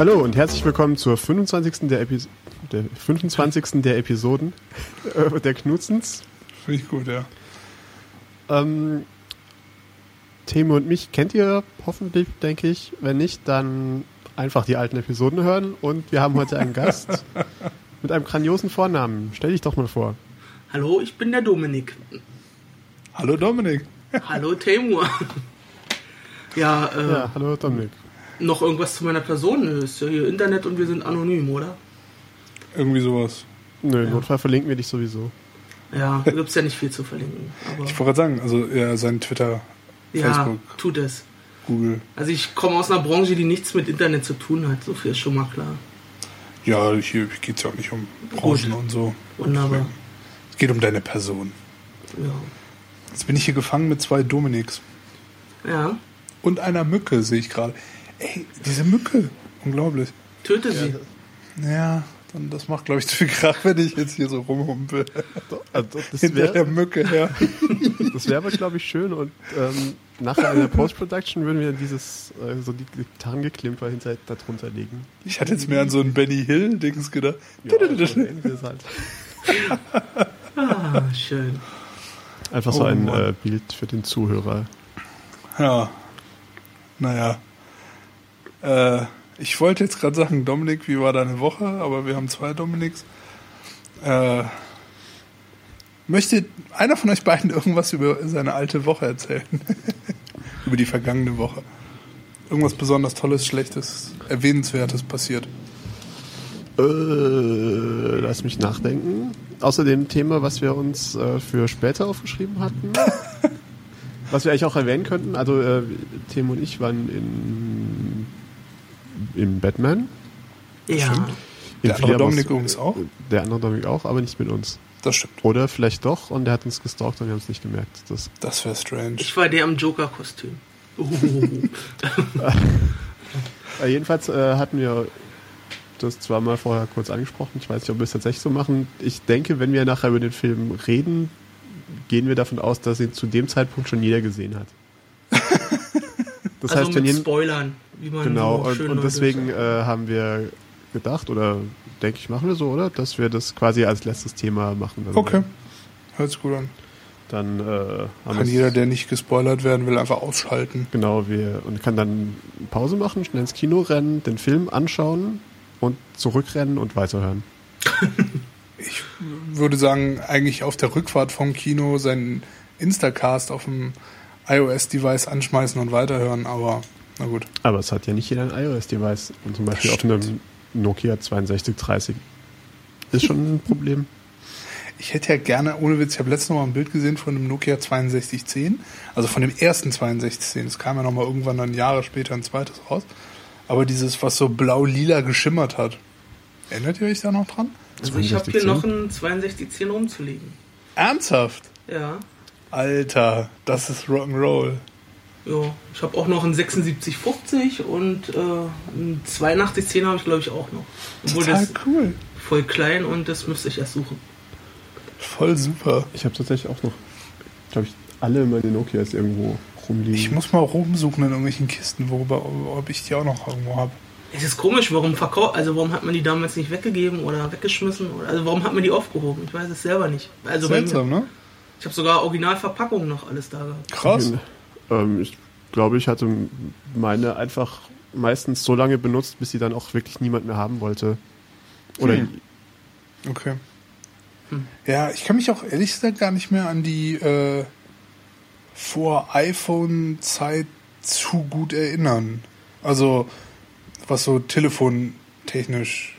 Hallo und herzlich willkommen zur 25. der, Epi der 25. der Episoden äh, der Knutzens. Finde ich gut, ja. Ähm, Timo und mich kennt ihr hoffentlich, denke ich. Wenn nicht, dann einfach die alten Episoden hören. Und wir haben heute einen Gast mit einem grandiosen Vornamen. Stell dich doch mal vor. Hallo, ich bin der Dominik. Hallo Dominik. Hallo Temur. ja, äh, Ja, hallo Dominik. Noch irgendwas zu meiner Person? Nö, Ist ja hier Internet und wir sind anonym, oder? Irgendwie sowas. Nö, im Notfall verlinken wir dich sowieso. Ja, da gibt's ja nicht viel zu verlinken. Aber Ich wollte gerade sagen, also ja, sein Twitter, ja, Facebook, tut es. Google. Also ich komme aus einer Branche, die nichts mit Internet zu tun hat. So viel ist schon mal klar. Ja, hier geht es ja auch nicht um Branchen und so. Wunderbar. Es geht um deine Person. Ja. Jetzt bin ich hier gefangen mit zwei Dominiks. ja, Und einer Mücke, sehe ich gerade. Ey, diese Mücke. Unglaublich. töte sie. Ja, dann, das macht, glaube ich, zu viel Krach, wenn ich jetzt hier so rumhumpel. Also, das Hinter der wäre Mücke, ja. das wär aber, glaube ich, schön. Und ähm, nachher in der Post-Production würden wir dieses, äh, so die Gitarrengeklimper hinter darunter legen. Ich hatte jetzt mehr an so ein Benny Hill-Dings gedacht. Ja, ähnliches halt. Ah, schön. Einfach so Oh ein äh, Bild für den Zuhörer. Ja. Naja. Äh, ich wollte jetzt gerade sagen, Dominik, wie war deine Woche? Aber wir haben zwei Dominiks. Äh, möchte einer von euch beiden irgendwas über seine alte Woche erzählen? über die vergangene Woche. Irgendwas besonders Tolles, Schlechtes, Erwähnenswertes passiert. Äh, lass mich nachdenken. Außer dem Thema, was wir uns äh, für später aufgeschrieben hatten. was wir eigentlich auch erwähnen könnten. Also, äh, Tim und ich waren in, in Batman. Ja. In Der andere Dominik übrigens auch. Der andere Dominik auch, aber nicht mit uns. Das stimmt. Oder vielleicht doch und der hat uns gestalkt und wir haben es nicht gemerkt. Das, Das wäre strange. Ich war der im Joker-Kostüm. Uh, äh, jedenfalls äh, hatten wir das zwar mal vorher kurz angesprochen. Ich weiß nicht, ob wir es tatsächlich so machen. Ich denke, wenn wir nachher über den Film reden, gehen wir davon aus, dass ihn zu dem Zeitpunkt schon jeder gesehen hat. Das also heißt, wenn mit jeden, Spoilern, wie man genau, so und, schön und neudeutsch deswegen äh, haben wir gedacht, oder denke ich, machen wir so, oder? Dass wir das quasi als letztes Thema machen. Okay. Hört sich gut an. Dann äh, haben Kann jeder, der nicht gespoilert werden will, einfach ausschalten. Genau, wir und kann dann Pause machen, schnell ins Kino rennen, den Film anschauen und zurückrennen und weiterhören. Ich würde sagen, eigentlich auf der Rückfahrt vom Kino seinen Instacast auf dem iOS-Device anschmeißen und weiterhören, aber na gut. Aber es hat ja nicht jeder ein iOS-Device. Und zum Beispiel auf einem Nokia 6230 ist schon ein Problem. Ich hätte ja gerne, ohne Witz, ich habe letztens noch mal ein Bild gesehen von einem Nokia 6210, also von dem ersten 6210. Es kam ja noch mal irgendwann dann Jahre später ein zweites raus. Aber dieses, was so blau-lila geschimmert hat. Erinnert ihr euch da noch dran? Also ich habe hier 6210? noch einen 6210 rumzulegen. Ernsthaft? Ja. Alter, das ist Rock'n'Roll. Ja, ich habe auch noch einen 7650 und äh, einen 8210 habe ich glaube ich auch noch. Obwohl Total das cool. voll klein und das müsste ich erst suchen. Voll super. Ich habe tatsächlich auch noch, glaube ich, alle meine Nokias irgendwo rumliegen. Ich muss mal rumsuchen in irgendwelchen Kisten, worüber, ob ich die auch noch irgendwo habe. Es ist komisch, warum verkauft, also warum hat man die damals nicht weggegeben oder weggeschmissen? Oder, also warum hat man die aufgehoben? Ich weiß es selber nicht. Also. Seltsam, ne? Ich habe sogar Originalverpackungen noch alles da gehabt. Krass. Ähm, ich glaube, ich hatte meine einfach meistens so lange benutzt, bis sie dann auch wirklich niemand mehr haben wollte. Oder Hm. Okay. Hm. Ja, ich kann mich auch ehrlich gesagt gar nicht mehr an die äh, vor iPhone-Zeit zu gut erinnern. Also, was so telefontechnisch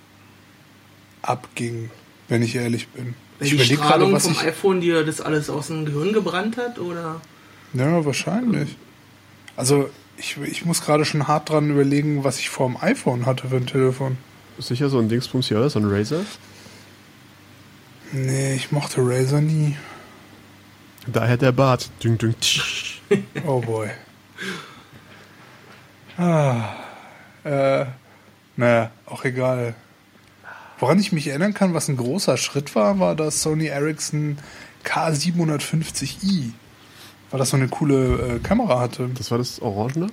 abging, wenn ich ehrlich bin. Weil ich die überlege Strahlung gerade, was vom ich. iPhone dir das alles aus dem Gehirn gebrannt hat? Oder? Ja, wahrscheinlich. Also, ich, ich muss gerade schon hart dran überlegen, was ich vor dem iPhone hatte für ein Telefon. sicher so ein Dingsbums hier, oder? So ein Razer. Nee, ich mochte Razer nie. Daher der Bart. Ding, ding, tsch. Oh boy. Ah, äh, naja, auch egal. Woran ich mich erinnern kann, was ein großer Schritt war, war das Sony Ericsson K750i. Weil das so eine coole äh, Kamera hatte. Das war das Orangene?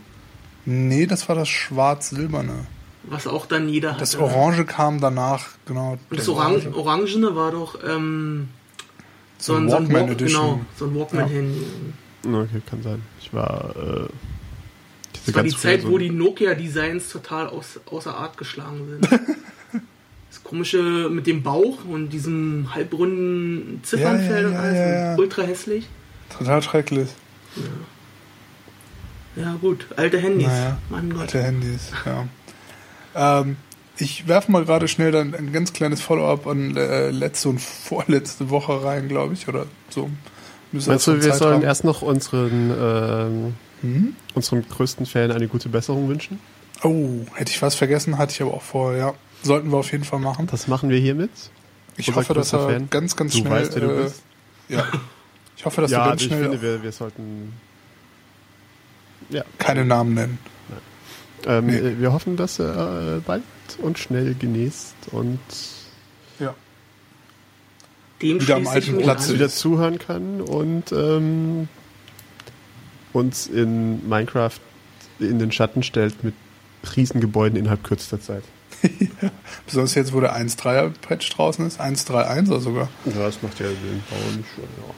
Nee, das war das schwarz-silberne. was auch dann jeder hatte. Das Orange kam danach, genau. Und das Orange, Orangene war doch ähm, so, So ein, so ein Walkman Walk, Edition. genau, so ein Walkman-Handy. Okay, kann sein. Ich war. Äh, diese Das war die Zeit, so- wo die Nokia-Designs total aus, außer Art geschlagen sind. das komische mit dem Bauch und diesem halbrunden Ziffernfeld Ja, ja, und alles. ja, ja. Ultra hässlich. Total schrecklich. Ja gut, alte Handys. Naja, mein Gott. Alte Handys, ja. Ähm, ich werfe mal gerade schnell dann ein ganz kleines Follow-up an äh, letzte und vorletzte Woche rein, glaube ich, oder so. Müssen Meinst du, wir sollen Zeitrahmen- erst noch unseren, ähm, Hm? unseren größten Fan eine gute Besserung wünschen? Oh, hätte ich was vergessen, hatte ich aber auch vor, ja. Sollten wir auf jeden Fall machen. Das machen wir hiermit. Ich unser hoffe, dass er Fan. ganz, ganz Du schnell. weißt, wer du äh, bist. Ja. Ich hoffe, dass ja, er ganz ich schnell finde, wir, wir sollten. Ja. keine Namen nennen. Ähm, Nee. Wir hoffen, dass er äh, bald und schnell genäst und Ja. Dem Wieder am ich alten Platz wieder zuhören kann und ähm, uns in Minecraft in den Schatten stellt mit Riesengebäuden innerhalb kürzester Zeit. Besonders jetzt, wo der 1.3er Patch draußen ist. 1.3.1er sogar. Ja, das macht ja den Bauen schon, ja.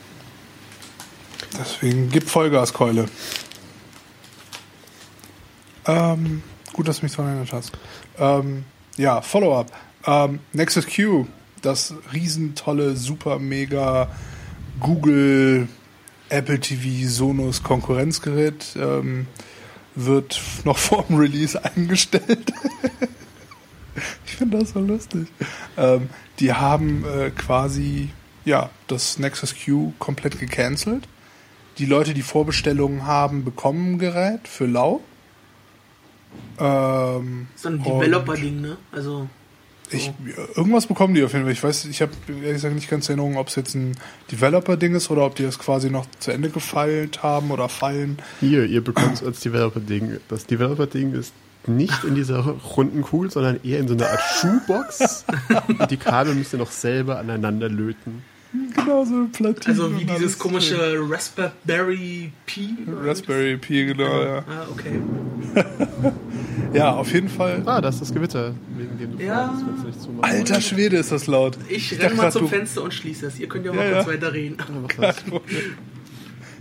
Deswegen gib Vollgaskeule. Ähm, gut, dass du mich daran erinnert hast. Ähm, ja, Follow-up. Ähm, Nexus Q, das riesentolle, super mega Google Apple TV Sonos Konkurrenzgerät, ähm, wird noch vor dem Release eingestellt. ich finde das so lustig. Ähm, die haben äh, quasi ja das Nexus Q komplett gecancelt. Die Leute, die Vorbestellungen haben, bekommen ein Gerät für lau. Ähm, So ein Developer-Ding, ne? Also, Ich, irgendwas bekommen die auf jeden Fall. Ich weiß, ich habe ehrlich gesagt nicht ganz in Erinnerung, ob es jetzt ein Developer-Ding ist oder ob die das quasi noch zu Ende gefeilt haben oder feilen. Hier, ihr bekommt es als Developer-Ding. Das Developer-Ding ist nicht in dieser runden Kugel, sondern eher in so einer Art Schuhbox. Und die Kabel müsst ihr noch selber aneinander löten. Genau so ein Platin. also wie dieses komische Raspberry Pi. Raspberry Pi, genau, ja. Ah, okay. Ja, auf jeden Fall. Ah, das ist das Gewitter, wegen dem du Ja. fragst, wenn's nicht zumachen Alter Schwede ist das laut. Ich dachte renne mal grad, zum du- Fenster und schließe es. Ihr könnt ja Ja, mal ja. kurz weiter reden. wolltest.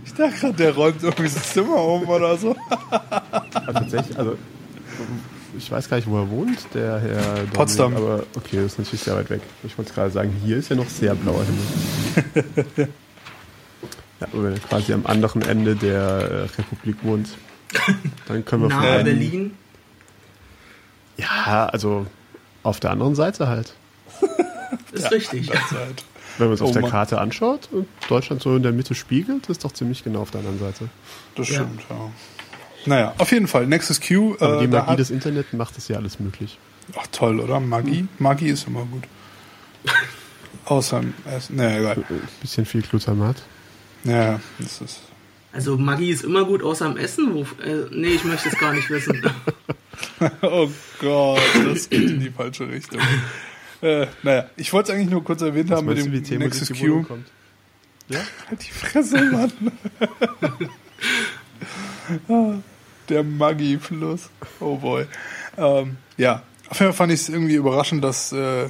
Ich dachte gerade, der räumt irgendwie das Zimmer um oder so. Ah, tatsächlich, also ich weiß gar nicht, wo er wohnt, der Herr Dominik, Potsdam. Aber okay, das ist natürlich sehr weit weg. Ich wollte gerade sagen, hier ist ja noch sehr blauer Himmel. ja, aber wenn er quasi am anderen Ende der äh, Republik wohnt, dann können wir Nahe Berlin. Ja, also auf der anderen Seite halt. Ist richtig. Zeit. Wenn man es auf Oh der Mann. Karte anschaut und Deutschland so in der Mitte spiegelt, ist doch ziemlich genau auf der anderen Seite. Das Ja. stimmt, ja. Naja, auf jeden Fall, Nexus Q. Aber äh, die da Magie des Internet macht es ja alles möglich. Ach toll, oder? Magie? Magie ist immer gut. Außer im Essen. Naja, egal. Ein bisschen viel Glutamat. Ja, das ist. Also Magie ist immer gut, außer am Essen. Wo, äh, nee, ich möchte es gar nicht wissen. Oh Gott, das geht in die falsche Richtung. äh, naja, ich wollte es eigentlich nur kurz erwähnt haben mit du, dem wie Temo Nexus durch die Wohnung Q. kommt? Ja? Halt die Fresse, Mann. Der Maggi-Fluss. Oh boy. Ähm, ja, auf jeden Fall fand ich es irgendwie überraschend, dass äh,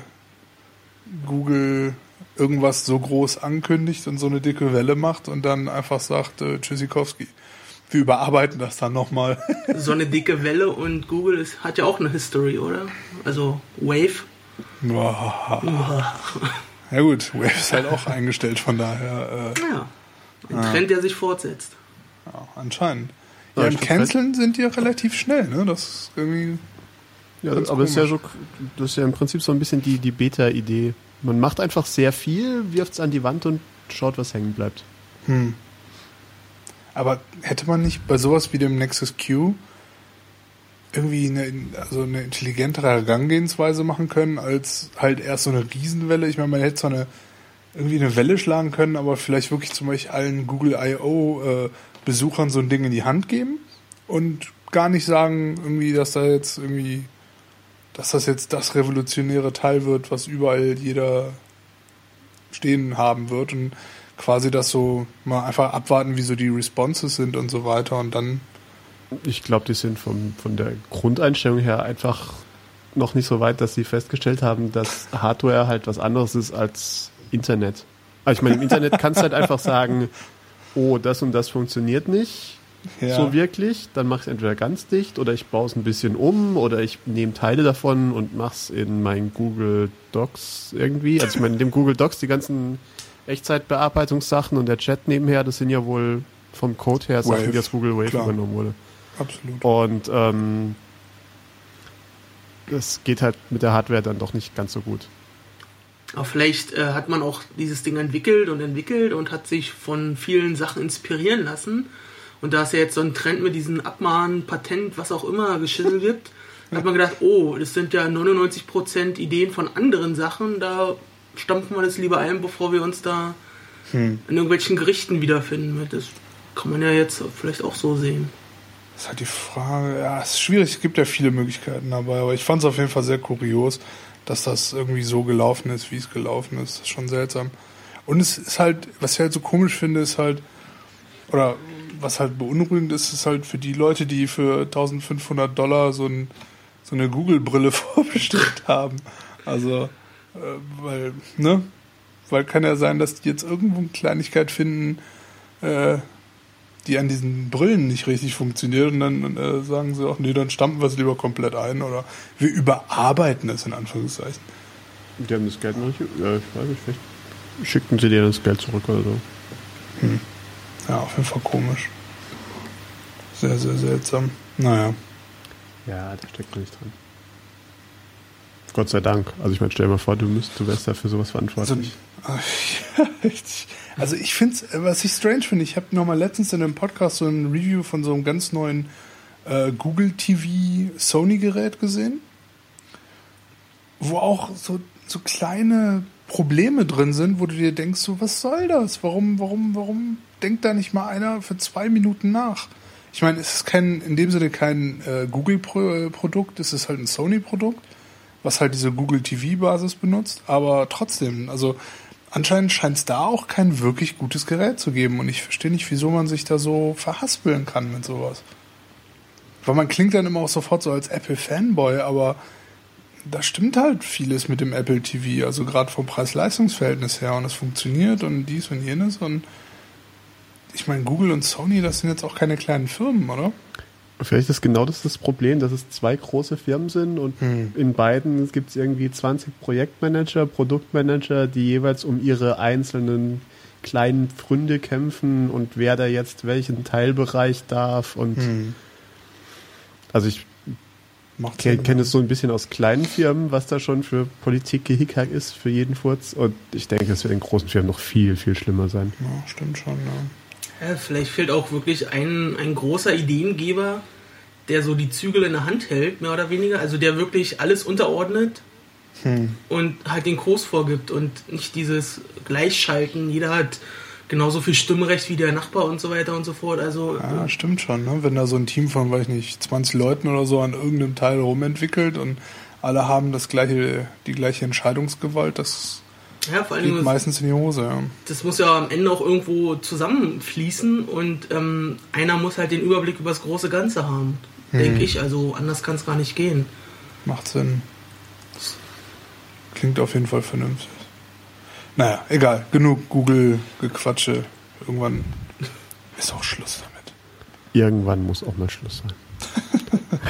Google irgendwas so groß ankündigt und so eine dicke Welle macht und dann einfach sagt, äh, Tschüssikowski. Wir überarbeiten das dann nochmal. so eine dicke Welle und Google ist, hat ja auch eine History, oder? Also Wave. ja gut, Wave ist halt auch eingestellt, von daher äh, Ja. Ein Trend, der sich fortsetzt. ja, anscheinend. Ja, Ja, im. Canceln sind die ja relativ schnell, ne? Das ist irgendwie Ja, aber ist ja, so, das ist ja im Prinzip so ein bisschen die, die Beta-Idee. Man macht einfach sehr viel, wirft es an die Wand und schaut, was hängen bleibt. Hm. Aber hätte man nicht bei sowas wie dem Nexus Q irgendwie eine, also eine intelligentere Herangehensweise machen können, als halt erst so eine Riesenwelle? Ich meine, man hätte zwar eine, irgendwie eine Welle schlagen können, aber vielleicht wirklich zum Beispiel allen Google I.O. Äh, Besuchern so ein Ding in die Hand geben und gar nicht sagen, irgendwie, dass da jetzt irgendwie, dass das jetzt das revolutionäre Teil wird, was überall jeder stehen haben wird und quasi das so mal einfach abwarten, wie so die Responses sind und so weiter und dann Ich glaube, die sind vom, von der Grundeinstellung her einfach noch nicht so weit, dass sie festgestellt haben, dass Hardware halt was anderes ist als Internet. Also ich meine, im Internet kannst du halt einfach sagen, oh, das und das funktioniert nicht Ja. so wirklich. Dann mach ich es entweder ganz dicht oder ich baue es ein bisschen um oder ich nehme Teile davon und mach's in mein Google Docs irgendwie. Also ich meine, in dem Google Docs die ganzen Echtzeitbearbeitungssachen und der Chat nebenher, das sind ja wohl vom Code her Sachen, Wave, die aus Google Wave klar. übernommen wurde. Absolut. Und ähm, das geht halt mit der Hardware dann doch nicht ganz so gut. Aber vielleicht äh, hat man auch dieses Ding entwickelt und entwickelt und hat sich von vielen Sachen inspirieren lassen. Und da es ja jetzt so ein Trend mit diesen Abmahnen, Patent, was auch immer geschissel gibt, hat man gedacht, oh, das sind ja 99% Ideen von anderen Sachen, da stampfen wir das lieber ein, bevor wir uns da in irgendwelchen Gerichten wiederfinden. Das kann man ja jetzt vielleicht auch so sehen. Das ist halt die Frage, ja, es ist schwierig, es gibt ja viele Möglichkeiten dabei, aber ich fand es auf jeden Fall sehr kurios, dass das irgendwie so gelaufen ist, wie es gelaufen ist. Das ist schon seltsam. Und es ist halt, was ich halt so komisch finde, ist halt, oder was halt beunruhigend ist, ist halt für die Leute, die für 1500 Dollar so, ein, so eine Google-Brille vorbestellt haben. Also, äh, weil, ne? Weil kann ja sein, dass die jetzt irgendwo eine Kleinigkeit finden, äh, die an diesen Brillen nicht richtig funktioniert und dann äh, sagen sie auch, nee, dann stampfen wir es lieber komplett ein oder wir überarbeiten es in Anführungszeichen. Die haben das Geld noch nicht, ja, ich weiß nicht, vielleicht schickten sie dir das Geld zurück oder so. Ja, auf jeden Fall komisch. Sehr, sehr seltsam. Naja. Ja, da steckt man nicht dran. Gott sei Dank. Also ich meine, stell dir mal vor, du müsst, du wärst dafür sowas Also, verantwortlich. ja, richtig. Also ich finde was ich strange finde, ich habe nochmal letztens in einem Podcast so ein Review von so einem ganz neuen äh, Google TV Sony Gerät gesehen, wo auch so, so kleine Probleme drin sind, wo du dir denkst, so, was soll das? Warum, warum, warum denkt da nicht mal einer für zwei Minuten nach? Ich meine, es ist kein, in dem Sinne kein äh, Google-Produkt, es ist halt ein Sony-Produkt, was halt diese Google TV-Basis benutzt, aber trotzdem, also anscheinend scheint es da auch kein wirklich gutes Gerät zu geben und ich verstehe nicht, wieso man sich da so verhaspeln kann mit sowas. Weil man klingt dann immer auch sofort so als Apple-Fanboy, aber da stimmt halt vieles mit dem Apple TV, also gerade vom Preis-Leistungs-Verhältnis her und es funktioniert und dies und jenes und ich meine, Google und Sony, das sind jetzt auch keine kleinen Firmen, oder? Vielleicht ist genau das das Problem, dass es zwei große Firmen sind und Hm. in beiden gibt es irgendwie 20 Projektmanager, Produktmanager, die jeweils um ihre einzelnen kleinen Pfründe kämpfen und wer da jetzt welchen Teilbereich darf und Hm. also ich kenne kenn es so ein bisschen aus kleinen Firmen, was da schon für Politik gehickhack ist für jeden Furz und ich denke, es wird in großen Firmen noch viel, viel schlimmer sein. Ja, stimmt schon, ja. Ja, vielleicht fehlt auch wirklich ein, ein großer Ideengeber, der so die Zügel in der Hand hält, mehr oder weniger. Also der wirklich alles unterordnet Hm. und halt den Kurs vorgibt und nicht dieses Gleichschalten. Jeder hat genauso viel Stimmrecht wie der Nachbar und so weiter und so fort. Also Ja, stimmt schon, ne? Wenn da so ein Team von, weiß ich nicht, 20 Leuten oder so an irgendeinem Teil rumentwickelt und alle haben das gleiche, die gleiche Entscheidungsgewalt, das ja, vor allen geht meistens in die Hose, ja. das muss ja am Ende auch irgendwo zusammenfließen und ähm, einer muss halt den Überblick über das große Ganze haben, denke ich. Also anders kann es gar nicht gehen. Macht Sinn. Klingt auf jeden Fall vernünftig. Naja, egal. Genug Google-Gequatsche. Irgendwann ist auch Schluss damit. Irgendwann muss auch mal Schluss sein.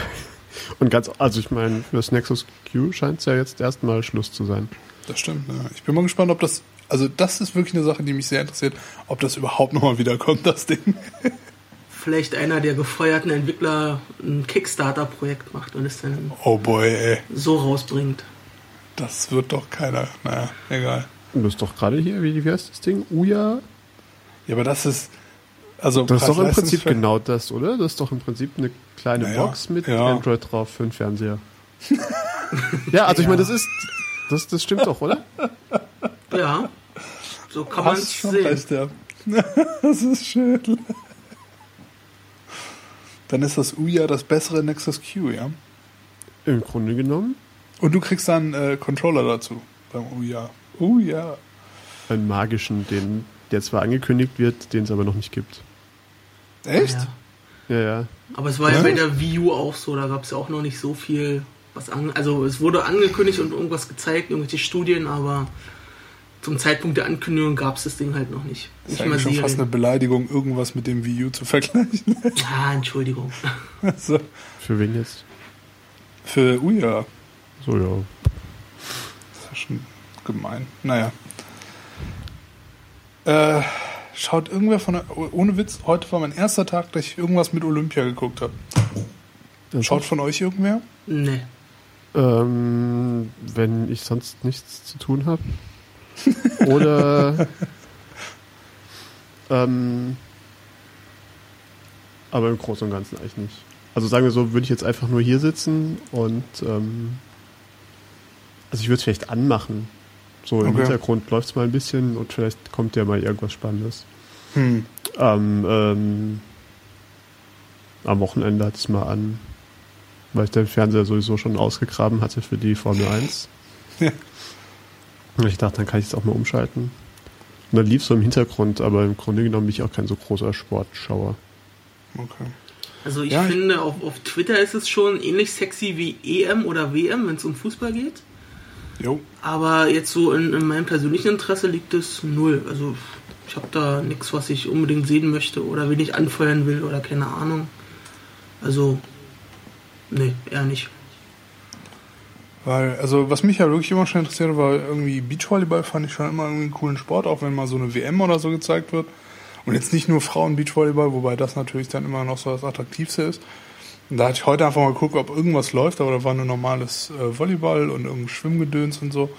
und ganz, also ich meine, für das Nexus Q scheint es ja jetzt erstmal Schluss zu sein. Das stimmt. Ja. Ich bin mal gespannt, ob das. Also, das ist wirklich eine Sache, die mich sehr interessiert, ob das überhaupt nochmal wiederkommt, das Ding. Vielleicht einer der gefeuerten Entwickler ein Kickstarter-Projekt macht und es dann Oh boy, ey. so rausbringt. Das wird doch keiner. Naja, egal. Du bist doch gerade hier, wie, wie heißt das Ding? Uja? Ja, aber das ist. Also, Das ist doch im Prinzip genau das, oder? Das ist doch im Prinzip eine kleine Naja, Box mit ja. Android drauf für einen Fernseher. ja, also ich meine, das ist. Das, das stimmt doch, oder? Ja, so kann man es schon sehen. recht, ja. das ist schön. Dann ist das Uja das bessere Nexus Q, ja? Im Grunde genommen Und du kriegst dann äh, Controller dazu beim Uja. Uja. einen magischen, den, der zwar angekündigt wird, den es aber noch nicht gibt. Echt? Ja. Ja, ja. Aber es war ja, Ja? bei der Wii U auch so, da gab es ja auch noch nicht so viel was an, also es wurde angekündigt und irgendwas gezeigt, irgendwelche Studien, aber zum Zeitpunkt der Ankündigung gab es das Ding halt noch nicht. Das ist Nicht eigentlich schon Serien. fast eine Beleidigung, irgendwas mit dem Wii U zu vergleichen. Ja, Entschuldigung. also, Für wen jetzt? für Uja. So, ja. Das ist ja schon gemein. Naja. Äh, schaut irgendwer von ohne Witz, heute war mein erster Tag, dass ich irgendwas mit Olympia geguckt habe. Schaut von euch irgendwer? Nee. Ähm, wenn ich sonst nichts zu tun habe. Oder. ähm, aber im Großen und Ganzen eigentlich nicht. Also sagen wir so, würde ich jetzt einfach nur hier sitzen und. Ähm, also ich würde es vielleicht anmachen. So im Okay. Hintergrund läuft es mal ein bisschen und vielleicht kommt ja mal irgendwas Spannendes. Hm. Am, ähm, am Wochenende hatte ich es mal an, weil ich den Fernseher sowieso schon ausgegraben hatte für die Formel 1. Ja. Und ich dachte, dann kann ich es auch mal umschalten. Und dann lief so im Hintergrund, aber im Grunde genommen bin ich auch kein so großer Sportschauer. Okay. Also ich Ja, ich- finde, auf, auf Twitter ist es schon ähnlich sexy wie EM oder WM, wenn es um Fußball geht. Jo. Aber jetzt so in, in meinem persönlichen Interesse liegt es null. Also ich habe da nichts, was ich unbedingt sehen möchte oder wen ich anfeuern will oder keine Ahnung. Also, nee, eher nicht. Weil, also was mich ja wirklich immer schon interessiert, war irgendwie Beachvolleyball fand ich schon immer irgendwie einen coolen Sport, auch wenn mal so eine WM oder so gezeigt wird. Und jetzt nicht nur Frauen Beachvolleyball, wobei das natürlich dann immer noch so das Attraktivste ist. Und da hatte ich heute einfach mal geguckt, ob irgendwas läuft, aber da war nur normales äh, Volleyball und irgendein Schwimmgedöns und so.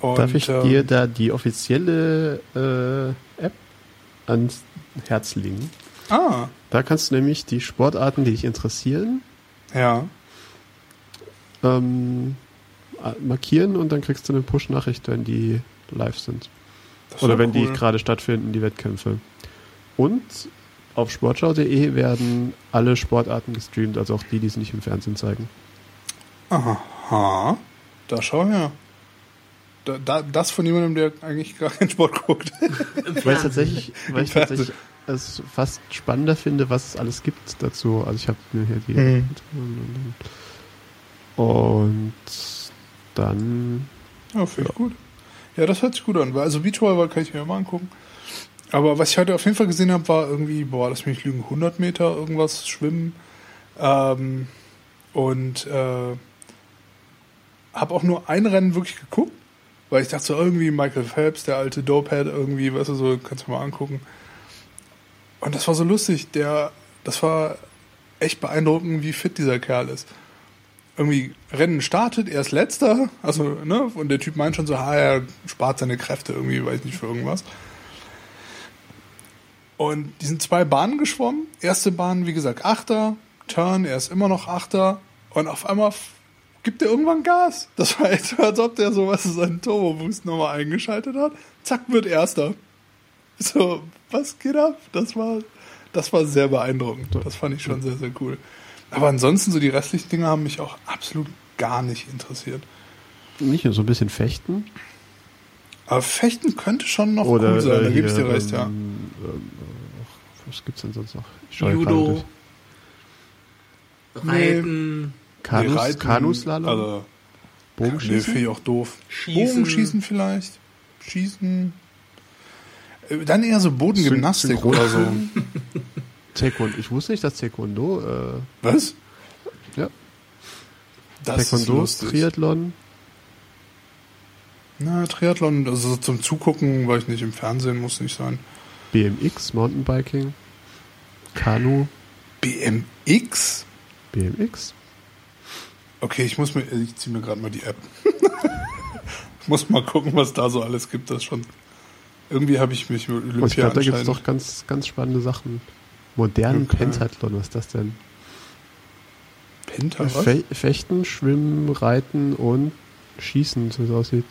Und, Darf ich ähm, dir da die offizielle äh, App ans Herz legen? Ah, Da kannst du nämlich die Sportarten, die dich interessieren, ja. ähm, markieren und dann kriegst du eine Push-Nachricht, wenn die live sind. Oder wenn die cool. gerade stattfinden, die Wettkämpfe. Und auf sportschau.de werden alle Sportarten gestreamt, also auch die, die sie nicht im Fernsehen zeigen. Aha. Da schau her. Da, da, das von jemandem, der eigentlich gar keinen Sport guckt. Weil ich tatsächlich, weil ich tatsächlich es fast spannender finde, was es alles gibt dazu. Also ich habe mir hier die Mhm. und dann Ja, finde ich gut. Ja, das hört sich gut an. Also Beachvolleyball kann ich mir mal angucken. Aber was ich heute auf jeden Fall gesehen habe, war irgendwie, boah, lass mich nicht lügen, 100 Meter irgendwas schwimmen. Ähm, und äh, habe auch nur ein Rennen wirklich geguckt, weil ich dachte so irgendwie Michael Phelps, der alte Dopehead irgendwie, weißt du, so kannst du mal angucken. Und das war so lustig. Der, das war echt beeindruckend, wie fit dieser Kerl ist irgendwie Rennen startet, er ist letzter, also, ne, und der Typ meint schon so, ah, er spart seine Kräfte irgendwie, weiß nicht, für irgendwas. Und die sind zwei Bahnen geschwommen. Erste Bahn, wie gesagt, Achter, Turn, er ist immer noch Achter, und auf einmal gibt er irgendwann Gas. Das war echt als ob der so, was seinen Turbo-Boost nochmal eingeschaltet hat. Zack, wird Erster. So, was geht ab? Das war, das war sehr beeindruckend. Das fand ich schon sehr, sehr cool. Aber ansonsten, so die restlichen Dinge haben mich auch absolut gar nicht interessiert. nicht nur so ein bisschen fechten. Aber Fechten könnte schon noch Oder cool sein, da äh, gebe ich dir hier, recht, ja. ähm, ach, was gibt's denn sonst noch? Judo. Reiten, Kanus, Nee, Reiten, Kanuslalom, Also, nee, Bogenschießen. finde ich auch doof. Schießen. Bogenschießen vielleicht. Schießen. Dann eher so Bodengymnastik Synchron- oder so. Taekwondo. Ich wusste nicht, dass Taekwondo, äh, Was? ja, Das ist Taekwondo. Triathlon, Na, Triathlon, also so zum Zugucken, weil ich nicht im Fernsehen, muss nicht sein. BMX, Mountainbiking, Kanu, BMX? BMX. Okay, ich muss mir, ich ziehe mir gerade mal die App. muss mal gucken, was da so alles gibt. Das schon. Irgendwie habe ich mich mit Olympia ich glaube, da gibt es doch ganz, ganz spannende Sachen. Modernen Okay. Pentathlon, was ist das denn? Penta, was? Fe Fechten, Schwimmen, Reiten und Schießen, so wie es aussieht.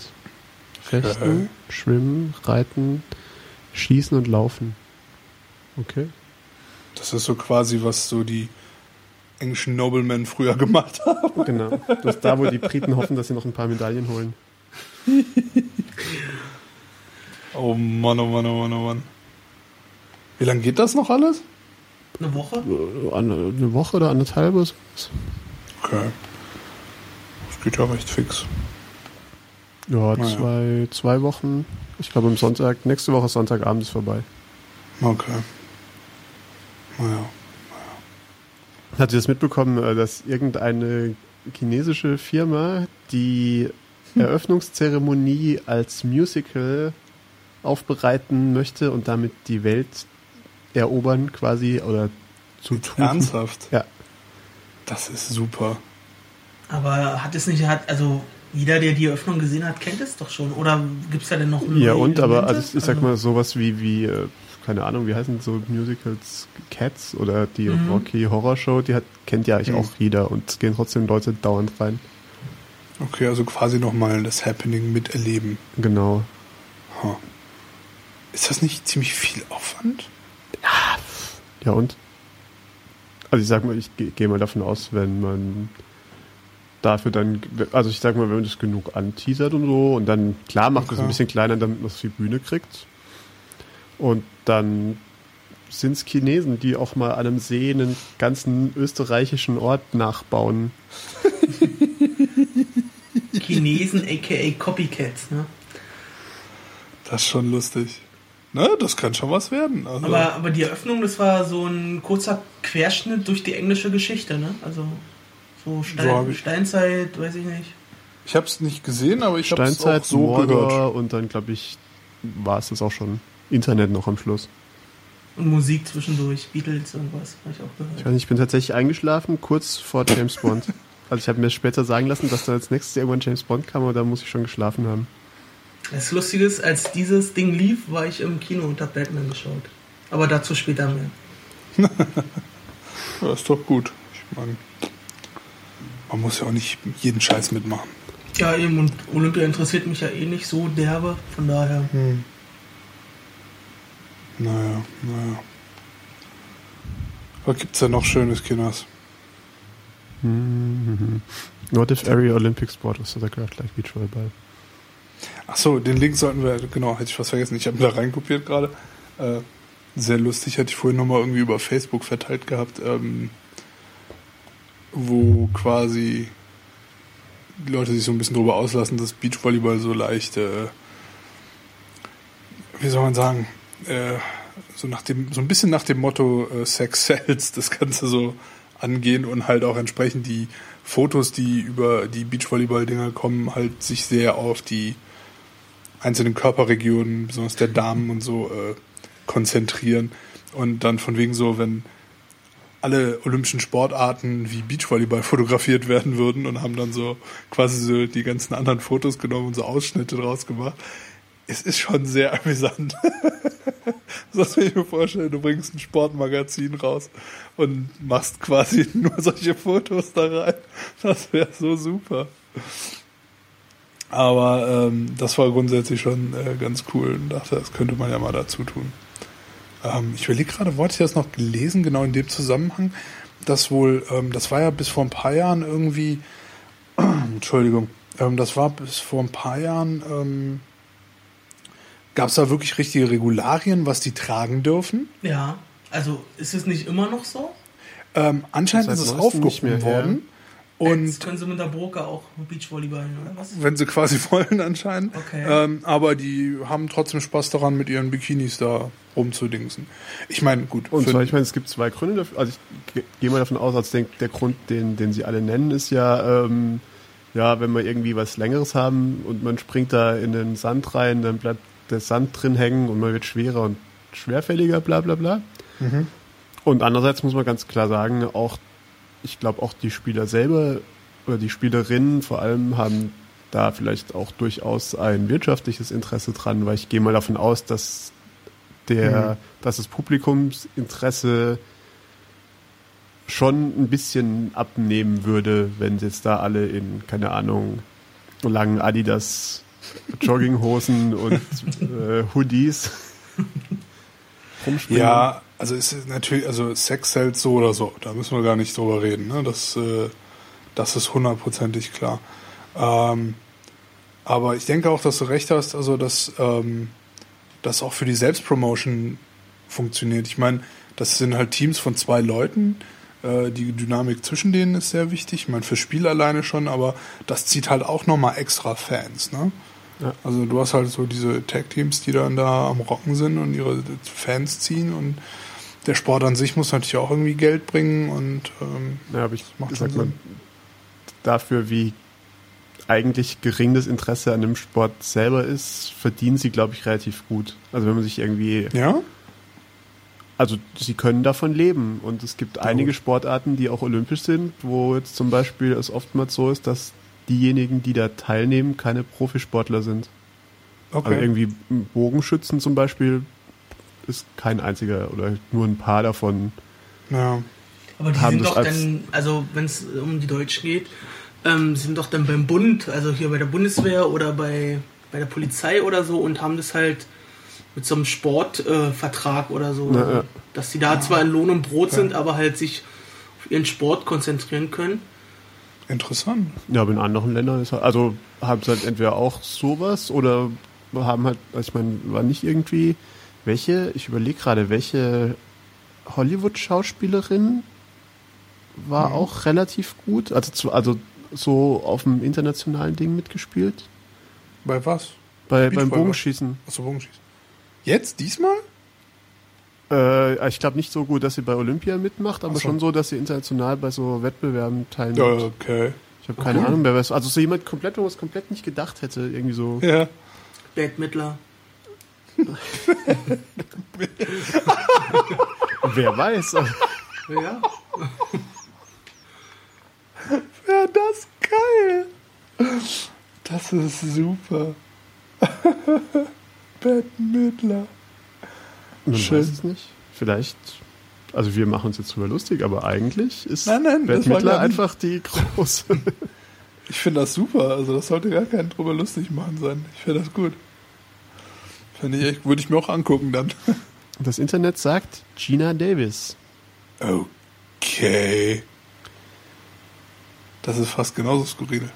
Fechten, Okay. Schwimmen, Reiten, Schießen und Laufen. Okay. Das ist so quasi, was so die englischen Noblemen früher gemacht haben. Genau. Das ist da, wo die Briten hoffen, dass sie noch ein paar Medaillen holen. Oh Mann, oh Mann, oh Mann, oh Mann. Wie lange geht das noch alles? eine Woche. Äh, Eine Woche oder anderthalb oder so. Okay. Das geht ja recht fix. Ja, Naja. zwei, zwei Wochen. Ich glaube, am Sonntag, nächste Woche Sonntagabend ist vorbei. Okay. Naja. Hat ihr das mitbekommen, äh, dass irgendeine chinesische Firma die Eröffnungszeremonie als Musical aufbereiten möchte und damit die Welt erobern quasi oder zu tun? Ernsthaft? Ja. Das ist super. Aber hat es nicht, hat, also jeder, der die Eröffnung gesehen hat, kennt es doch schon. Oder gibt es da denn noch Ja, und, aber also ich, ich sag mal sowas wie, wie, äh, keine Ahnung, wie heißen so Musicals Cats oder die Mhm. Rocky Horror Show, die hat, kennt ja eigentlich Mhm. auch jeder und es gehen trotzdem Leute dauernd rein. Okay, also quasi nochmal das Happening miterleben. Genau. Huh. Ist das nicht ziemlich viel Aufwand? Ja, und? Also ich sag mal, ich gehe geh mal davon aus, wenn man dafür dann, also ich sag mal, wenn man das genug anteasert und so und dann, klar, macht es Okay. ein bisschen kleiner, damit man es die Bühne kriegt. Und dann sind es Chinesen, die auch mal an einem See einen ganzen österreichischen Ort nachbauen. Chinesen, aka Copycats, ne? Das ist schon lustig. Ne, das kann schon was werden. Also, Aber, aber die Eröffnung, das war so ein kurzer Querschnitt durch die englische Geschichte, ne? Also so, Stein, So ich- Steinzeit, weiß ich nicht. ich habe es nicht gesehen, aber ich habe es auch Steinzeit, so Mordor gehört. und dann, glaube ich, war es das auch schon. Internet noch am Schluss. Und Musik zwischendurch, Beatles und was, habe ich auch Ich gehört. weiß nicht, ich bin tatsächlich eingeschlafen, kurz vor James Bond. Also ich habe mir später sagen lassen, dass da als nächstes irgendwann James Bond kam, aber da muss ich schon geschlafen haben. Das Lustige ist, als dieses Ding lief, war ich im Kino und hab Batman geschaut. Aber dazu später mehr. Ja, ist doch gut. Ich meine, man muss ja auch nicht jeden Scheiß mitmachen. Ja, eben, und Olympia interessiert mich ja eh nicht so derbe, von daher. Naja, naja. Was gibt's denn noch Schönes, Kinders? What if every Olympic sport was othercraft like Beachvolleyball? Ach so, den Link sollten wir, genau, hätte ich fast vergessen. Ich habe da reinkopiert gerade. Äh, sehr lustig, hatte ich vorhin nochmal irgendwie über Facebook verteilt gehabt, ähm, wo quasi die Leute sich so ein bisschen drüber auslassen, dass Beachvolleyball so leicht, äh, wie soll man sagen, äh, so nach dem, so ein bisschen nach dem Motto äh, Sex sells das Ganze so angehen und halt auch entsprechend die Fotos, die über die Beachvolleyball-Dinger kommen, halt sich sehr auf die einzelnen Körperregionen, besonders der Damen und so, äh, konzentrieren. Und dann von wegen so, wenn alle olympischen Sportarten wie Beachvolleyball fotografiert werden würden und haben dann so quasi so die ganzen anderen Fotos genommen und so Ausschnitte draus gemacht. Es ist schon sehr amüsant. Das will ich mir vorstellen, du bringst ein Sportmagazin raus und machst quasi nur solche Fotos da rein. Das wäre so super. Aber ähm, das war grundsätzlich schon äh, ganz cool und dachte, das könnte man ja mal dazu tun. Ähm, ich überlege gerade, wo hatte ich das noch gelesen, genau in dem Zusammenhang, dass wohl, ähm, das war ja bis vor ein paar Jahren irgendwie, Entschuldigung, ähm, das war bis vor ein paar Jahren, ähm, gab es da wirklich richtige Regularien, was die tragen dürfen? Ja, also ist es nicht immer noch so? Ähm, anscheinend ist es aufgehoben mehr, ja. Worden. Jetzt Und können sie mit der Burka auch Beachvolleyballen, oder was? wenn sie quasi wollen anscheinend. Okay. Ähm, aber die haben trotzdem Spaß daran, mit ihren Bikinis da rumzudingsen. Ich meine, gut. Und zwar, ich meine, es gibt zwei Gründe dafür. Also ich ge- gehe mal davon aus, als denk, der Grund, den, den sie alle nennen, ist ja, ähm, ja, wenn wir irgendwie was Längeres haben und man springt da in den Sand rein, dann bleibt der Sand drin hängen und man wird schwerer und schwerfälliger, bla bla bla. Und andererseits muss man ganz klar sagen, auch ich glaube auch die Spieler selber oder die Spielerinnen vor allem haben da vielleicht auch durchaus ein wirtschaftliches Interesse dran, weil ich gehe mal davon aus, dass der, dass das Publikumsinteresse schon ein bisschen abnehmen würde, wenn sie jetzt da alle in, keine Ahnung, langen Adidas Jogginghosen und äh, Hoodies rumspringen. Ja, also es ist natürlich, also Sex hält so oder so, da müssen wir gar nicht drüber reden, ne? Das, äh, das ist hundertprozentig klar. Ähm, aber ich denke auch, dass du recht hast, also dass ähm, das auch für die Selbstpromotion funktioniert. Ich meine, das sind halt Teams von zwei Leuten. Äh, die Dynamik zwischen denen ist sehr wichtig. Ich meine, fürs Spiel alleine schon, aber das zieht halt auch nochmal extra Fans, ne? Ja. Also du hast halt so diese Tag-Teams, die dann da am Rocken sind und ihre Fans ziehen und der Sport an sich muss natürlich auch irgendwie Geld bringen und ähm, Ja, aber ich macht sag mal, dafür, wie eigentlich gering das Interesse an dem Sport selber ist, verdienen sie, glaube ich, relativ gut. Also wenn man sich irgendwie, ja, also sie können davon leben und es gibt einige Sportarten, die auch olympisch sind, wo jetzt zum Beispiel es oftmals so ist, dass diejenigen, die da teilnehmen, keine Profisportler sind. okay. Also irgendwie Bogenschützen zum Beispiel ist kein einziger oder nur ein paar davon. ja. Aber die haben sind doch dann, also wenn es um die Deutschen geht, ähm, sind doch dann beim Bund, also hier bei der Bundeswehr oder bei, bei der Polizei oder so und haben das halt mit so einem Sportvertrag äh, oder so. Na, ja. Dass die da zwar in Lohn und Brot sind, aber halt sich auf ihren Sport konzentrieren können. Interessant. Ja, aber in anderen Ländern ist halt, also haben sie halt entweder auch sowas oder haben halt, also ich meine, war nicht irgendwie, welche, ich überlege gerade, welche Hollywood-Schauspielerin war auch relativ gut, also, zu, also so auf dem internationalen Ding mitgespielt, Bei was? bei, beim. Bogenschießen. Achso, Bogenschießen. Jetzt? Diesmal? Äh, ich glaube nicht so gut, dass sie bei Olympia mitmacht, aber so. schon so, dass sie international bei so Wettbewerben teilnimmt. Ja, okay. Ich habe keine Ahnung, wer weiß. Also so jemand komplett, wo man es komplett nicht gedacht hätte, irgendwie so. Ja. Bad Midler. Wer weiß. Ja. Wäre das geil. Das ist super. Bette Midler. Man Schön. weiß es nicht. Vielleicht, also wir machen uns jetzt drüber lustig, aber eigentlich ist Nein, nein, Bette Midler einfach die große. Ich finde das super. Also das sollte gar kein drüber lustig machen sein. Ich finde das gut. Finde ich echt, würde ich mir auch angucken dann. Das Internet sagt Gina Davis. Okay. Das ist fast genauso skurril.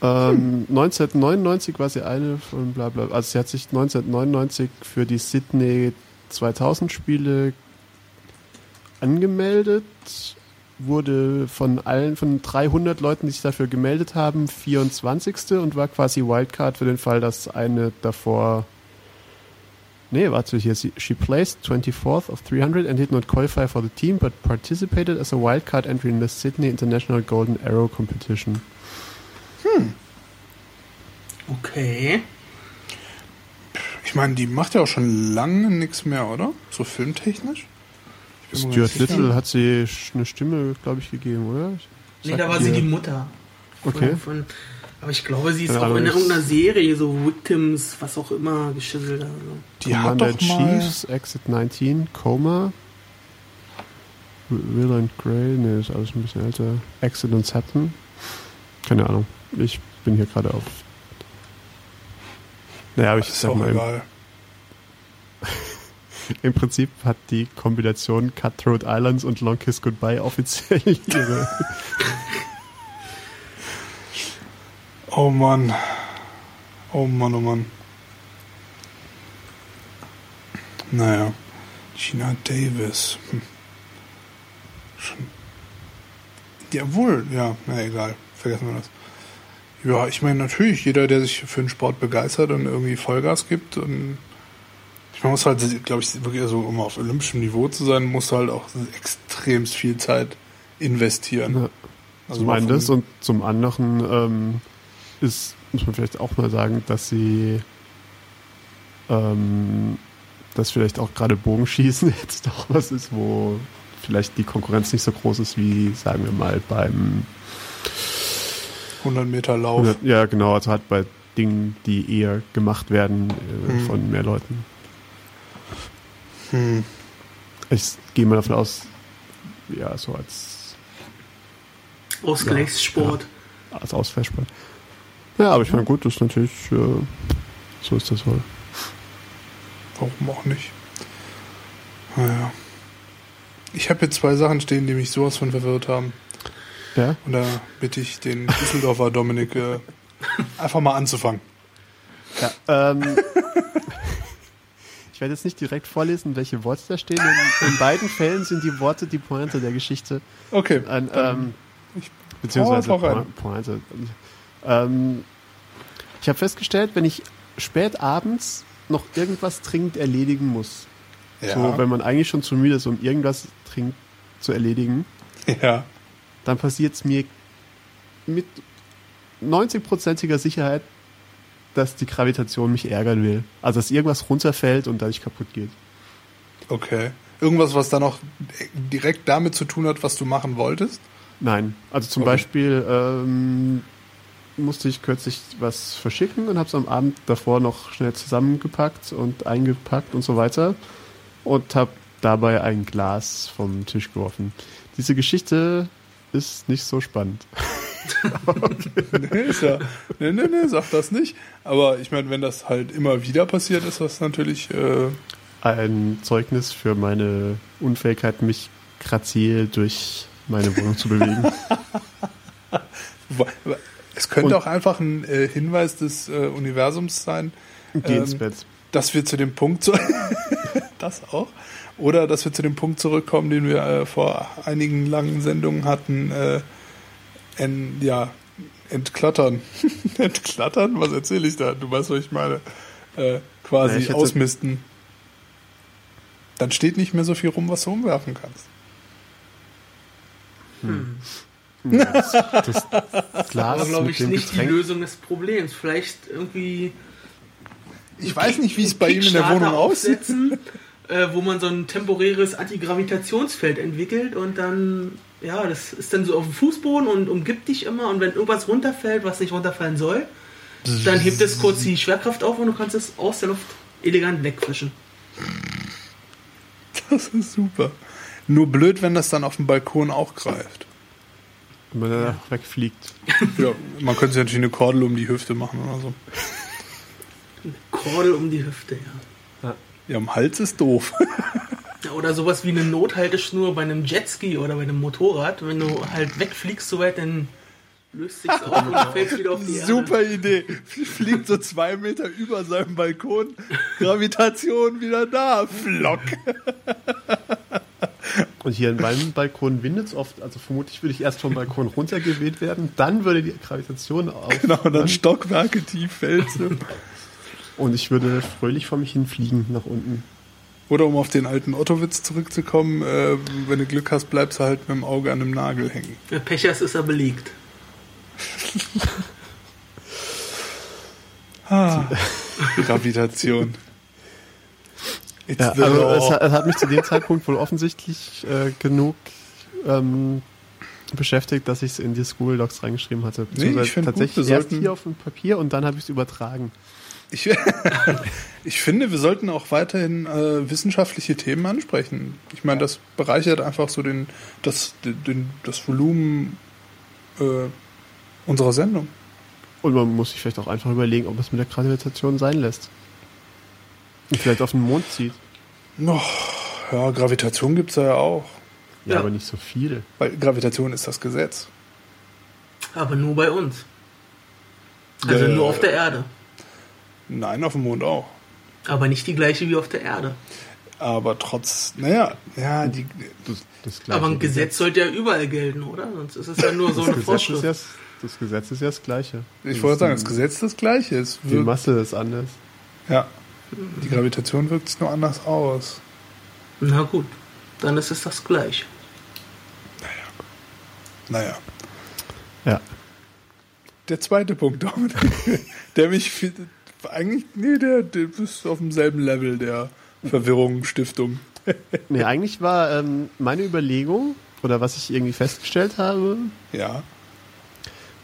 Ähm, 1999 war sie eine von bla bla. Also sie hat sich 1999 für die Sydney 2000 Spiele angemeldet, wurde von allen, von 300 Leuten, die sich dafür gemeldet haben, 24. und war quasi Wildcard für den Fall, dass eine davor Nee, warte, hier, she placed 24th of 300 and did not qualify for the team, but participated as a wildcard entry in the Sydney International Golden Arrow Competition. Okay. Ich meine, die macht ja auch schon lange nichts mehr, oder? So filmtechnisch? Stuart. Little hat sie eine Stimme, glaube ich, gegeben, oder? Nee, Sagt da war ihr- sie die Mutter. Von, Okay. Von, aber ich glaube, sie ist Keine auch in irgendeiner Serie, so Victims, was auch immer, geschüttelt. Also. Die hat doch mal... Chiefs, Exit 19, Coma. Will and Grey, ne, ist alles ein bisschen älter. Exit und Saturn. Keine Ahnung. Ich bin hier gerade auf. Naja, aber ich sag mal, im, egal. im Prinzip hat die Kombination Cutthroat Islands und Long Kiss Goodbye offiziell ihre. Oh Mann. Oh Mann, oh Mann. Naja. Gina Davis. Hm. Jawohl, ja, na egal. Vergessen wir das. Ja, ich meine natürlich, jeder, der sich für den Sport begeistert und irgendwie Vollgas gibt und meine, muss halt, glaube ich, wirklich so, um auf olympischem Niveau zu sein, muss halt auch extremst viel Zeit investieren. Ja. Also zum einen das und zum anderen ähm, ist, muss man vielleicht auch mal sagen, dass sie ähm, dass vielleicht auch gerade Bogenschießen jetzt doch was ist, wo vielleicht die Konkurrenz nicht so groß ist wie, sagen wir mal, beim 100 Meter Lauf. 100, ja genau, also halt bei Dingen, die eher gemacht werden äh, Hm. von mehr Leuten. Hm. Ich gehe mal davon aus, ja, so als, Ausgleichssport. als Ausfallsport. Ja, aber ich meine, gut, das ist natürlich, äh, so ist das wohl. Warum auch nicht? Naja. Ich habe hier zwei Sachen stehen, die mich sowas von verwirrt haben. Ja? Und da bitte ich den Düsseldorfer Dominik äh, einfach mal anzufangen. Ja, ähm, Ich werde jetzt nicht direkt vorlesen, welche Worte da stehen. In, in beiden Fällen sind die Worte die Pointe der Geschichte. Okay. Ein, ähm, ich beziehungsweise. Po- Pointe. Ähm, ich habe festgestellt, wenn ich spät abends noch irgendwas dringend erledigen muss, Ja. so wenn man eigentlich schon zu müde ist, um irgendwas dringend zu erledigen, ja. dann passiert es mir mit 90%iger Sicherheit, dass die Gravitation mich ärgern will. Also dass irgendwas runterfällt und dadurch kaputt geht. Okay. Irgendwas, was dann auch direkt damit zu tun hat, was du machen wolltest? Nein. Also zum Okay. Beispiel ähm, musste ich kürzlich was verschicken und habe es am Abend davor noch schnell zusammengepackt und eingepackt und so weiter und habe dabei ein Glas vom Tisch geworfen. Diese Geschichte ist nicht so spannend. nee, ist ja, nee, nee, nee, sag das nicht. Aber ich meine, wenn das halt immer wieder passiert, ist das natürlich. Äh, Ein Zeugnis für meine Unfähigkeit, mich grazil durch meine Wohnung zu bewegen. es könnte Und- auch einfach ein äh, Hinweis des äh, Universums sein, Ähm, dass wir zu dem Punkt zu das auch oder dass wir zu dem Punkt zurückkommen, den wir äh, vor einigen langen Sendungen hatten, äh, en, ja entklattern, entklattern, was erzähle ich da? Du weißt, was ich meine, äh, quasi Ja, ich ausmisten. Dann steht nicht mehr so viel rum, was du umwerfen kannst. Das, das Glas Aber glaube ich nicht die Getränk. Lösung des Problems. Vielleicht irgendwie. Ich weiß nicht, wie es bei ihm in der Wohnung aussieht. äh, wo man so ein temporäres Antigravitationsfeld entwickelt und dann, ja, das ist dann so auf dem Fußboden und umgibt dich immer und wenn irgendwas runterfällt, was nicht runterfallen soll, dann hebt es kurz die Schwerkraft auf und du kannst es aus der Luft elegant wegfischen. Das ist super. Nur blöd, wenn das dann auf dem Balkon auch greift. Wenn man danach wegfliegt. Ja, man könnte sich natürlich eine Kordel um die Hüfte machen oder so. Kordel um die Hüfte, ja. Ja, am Hals ist doof. Oder sowas wie eine Nothalteschnur bei einem Jetski oder bei einem Motorrad. Wenn du halt wegfliegst so weit, dann löst sich's auf und fällst wieder auf die Erde. Super Idee. Fliegt so zwei Meter über seinem Balkon. Gravitation wieder da. Flock. Und hier in meinem Balkon windet es oft, also vermutlich würde ich erst vom Balkon runtergeweht werden, dann würde die Gravitation auf. Genau, und dann Stockwerke tief fällst du. Und ich würde fröhlich vor mich hinfliegen nach unten. Oder um auf den alten Ottowitz zurückzukommen, äh, wenn du Glück hast, bleibst du halt mit dem Auge an einem Nagel hängen. Wenn Pech hast, ist er belegt. Ah, Gravitation. It's Ja, the also es, hat- es hat mich zu dem Zeitpunkt wohl offensichtlich äh, genug ähm, beschäftigt, dass ich es in die School Docs reingeschrieben hatte. Beziehungsweise ich gut, tatsächlich wir erst sollten- hier auf dem Papier und dann habe ich es übertragen. Ich, ich finde, wir sollten auch weiterhin äh, wissenschaftliche Themen ansprechen. Ich meine, das bereichert einfach so den, das, den, das Volumen äh, unserer Sendung. Und man muss sich vielleicht auch einfach überlegen, ob es mit der Gravitation sein lässt. Und vielleicht auf den Mond zieht. Oh, ja, Gravitation gibt's da ja auch. Ja, Ja. aber nicht so viel. Weil Gravitation ist das Gesetz. Aber nur bei uns. Also Äh, nur auf der Erde. Nein, auf dem Mond auch. Aber nicht die gleiche wie auf der Erde. Aber trotz, naja, ja, die, Das, das gleiche Aber ein Gesetz sollte ja überall gelten, oder? Sonst ist es ja nur so das eine Gesetz, ist Vorschrift. ja, das Gesetz ist ja das gleiche. ich wollte sagen, das Gesetz ist das gleiche. Es Die wirkt, Masse ist anders. ja, die Gravitation wirkt sich nur anders aus. Na gut, dann ist es das gleiche. Naja. Ja. Der zweite Punkt, Dominik, der mich viel- eigentlich, nee, der, der ist auf demselben Level der Verwirrung, Stiftung. Nee, eigentlich war ähm, meine Überlegung, oder was ich irgendwie festgestellt habe, Ja,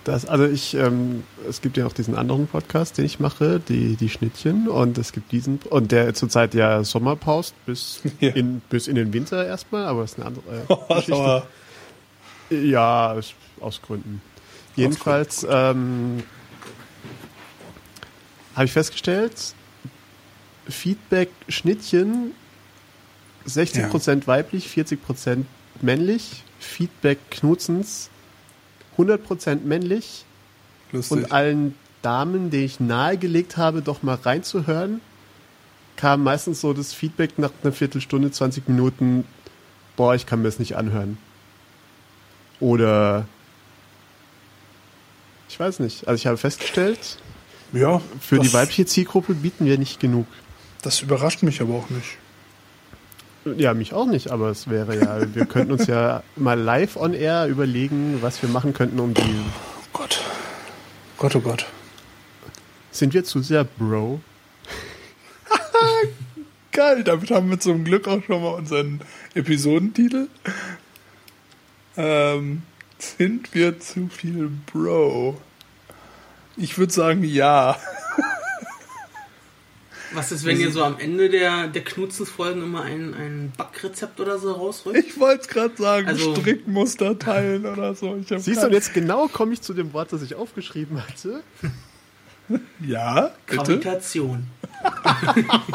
dass, also ich, ähm, es gibt ja noch diesen anderen Podcast, den ich mache, die, die Schnittchen, und es gibt diesen, und der zurzeit ja Sommerpause bis, Ja. in, bis in den Winter erstmal, aber das ist eine andere äh, Geschichte. Ja, aus Gründen. Jedenfalls ähm, habe ich festgestellt, Feedback Schnittchen 60% weiblich, 40% männlich. Feedback Knutzens 100% männlich. lustig. Und allen Damen, denen ich nahegelegt habe, doch mal reinzuhören, kam meistens so das Feedback nach einer Viertelstunde, 20 Minuten, boah, ich kann mir das nicht anhören. Oder ich weiß nicht. Also ich habe festgestellt, Ja, für die weibliche Zielgruppe bieten wir nicht genug. Das überrascht mich aber auch nicht. Ja, mich auch nicht, aber es wäre ja, wir könnten uns ja mal live on air überlegen, was wir machen könnten, um die. Oh Gott. Gott, oh Gott. Sind wir zu sehr Bro? Geil, damit haben wir zum Glück auch schon mal unseren Episodentitel. Ähm, sind wir zu viel Bro? Ich würde sagen, ja. Was ist, wenn ihr so am Ende der, der Knutzensfolgen immer ein, ein Backrezept oder so rausrückt? Ich wollte es gerade sagen, Also- Strickmuster teilen oder so. Siehst du, jetzt genau komme ich zu dem Wort, das ich aufgeschrieben hatte. Ja, bitte. Gravitation.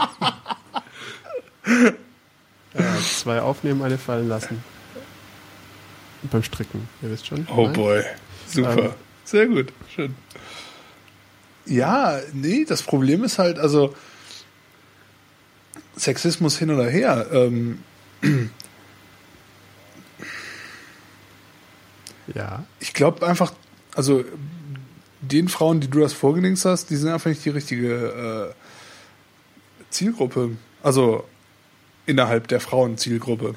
Ja, zwei aufnehmen, eine fallen lassen. Beim Stricken, ihr wisst schon. Oh Nein? boy. Super. Ähm. Sehr gut. Schön. Ja, nee, das Problem ist halt, also Sexismus hin oder her. Ähm, Ja. ich glaube einfach, also den Frauen, die du das vorgelegt hast, die sind einfach nicht die richtige äh, Zielgruppe. Also innerhalb der Frauenzielgruppe.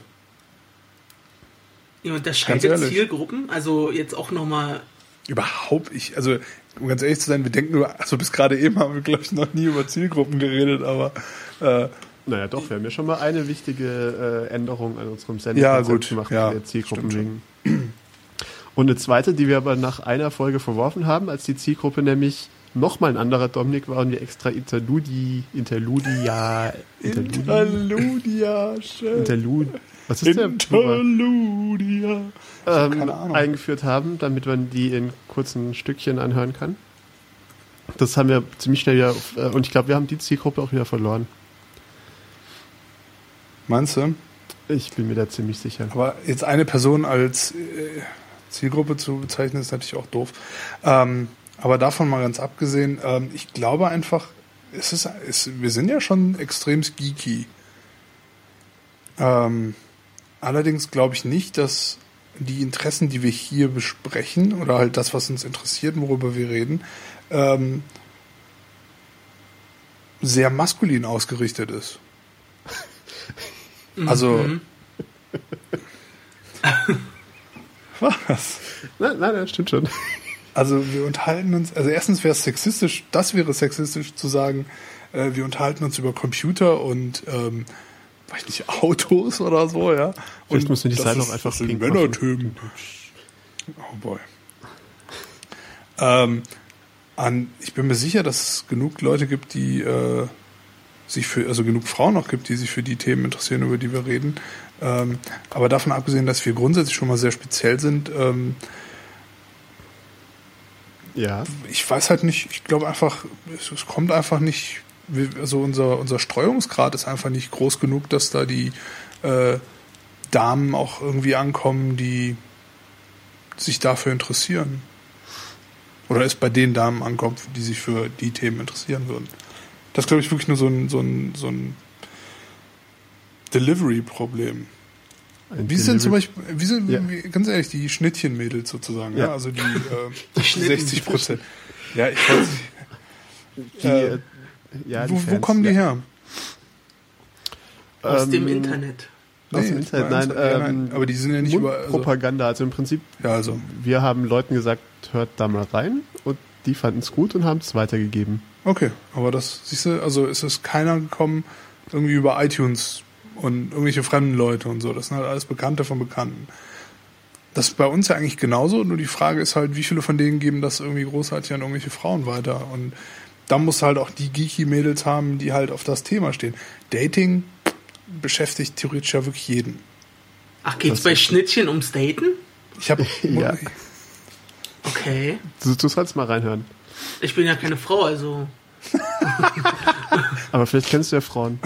Ihr unterscheidet. Zielgruppen, also jetzt auch nochmal. Überhaupt, ich, also um ganz ehrlich zu sein, wir denken nur, also bis gerade eben haben wir, glaube ich, noch nie über Zielgruppen geredet, aber äh, Naja, doch, wir haben ja schon mal eine wichtige äh, Änderung an unserem Ja, Sendekonzept gut, gemacht, ja, der Zielgruppen wegen. Und eine zweite, die wir aber nach einer Folge verworfen haben, als die Zielgruppe nämlich nochmal ein anderer Dominik war und wir extra Interludi, Interludia, Interludi, Interludia, schön. Interlud, was ist der? Plural? Interludia. Ähm, eingeführt haben, damit man die in kurzen Stückchen anhören kann. Das haben wir ziemlich schnell wieder, äh, und ich glaube, wir haben die Zielgruppe auch wieder verloren. Meinst du? Ich bin mir da ziemlich sicher. Aber jetzt eine Person als äh, Zielgruppe zu bezeichnen, ist natürlich auch doof. Ähm, aber davon mal ganz abgesehen, ähm, ich glaube einfach, es ist, es, wir sind ja schon extrem geeky. Ähm, allerdings glaube ich nicht, dass die Interessen, die wir hier besprechen, oder halt das, was uns interessiert, worüber wir reden, ähm, sehr maskulin ausgerichtet ist. Also. Mhm. Was? Nein, nein, nein, stimmt schon. Also wir unterhalten uns, also erstens wäre es sexistisch, das wäre sexistisch zu sagen, äh, wir unterhalten uns über Computer und ähm, weiß nicht, Autos oder so, ja. Vielleicht und müssen wir die Seite auch einfach das sind pink Männerthemen. Oh boy. Ähm, an, ich bin mir sicher, dass es genug Leute gibt, die äh, sich für, also genug Frauen auch gibt, die sich für die Themen interessieren, über die wir reden. Ähm, aber davon abgesehen, dass wir grundsätzlich schon mal sehr speziell sind, ähm, Ja. ich weiß halt nicht, ich glaube einfach, es, es kommt einfach nicht, also unser, unser Streuungsgrad ist einfach nicht groß genug, dass da die äh, Damen auch irgendwie ankommen, die sich dafür interessieren. Oder es bei den Damen ankommt, die sich für die Themen interessieren würden. Das ist, glaube ich, wirklich nur so ein, so ein, so ein Delivery-Problem. Wie sind zum Beispiel, wie sind, Ja. ganz ehrlich, die Schnittchenmädels sozusagen, ja. Ja. also die, äh, Die Schnitten- 60 Prozent. Ja, ich weiß nicht. Die, äh, ja, die wo, wo Fans, kommen die ja. her? Aus Ähm, dem Internet. Aus Nee, dem Internet, nein, nein, ja, ähm, nein, aber die sind ja nicht über. Also, Propaganda. Also im Prinzip, ja, also. wir haben Leuten gesagt, hört da mal rein und die fanden es gut und haben es weitergegeben. Okay, aber das, siehst du, also ist es keiner gekommen, irgendwie über iTunes und irgendwelche fremden Leute und so. Das sind halt alles Bekannte von Bekannten. Das ist bei uns ja eigentlich genauso, nur die Frage ist halt, wie viele von denen geben das irgendwie großartig an irgendwelche Frauen weiter. Und da musst du halt auch die Geeky-Mädels haben, die halt auf das Thema stehen. Dating beschäftigt theoretisch ja wirklich jeden. Ach, geht's Das bei Schnittchen ums Daten? Ich habe Ja. Okay. Du, du sollst mal reinhören. Ich bin ja keine Frau, also. Aber vielleicht kennst du ja Frauen.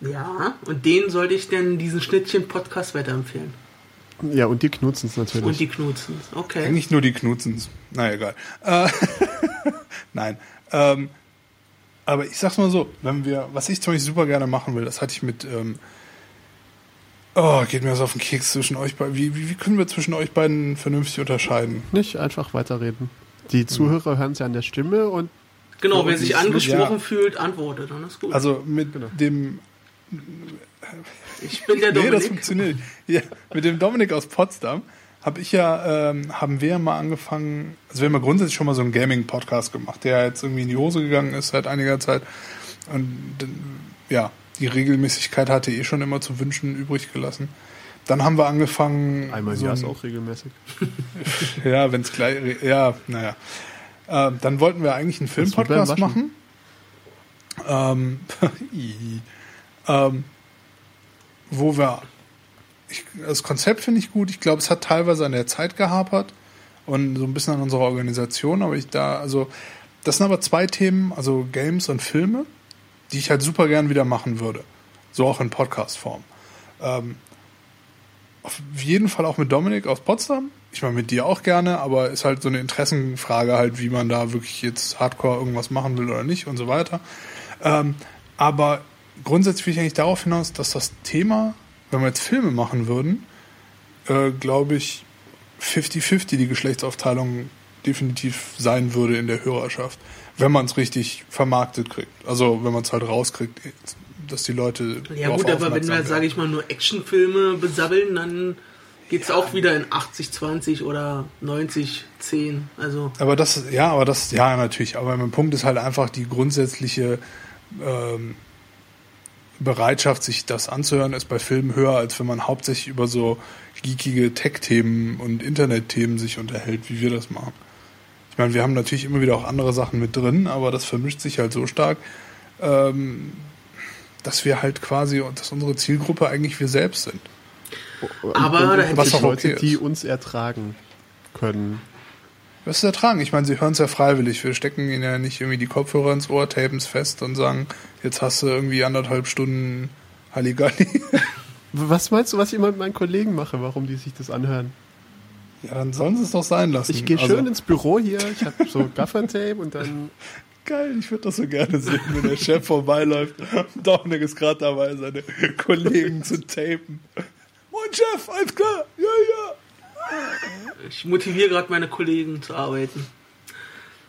Ja, und denen sollte ich denn diesen Schnittchen-Podcast weiterempfehlen. Ja, und die knutzen es natürlich. Und die Knutzen. Okay. Eigentlich nur die Knutzens. Na egal. Äh, Nein. Ähm, Aber ich sag's mal so, wenn wir, was ich zum Beispiel super gerne machen will, das hatte ich mit, ähm, oh, geht mir das auf den Keks zwischen euch beiden. Wie, wie, wie können wir zwischen euch beiden vernünftig unterscheiden? Nicht einfach weiterreden. Die Zuhörer hören es ja an der Stimme und Genau, wer sich angesprochen ja. fühlt, antwortet, dann ist gut. Also mit Genau. dem, ich bin der nee, das Dominik. funktioniert. Ja, mit dem Dominik aus Potsdam habe ich ja, ähm, haben wir mal angefangen, also wir haben ja grundsätzlich schon mal so einen Gaming-Podcast gemacht, der jetzt irgendwie in die Hose gegangen ist seit einiger Zeit. Und äh, ja, die Regelmäßigkeit hatte eh schon immer zu wünschen übrig gelassen. Dann haben wir angefangen. einmal im so Jahr ist auch regelmäßig. Ja, wenn es gleich, ja, naja. Ähm, dann wollten wir eigentlich einen Filmpodcast machen. Ähm, ähm, wo wir, ich, das Konzept finde ich gut. Ich glaube, es hat teilweise an der Zeit gehapert und so ein bisschen an unserer Organisation, aber ich da, also, das sind aber zwei Themen, also Games und Filme, die ich halt super gern wieder machen würde. So auch in Podcast-Form. Ähm, auf jeden Fall auch mit Dominik aus Potsdam. Ich meine, mit dir auch gerne, aber ist halt so eine Interessenfrage halt, wie man da wirklich jetzt hardcore irgendwas machen will oder nicht und so weiter. Ähm, aber grundsätzlich will ich eigentlich darauf hinaus, dass das Thema, wenn wir jetzt Filme machen würden, äh, glaube ich, 50-50 die Geschlechtsaufteilung definitiv sein würde in der Hörerschaft, wenn man es richtig vermarktet kriegt. Also wenn man es halt rauskriegt, dass die Leute Ja gut, aber wenn wir, sage ich mal, nur Actionfilme besabbeln, dann geht's auch wieder in 80-20 oder 90-10. Also Aber das, ja, aber das, ja, natürlich. Aber mein Punkt ist halt einfach die grundsätzliche ähm, Bereitschaft, sich das anzuhören, ist bei Filmen höher, als wenn man hauptsächlich über so geekige Tech-Themen und Internet-Themen sich unterhält, wie wir das machen. Ich meine, wir haben natürlich immer wieder auch andere Sachen mit drin, aber das vermischt sich halt so stark, ähm, dass wir halt quasi, dass unsere Zielgruppe eigentlich wir selbst sind. Und, Aber und, da hätte was ich- auch Leute, okay ist. die uns ertragen können. Was ist ertragen? Ich meine, sie hören es ja freiwillig. Wir stecken ihnen ja nicht irgendwie die Kopfhörer ins Ohr, tapen es fest und sagen, jetzt hast du irgendwie anderthalb Stunden Halligalli. Was meinst du, was ich immer mit meinen Kollegen mache, warum die sich das anhören? Ja, dann sollen sie es doch sein lassen. Ich gehe Also, schön ins Büro hier, ich habe so Gaffertape und dann Geil, ich würde das so gerne sehen, wenn der Chef vorbeiläuft. Dominik ist gerade dabei, seine Kollegen zu tapen. Moin Chef, alles klar, ja, ja. Ich motiviere gerade meine Kollegen zu arbeiten.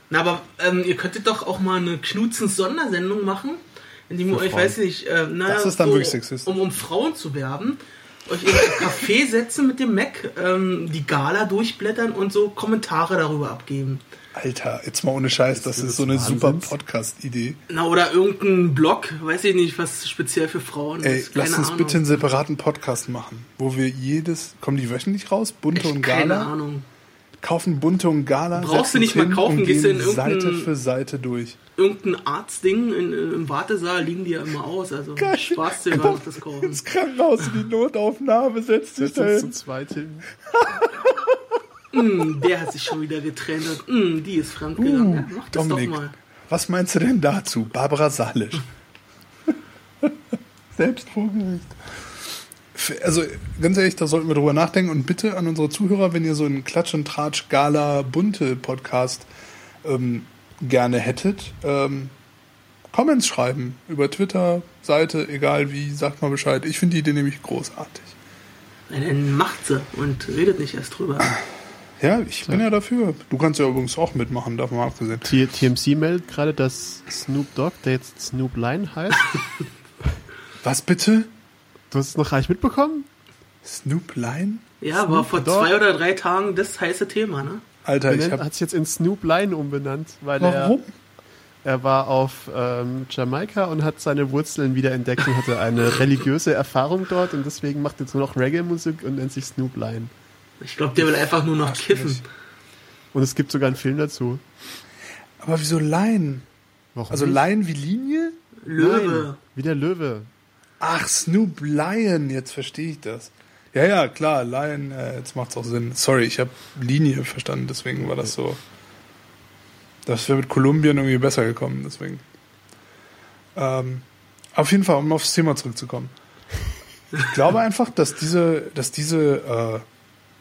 Na, aber ähm, ihr könntet doch auch mal eine Knutzens-Sondersendung machen, in dem ihr euch, weiß nicht, äh, naja, Das ist dann wirklich sexistisch. um, um Frauen zu werben, euch in ein Café setzen mit dem Mac, ähm, die Gala durchblättern und so Kommentare darüber abgeben. Alter, jetzt mal ohne Scheiß, das das ist so eine Wahnsinns? super Podcast-Idee. Na, oder irgendein Blog, weiß ich nicht, was speziell für Frauen Ey, ist. lass Keine uns Ahnung. bitte einen separaten Podcast machen, wo wir jedes, kommen die wöchentlich raus? Bunte Echt und keine Gala? Ahnung. kaufen bunte und Gala. Brauchst du nicht mal hin kaufen, gehst du gehen in irgendein- Seite für Seite durch. Irgendein Arztding in, im Wartesaal liegen die ja immer aus. Also Spaß dir gar nicht das kaufen. Ins Krankenhaus in die Notaufnahme, setzt dich setzt uns zu zweit hin. Mm, der hat sich schon wieder getrennt. Und, mm, die ist fremdgegangen. Uh, ja, mach das Dominik, doch mal. was meinst du denn dazu? Barbara Salisch. Selbst vor Gericht. Also ganz ehrlich, da sollten wir drüber nachdenken und bitte an unsere Zuhörer, wenn ihr so einen Klatsch und Tratsch Gala bunte Podcast ähm, gerne hättet, ähm, Comments schreiben über Twitter, Seite, egal wie, sagt mal Bescheid. Ich finde die Idee nämlich großartig. Dann macht sie und redet nicht erst drüber. Ja, ich bin ja dafür. Du kannst ja übrigens auch mitmachen, davon mal abgesehen. T TMC meldet gerade, dass Snoop Dogg, der jetzt Snoop Lion heißt, Was bitte? du hast es noch gar nicht mitbekommen? Snoop Lion? Ja, war vor Dogg. zwei oder drei Tagen das heiße Thema, ne? Alter, ich Benennt, hab. hat sich jetzt in Snoop Lion umbenannt, weil Warum? er er war auf ähm, Jamaika und hat seine Wurzeln wiederentdeckt und hatte eine religiöse Erfahrung dort und deswegen macht jetzt nur noch Reggae-Musik und nennt sich Snoop Lion. Ich glaube, der will einfach nur noch kiffen. nicht. Und es gibt sogar einen Film dazu. Aber wieso Lion? Warum Also nicht? Lion wie Linie? Löwe. Nein, wie der Löwe. Ach, Snoop Lion, jetzt verstehe ich das. Ja, ja, klar, Lion, äh, jetzt macht's auch Sinn. Sorry, ich habe Linie verstanden, deswegen war das so. Das wäre mit Kolumbien irgendwie besser gekommen, deswegen. Ähm, auf jeden Fall, um aufs Thema zurückzukommen. Ich glaube einfach, dass diese, dass diese, äh,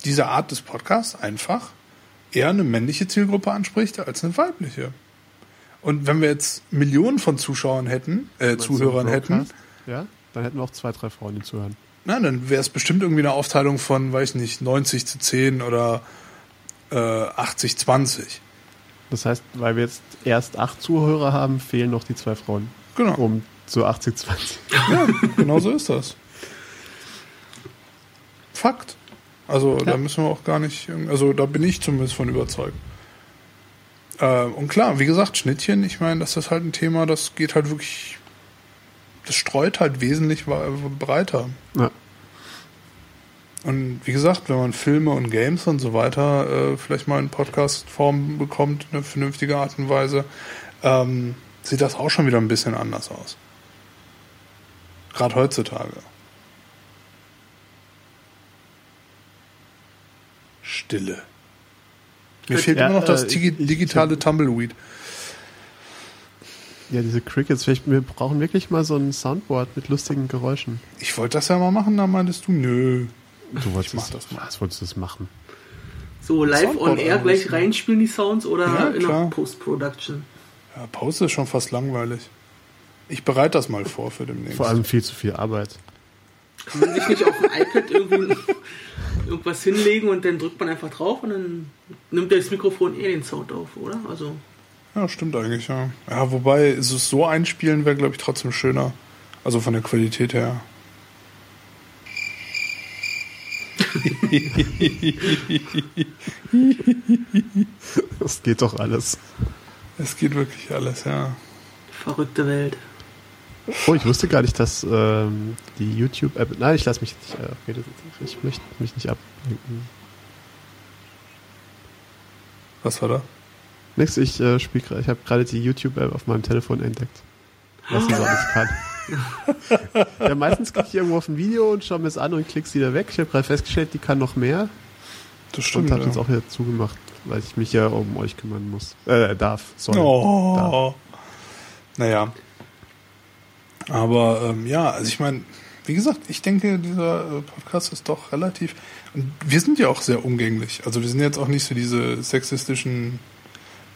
diese Art des Podcasts einfach eher eine männliche Zielgruppe anspricht als eine weibliche. Und wenn wir jetzt Millionen von Zuschauern hätten, äh, Zuhörern hätten, Ja, dann hätten wir auch zwei, drei Frauen, die zuhören. na, dann wäre es bestimmt irgendwie eine Aufteilung von, weiß nicht, 90 zu 10 oder äh, 80 20. Das heißt, weil wir jetzt erst acht Zuhörer haben, fehlen noch die zwei Frauen. Genau. Um zu 80, 20. Ja, genau so ist das. Fakt. Also da Ja. müssen wir auch gar nicht, also da bin ich zumindest von überzeugt. Äh, und klar, wie gesagt, Schnittchen, ich meine, das ist halt ein Thema, das geht halt wirklich, das streut halt wesentlich breiter. Ja. Und wie gesagt, wenn man Filme und Games und so weiter äh, vielleicht mal in Podcast-Form bekommt, eine vernünftige Art und Weise, ähm, sieht das auch schon wieder ein bisschen anders aus. Gerade heutzutage. Stille. Mir fehlt Ja, immer noch das äh, digi ich- digitale Tumbleweed. Ja, diese Crickets, vielleicht, wir brauchen wirklich mal so ein Soundboard mit lustigen Geräuschen. Ich wollte das ja mal machen, da meintest du, nö. Du wolltest mach das mal. Was wolltest du das machen? So live on Soundboard air gleich eigentlich. reinspielen die Sounds oder Ja, in der. Post-Production? Ja, Pause ist schon fast langweilig. Ich bereite das mal vor für demnächst. Vor allem viel zu viel Arbeit. Kann man sich nicht auf dem iPad irgendwo irgendwas hinlegen und dann drückt man einfach drauf und dann nimmt das Mikrofon eh den Sound auf, oder? Also Ja, stimmt eigentlich, ja. Ja, wobei, ist es so einspielen wäre, glaube ich, trotzdem schöner. Also von der Qualität her. Das geht doch alles. Es geht wirklich alles, ja. verrückte Welt. Oh, ich wusste gar nicht, dass ähm, die YouTube-App. Nein, ich lasse mich nicht. Äh, okay, das- ich möchte mich nicht ablenken. Was war da? Nix, ich äh, gerade. Ich habe gerade die YouTube-App auf meinem Telefon entdeckt. Was so alles kann. ja, meistens klicke ich irgendwo auf ein Video und schaue mir es an und klick's wieder weg. Ich habe gerade festgestellt, die kann noch mehr. Das stimmt. und habe ja. jetzt auch wieder zugemacht, weil ich mich ja um euch kümmern muss. Äh, darf. Sorry. Oh. Naja. Aber ähm, ja, also ich meine, wie gesagt, ich denke, dieser äh, Podcast ist doch relativ. Und wir sind ja auch sehr umgänglich. Also wir sind jetzt auch nicht so diese sexistischen,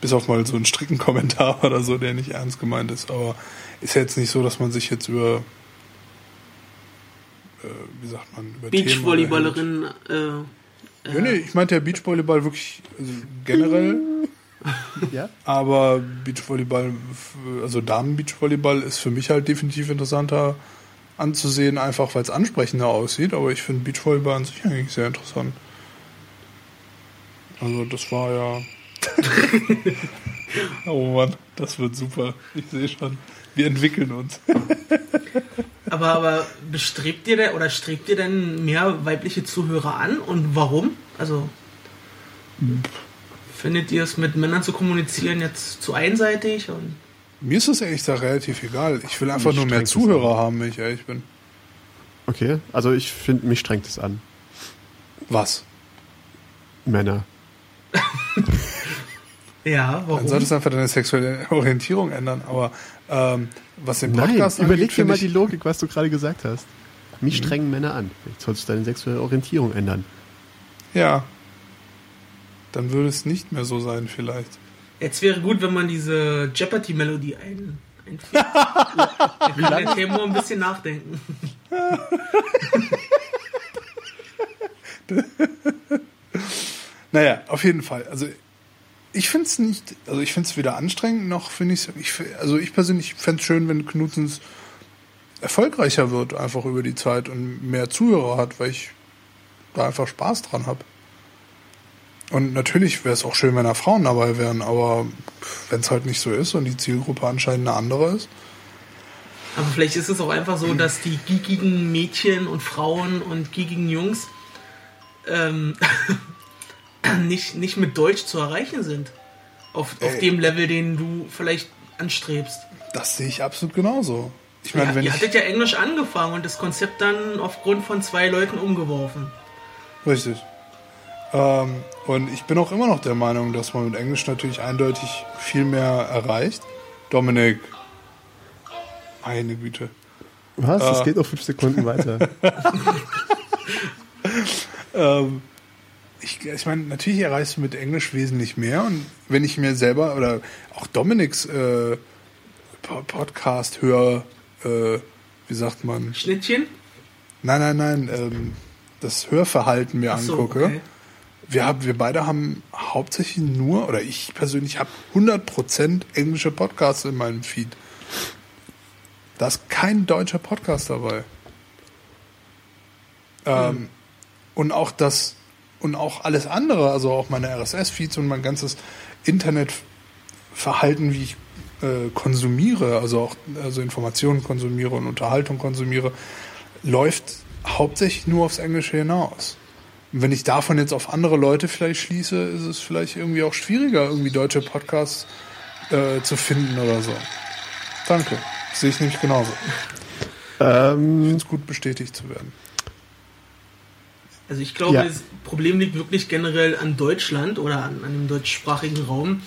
bis auf mal so einen stricken Kommentar oder so, der nicht ernst gemeint ist. Aber ist ja jetzt nicht so, dass man sich jetzt über äh, wie sagt man, über Themen Beachvolleyballerin. Äh, unterhält. Ja, nee, ich meinte ja Beachvolleyball wirklich also generell. Ja? Aber Beachvolleyball, also Damen-Beachvolleyball ist für mich halt definitiv interessanter anzusehen, einfach weil es ansprechender aussieht. Aber ich finde Beachvolleyball an sich eigentlich sehr interessant. Also das war ja... oh Mann, das wird super. Ich sehe schon. Wir entwickeln uns. aber, aber bestrebt ihr denn oder strebt ihr denn mehr weibliche Zuhörer an und warum? Also findet ihr es mit Männern zu kommunizieren jetzt zu einseitig und Mir ist es ehrlich gesagt relativ egal. Ich will einfach Mich nur mehr Zuhörer haben, wenn ich ehrlich bin. Okay, also ich finde, mich strengt es an. Was? Männer. ja, Dann warum? solltest du einfach deine sexuelle Orientierung ändern. Aber ähm, was den Nein, Podcast überleg angeht, dir finde mal die Logik, was du gerade gesagt hast. Mich strengen Männer an. Jetzt sollst du deine sexuelle Orientierung ändern. Ja. Dann würde es nicht mehr so sein, vielleicht. Jetzt wäre gut, wenn man diese Jeopardy-Melodie ein, einfügt. Dann kann der Temo ein bisschen nachdenken. Naja, auf jeden Fall. Also ich finde es nicht, also ich finde es weder anstrengend noch finde ich es, also ich persönlich fände es schön, wenn Knutzens erfolgreicher wird, einfach über die Zeit und mehr Zuhörer hat, weil ich da einfach Spaß dran habe. Und natürlich wäre es auch schön, wenn da Frauen dabei wären, aber wenn es halt nicht so ist und die Zielgruppe anscheinend eine andere ist. Aber vielleicht ist es auch einfach so, dass die geekigen Mädchen und Frauen und geekigen Jungs ähm, nicht, nicht mit Deutsch zu erreichen sind. Auf, auf dem Level, den du vielleicht anstrebst. Das sehe ich absolut genauso. Ich meine, Ja, wenn ihr ich, hattet ja Englisch angefangen und das Konzept dann aufgrund von zwei Leuten umgeworfen. Richtig. Ähm, und ich bin auch immer noch der Meinung, dass man mit Englisch natürlich eindeutig viel mehr erreicht. Dominik. Eine Güte. Was? Es Äh. geht noch fünf Sekunden weiter. Ähm, ich, ich meine, natürlich erreichst du mit Englisch wesentlich mehr. Und wenn ich mir selber oder auch Dominiks äh, Podcast höre, äh, wie sagt man? Schnittchen? Nein, nein, nein. Ähm, das Hörverhalten mir so, angucke. okay. Wir, haben, wir beide haben hauptsächlich nur, oder ich persönlich habe 100% englische Podcasts in meinem Feed. Da ist kein deutscher Podcast dabei. Ähm, Und auch das, und auch alles andere, also auch meine RSS-Feeds und mein ganzes Internetverhalten, wie ich äh, konsumiere, also auch also Informationen konsumiere und Unterhaltung konsumiere, läuft hauptsächlich nur aufs Englische hinaus. Und wenn ich davon jetzt auf andere Leute vielleicht schließe, ist es vielleicht irgendwie auch schwieriger, irgendwie deutsche Podcasts äh, zu finden oder so. Danke. Sehe ich nämlich genauso. Ich Ähm, finde es gut, bestätigt zu werden. Also ich glaube, Ja. das Problem liegt wirklich generell an Deutschland oder an, an dem deutschsprachigen Raum,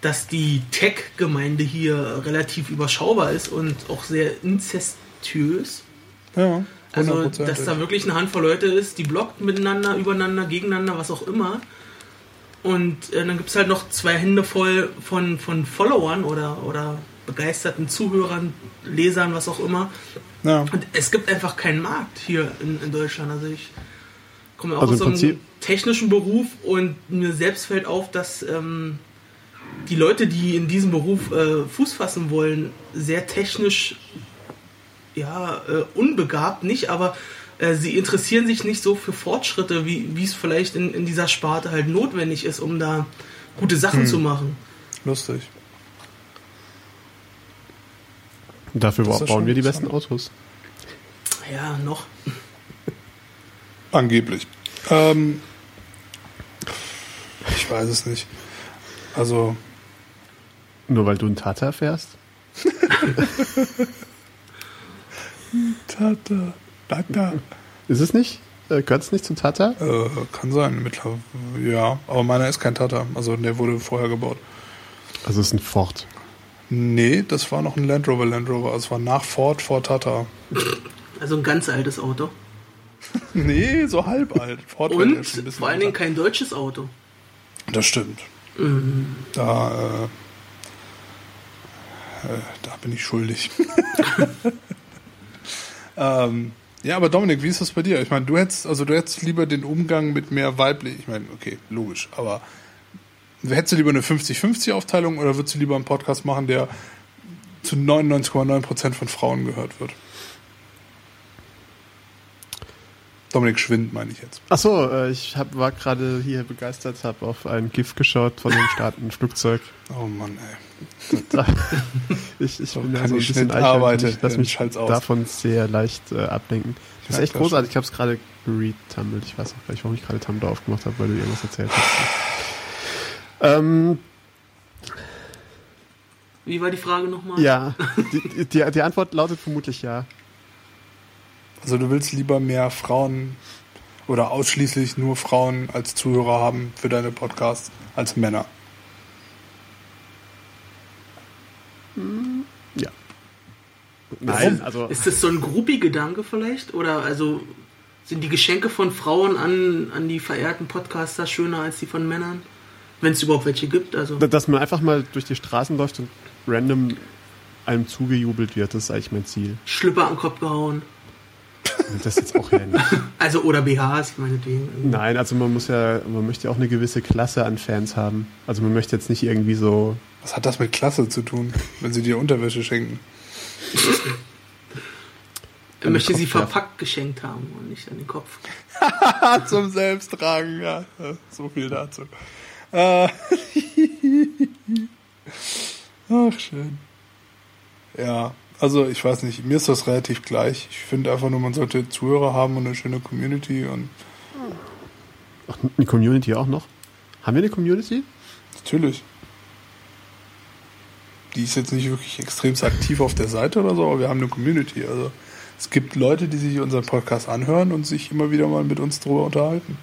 dass die Tech-Gemeinde hier relativ überschaubar ist und auch sehr inzestiös. Ja, Also, 100%. dass da wirklich eine Handvoll Leute ist, die blockt miteinander, übereinander, gegeneinander, was auch immer. Und äh, dann gibt es halt noch zwei Hände voll von, von Followern oder, oder begeisterten Zuhörern, Lesern, was auch immer. ja. Und es gibt einfach keinen Markt hier in, in Deutschland. Also ich komme auch Also aus einem Prinzip- technischen Beruf und mir selbst fällt auf, dass ähm, die Leute, die in diesem Beruf äh, Fuß fassen wollen, sehr technisch ja, äh, unbegabt nicht, aber äh, sie interessieren sich nicht so für Fortschritte, wie wie es vielleicht in, in dieser Sparte halt notwendig ist, um da gute Sachen zu machen. Lustig. dafür bauen wir die besten Autos. Ja, noch. Angeblich. Ähm, ich weiß es nicht. Also, Nur weil du einen Tata fährst? Tata, Tata. Ist es nicht? Äh, Gehört es nicht zum Tata? Äh, kann sein, mittlerweile. Ja, aber meiner ist kein Tata. Also, der wurde vorher gebaut. Also es ist ein Ford. Nee, das war noch ein Land Rover, Land Rover. Also, es war nach Ford, Ford Tata. Also ein ganz altes Auto. Nee, so halb alt. Ford war ja Und bisschen vor allen Dingen kein deutsches Auto. Das stimmt. Da, äh, äh, da bin ich schuldig. ähm, ja, aber Dominik, wie ist das bei dir? Ich meine, du hättest, also du hättest lieber den Umgang mit mehr weiblich. Ich meine, okay, logisch, aber hättest du lieber eine 50-50-Aufteilung oder würdest du lieber einen Podcast machen, der zu 99,9% von Frauen gehört wird? Dominik Schwind, meine ich jetzt. Achso, äh, ich hab, war gerade hier begeistert, habe auf ein GIF geschaut von dem startenden Flugzeug. Oh Mann, ey. Da, ich ich So bin da kann so ein ich bisschen arbeite, Ich lass mich davon sehr leicht äh, ablenken. Das ist echt klar, großartig. Ich habe es gerade retummelt. Ich weiß auch gar nicht, warum ich gerade Tumblr aufgemacht habe, weil du irgendwas erzählt hast. Ähm, Wie war die Frage nochmal? ja, die, die, die Antwort lautet vermutlich ja. Also du willst lieber mehr Frauen oder ausschließlich nur Frauen als Zuhörer haben für deine Podcasts als Männer. Ja. Nein, also Ist das so ein Groupie-Gedanke vielleicht? Oder also sind die Geschenke von Frauen an, an die verehrten Podcaster schöner als die von Männern? Wenn es überhaupt welche gibt. Also dass man einfach mal durch die Straßen läuft und random einem zugejubelt wird, das ist eigentlich mein Ziel. Schlüpper am Kopf gehauen. Das ist jetzt auch ja nicht. Also oder BHs, meinetwegen. Nein, also man muss ja, man möchte ja auch eine gewisse Klasse an Fans haben. Also man möchte jetzt nicht irgendwie so. Was hat das mit Klasse zu tun, wenn sie dir Unterwäsche schenken? Er möchte sie verpackt geschenkt haben und nicht an den Kopf. Zum Selbsttragen, ja. So viel dazu. Äh. Ach, schön. Ja, also ich weiß nicht, mir ist das relativ gleich. Ich finde einfach nur, man sollte Zuhörer haben und eine schöne Community und Ach, eine Community auch noch? Haben wir eine Community? Natürlich. Die ist jetzt nicht wirklich extrem aktiv auf der Seite oder so, aber wir haben eine Community. Also es gibt Leute, die sich unseren Podcast anhören und sich immer wieder mal mit uns drüber unterhalten.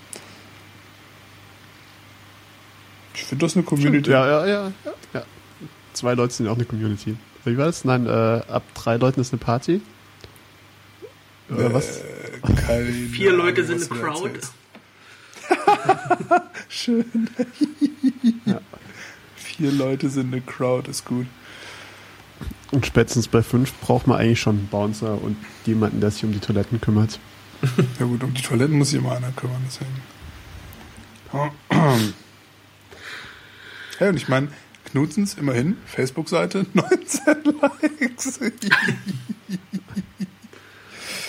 Ich finde das eine Community. Ja, ja, ja, ja, ja. Zwei Leute sind auch eine Community. Wie war das? Nein, äh, ab drei Leuten ist eine Party. Oder was? Äh, keine Vier Leute Ahnung, sind was eine Crowd. Schön. Ja. Vier Leute sind eine Crowd, ist gut. Und spätestens bei fünf braucht man eigentlich schon einen Bouncer und jemanden, der sich um die Toiletten kümmert. Ja gut, um die Toiletten muss sich immer einer kümmern, deswegen. Hey, und ich meine, Knutzens immerhin, Facebook-Seite, 19 Likes.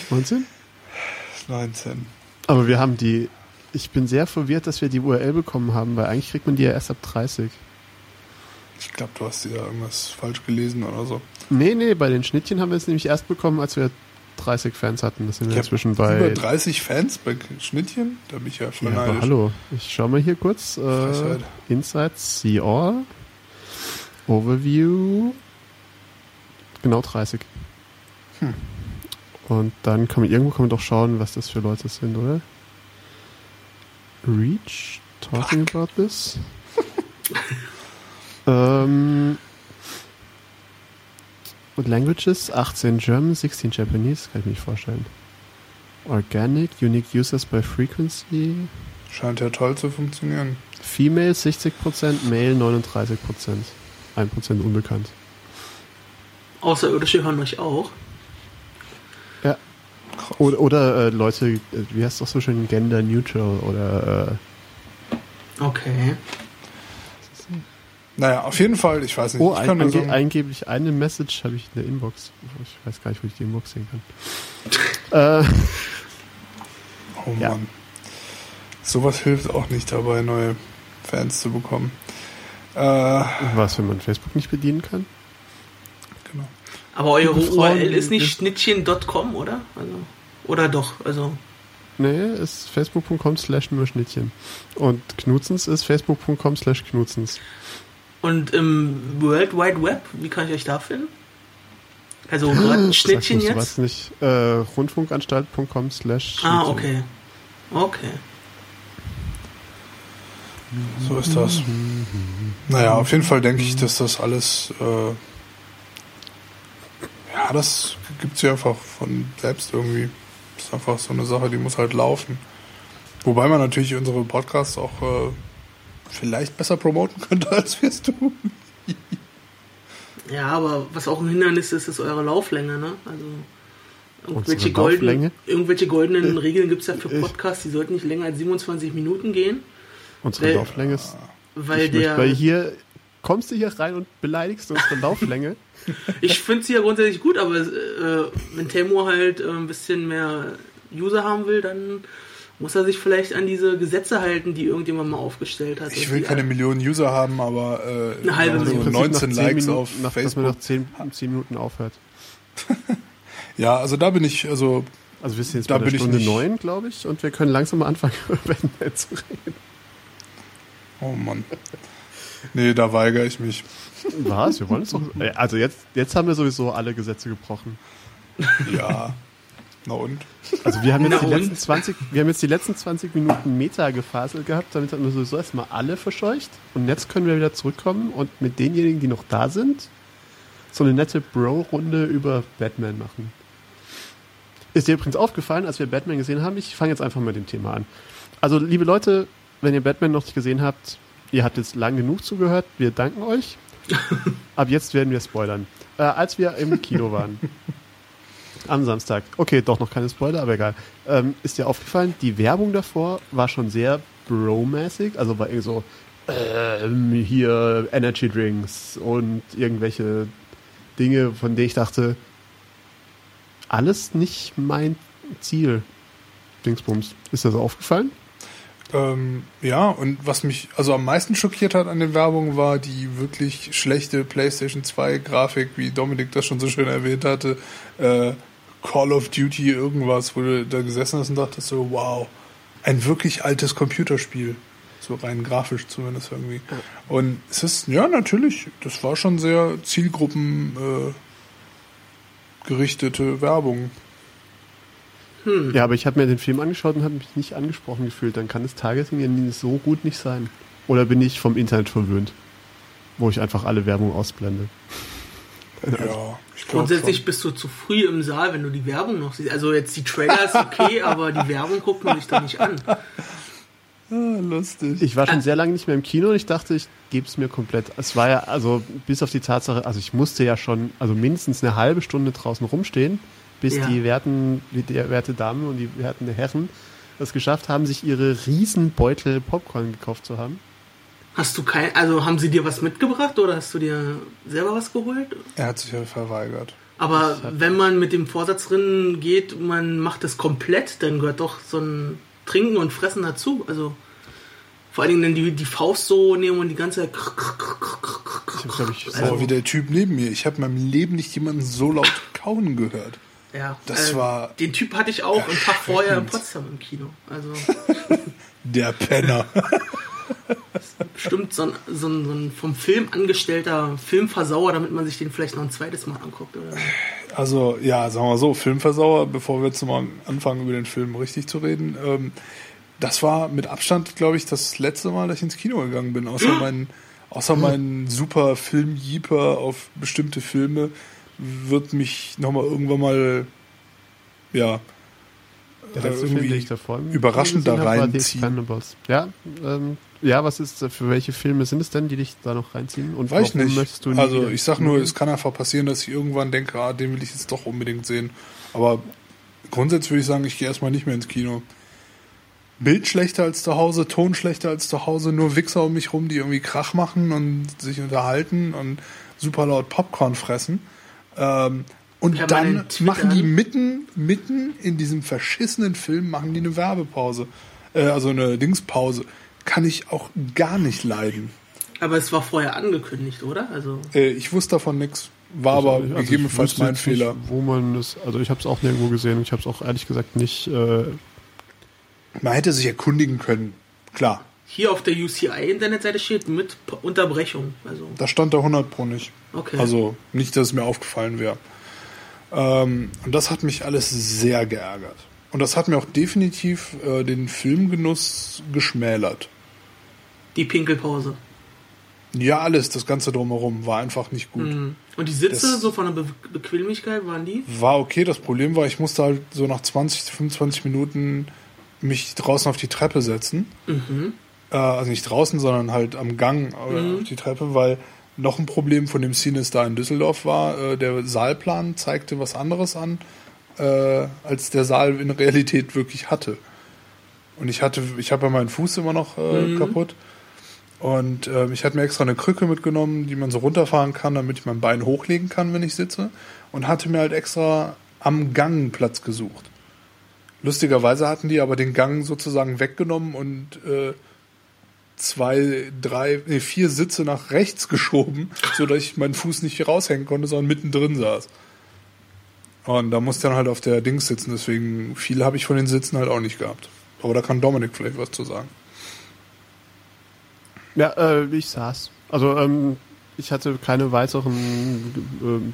19? 19. Aber wir haben die. Ich bin sehr verwirrt, dass wir die URL bekommen haben, weil eigentlich kriegt man die ja erst ab 30. Ich glaube, du hast ja irgendwas falsch gelesen oder so. Nee, nee, bei den Schnittchen haben wir es nämlich erst bekommen, als wir 30 Fans hatten. Das sind wir inzwischen bei. Über 30 Fans bei Schnittchen? Da bin ich ja voll Ja, hallo, ich schau mal hier kurz. Äh. Insights, See All, Overview, genau 30. Hm. Und dann kann man, irgendwo kann man doch schauen, was das für Leute sind, oder? Reach, talking about this. ähm, und Languages, 18 German, 16 Japanese, kann ich mir nicht vorstellen. Organic, Unique Users by Frequency, Scheint ja toll zu funktionieren. Female 60%, Male 39%. 1% unbekannt. Außerirdische hören euch auch. Ja. Oder, oder äh, Leute, äh, wie heißt das so schön, Gender Neutral oder äh, Okay. Naja, auf jeden Fall, ich weiß nicht. oh, ich ein, ange sagen, angeblich eine Message habe ich in der Inbox. Ich weiß gar nicht, wo ich die Inbox sehen kann. äh, oh ja. Mann. Sowas hilft auch nicht dabei, neue Fans zu bekommen. Äh, was, wenn man Facebook nicht bedienen kann? genau. Aber eure URL ist nicht schnittchen.com, oder? Also, oder doch? Also, Nee, ist facebook.com slash nur Schnittchen. Und Knutzens ist facebook.com slash Knutzens. und im World Wide Web, wie kann ich euch da finden? Also gerade Schnittchen jetzt? weißt nicht, äh, rundfunkanstalt.com slash Ah, Schnittchen. okay. Okay. So ist das. Naja, auf jeden Fall denke ich, dass das alles, äh, ja, das gibt sich einfach von selbst irgendwie. Das ist einfach so eine Sache, die muss halt laufen. Wobei man natürlich unsere Podcasts auch äh, vielleicht besser promoten könnte, als wir es tun. Ja, aber was auch ein Hindernis ist, ist eure Lauflänge, ne? Also irgendwelche, golden, irgendwelche goldenen Regeln gibt es ja für Podcasts, die sollten nicht länger als 27 Minuten gehen, Unsere Weil- Lauflänge ist weil ich der. möchte, weil hier kommst du hier rein und beleidigst unsere Lauflänge. Ich finde sie ja grundsätzlich gut, aber äh, wenn Temo halt äh, ein bisschen mehr User haben will, dann muss er sich vielleicht an diese Gesetze halten, die irgendjemand mal aufgestellt hat. Ich will keine Millionen User haben, aber äh, Eine halbe so Million. Prinzip 19 nach zehn Likes Minuten, auf nach, Dass man Facebook. nach 10, 10 Minuten aufhört. Ja, also da bin ich, also Also wir sind jetzt Da bei der Stunde nicht- 9, glaube ich, und wir können langsam mal anfangen, über Batman zu reden. Oh Mann. Nee, da weigere ich mich. Was? Wir wollen es doch. Äh, Also jetzt, jetzt haben wir sowieso alle Gesetze gebrochen. Ja. Na und? Also wir haben jetzt Na die und? letzten 20, wir haben jetzt die letzten 20 Minuten Meta gefaselt gehabt, damit haben wir sowieso erstmal alle verscheucht. Und jetzt können wir wieder zurückkommen und mit denjenigen, die noch da sind, so eine nette Bro-Runde über Batman machen. Ist dir übrigens aufgefallen, als wir Batman gesehen haben? Ich fange jetzt einfach mal mit dem Thema an. Also, liebe Leute, wenn ihr Batman noch nicht gesehen habt, ihr habt jetzt lang genug zugehört, wir danken euch. Ab jetzt werden wir spoilern. Äh, als wir im Kino waren, am Samstag, okay, doch noch keine Spoiler, aber egal, ähm, ist dir aufgefallen, die Werbung davor war schon sehr Bro-mäßig, also war irgendwie so, ähm, hier Energy Drinks und irgendwelche Dinge, von denen ich dachte, alles nicht mein Ziel. Dingsbums. Ist das aufgefallen? Ähm, ja, und was mich also am meisten schockiert hat an den Werbungen war die wirklich schlechte PlayStation 2 Grafik, wie Dominik das schon so schön erwähnt hatte. Äh, Call of Duty irgendwas, wo du da gesessen hast und dachtest so, wow, ein wirklich altes Computerspiel. So rein grafisch zumindest irgendwie. Und es ist, ja, natürlich, das war schon sehr Zielgruppen äh, gerichtete Werbung. Ja, aber ich habe mir den Film angeschaut und habe mich nicht angesprochen gefühlt. Dann kann das Targeting ja so gut nicht sein. Oder bin ich vom Internet verwöhnt? Wo ich einfach alle Werbung ausblende. Ja, ich glaube Grundsätzlich bist du zu früh im Saal, wenn du die Werbung noch siehst. Also jetzt die Trailer ist okay, aber die Werbung guckt man sich doch nicht an. Ah, lustig. Ich war schon sehr lange nicht mehr im Kino und ich dachte, ich gebe es mir komplett. Es war ja, also bis auf die Tatsache, also ich musste ja schon, also mindestens eine halbe Stunde draußen rumstehen, bis Ja. die werten, die werte Damen und die werten Herren es geschafft haben, sich ihre riesen Beutel Popcorn gekauft zu haben. Hast du kein, also haben sie dir was mitgebracht oder hast du dir selber was geholt? Er hat sich ja verweigert. Aber wenn man mit dem Vorsatz drin geht, man macht das komplett, dann gehört doch so ein Trinken und Fressen dazu. Also vor allen Dingen dann die, die Faust so nehmen und die ganze Zeit. Ich ich, Also- wie der Typ neben mir. Ich habe in meinem Leben nicht jemanden so laut kauen gehört. Ja, Das war Den Typ hatte ich auch einen Tag vorher in. Potsdam im Kino. Also Der Penner. bestimmt so ein, so ein, so ein vom Film angestellter Filmversauer, damit man sich den vielleicht noch ein zweites Mal anguckt. Oder? Also, ja, sagen wir so, Filmversauer, bevor wir jetzt mal anfangen, über den Film richtig zu reden. Ähm, das war mit Abstand, glaube ich, das letzte Mal, dass ich ins Kino gegangen bin. Außer mein, außer mein super Film-Jeeper auf bestimmte Filme wird mich nochmal irgendwann mal, ja, Der äh, letzte Film, irgendwie den ich davor überraschend da reinziehen. Ja, ähm, ja, was ist, äh, für welche Filme sind es denn, die dich da noch reinziehen? Und Weiß warum nicht. möchtest du also ich sag nur, es kann einfach passieren, dass ich irgendwann denke, ah, den will ich jetzt doch unbedingt sehen. Aber grundsätzlich würde ich sagen, ich gehe erstmal nicht mehr ins Kino. Bild schlechter als zu Hause, Ton schlechter als zu Hause, nur Wichser um mich rum, die irgendwie Krach machen und sich unterhalten und super laut Popcorn fressen. Ähm, und dann machen die mitten, mitten in diesem verschissenen Film, machen die eine Werbepause. Äh, also eine Dingspause. Kann ich auch gar nicht leiden. Aber es war vorher angekündigt, oder? Also Äh, ich wusste davon nichts, war aber Also gegebenenfalls mein nicht, Fehler. Wo man das, also ich habe es auch nirgendwo gesehen und ich habe es auch ehrlich gesagt nicht. Äh, Man hätte sich erkundigen können. Klar, hier auf der UCI-Internetseite steht mit Unterbrechung. Also da stand da 100 pro nicht. okay. Also nicht, dass es mir aufgefallen wäre. Ähm, und das hat mich alles sehr geärgert. Und das hat mir auch definitiv äh, den Filmgenuss geschmälert. die Pinkelpause. Ja, alles, das Ganze drumherum war einfach nicht gut. Mhm. Und die Sitze, Das- so von der Be Bequemlichkeit, waren die? War okay, das Problem war, ich musste halt so nach 20, 25 Minuten mich draußen auf die Treppe setzen. Mhm. Äh, also nicht draußen, sondern halt am Gang äh, auf die Treppe, weil noch ein Problem von dem Cine da in Düsseldorf war, äh, der Saalplan zeigte was anderes an, äh, als der Saal in Realität wirklich hatte. Und ich hatte, ich habe ja meinen Fuß immer noch äh, kaputt. Und äh, ich hatte mir extra eine Krücke mitgenommen, die man so runterfahren kann, damit ich mein Bein hochlegen kann, wenn ich sitze. Und hatte mir halt extra am Gang Platz gesucht. Lustigerweise hatten die aber den Gang sozusagen weggenommen und äh, zwei, drei, nee, vier Sitze nach rechts geschoben, so dass ich meinen Fuß nicht raushängen konnte, sondern mittendrin saß. Und da musste dann halt auf der Dings sitzen, deswegen viel habe ich von den Sitzen halt auch nicht gehabt. Aber da kann Dominik vielleicht was zu sagen. ja, äh, ich saß. Also ähm, ich hatte keine weiteren. Ähm,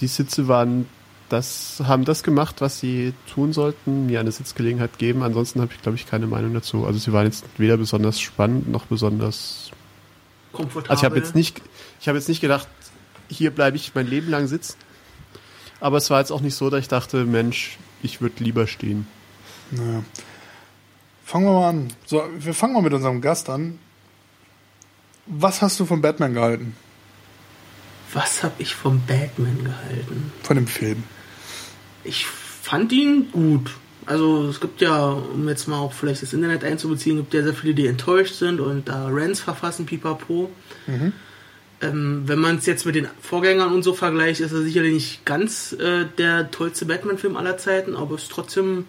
die Sitze waren, das haben das gemacht, was sie tun sollten, mir eine Sitzgelegenheit geben. Ansonsten habe ich, glaube ich, keine Meinung dazu. Also sie waren jetzt weder besonders spannend noch besonders Komfortabel. Also ich habe jetzt nicht, ich habe jetzt nicht gedacht, hier bleibe ich mein Leben lang sitzen. Aber es war jetzt auch nicht so, dass ich dachte, Mensch, ich würde lieber stehen. Naja. Fangen wir mal an. So, wir fangen mal mit unserem Gast an. Was hast du von Batman gehalten? Was habe ich vom Batman gehalten? Von dem Film? Ich fand ihn gut. Also es gibt ja, um jetzt mal auch vielleicht das Internet einzubeziehen, gibt ja sehr viele, die enttäuscht sind und da Rants verfassen, pipapo. Ähm, wenn man es jetzt mit den Vorgängern und so vergleicht, ist er sicherlich nicht ganz äh, der tollste Batman-Film aller Zeiten, aber ist trotzdem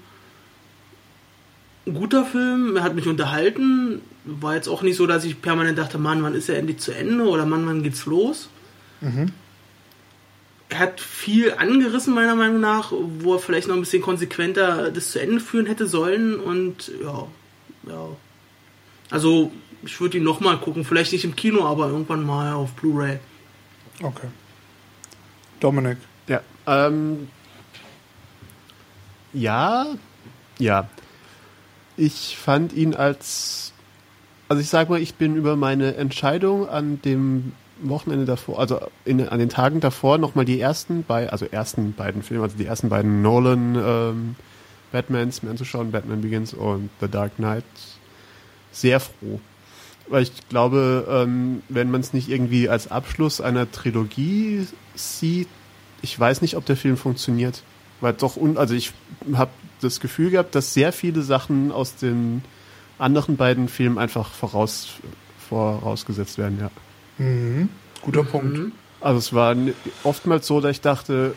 ein guter Film. Er hat mich unterhalten. War jetzt auch nicht so, dass ich permanent dachte, Mann, wann ist er endlich zu Ende oder Mann, wann geht's los? er hat viel angerissen, meiner Meinung nach, wo er vielleicht noch ein bisschen konsequenter das zu Ende führen hätte sollen. Und ja, ja. Also, ich würde ihn nochmal gucken. Vielleicht nicht im Kino, aber irgendwann mal auf Blu-ray. Okay. Dominik. Ja. Ähm, ja, ja. Ich fand ihn als, also ich sag mal, ich bin über meine Entscheidung an dem Wochenende davor, also in, an den Tagen davor nochmal die ersten bei, also ersten beiden Filme, also die ersten beiden Nolan ähm, Batmans mir anzuschauen, Batman Begins und The Dark Knight, sehr froh. Weil ich glaube, ähm, wenn man es nicht irgendwie als Abschluss einer Trilogie sieht, ich weiß nicht, ob der Film funktioniert. Weil doch, un also ich habe das Gefühl gehabt, dass sehr viele Sachen aus den anderen beiden Filmen einfach voraus, vorausgesetzt werden, ja. Mhm. Guter Punkt. Also es war oftmals so, dass ich dachte,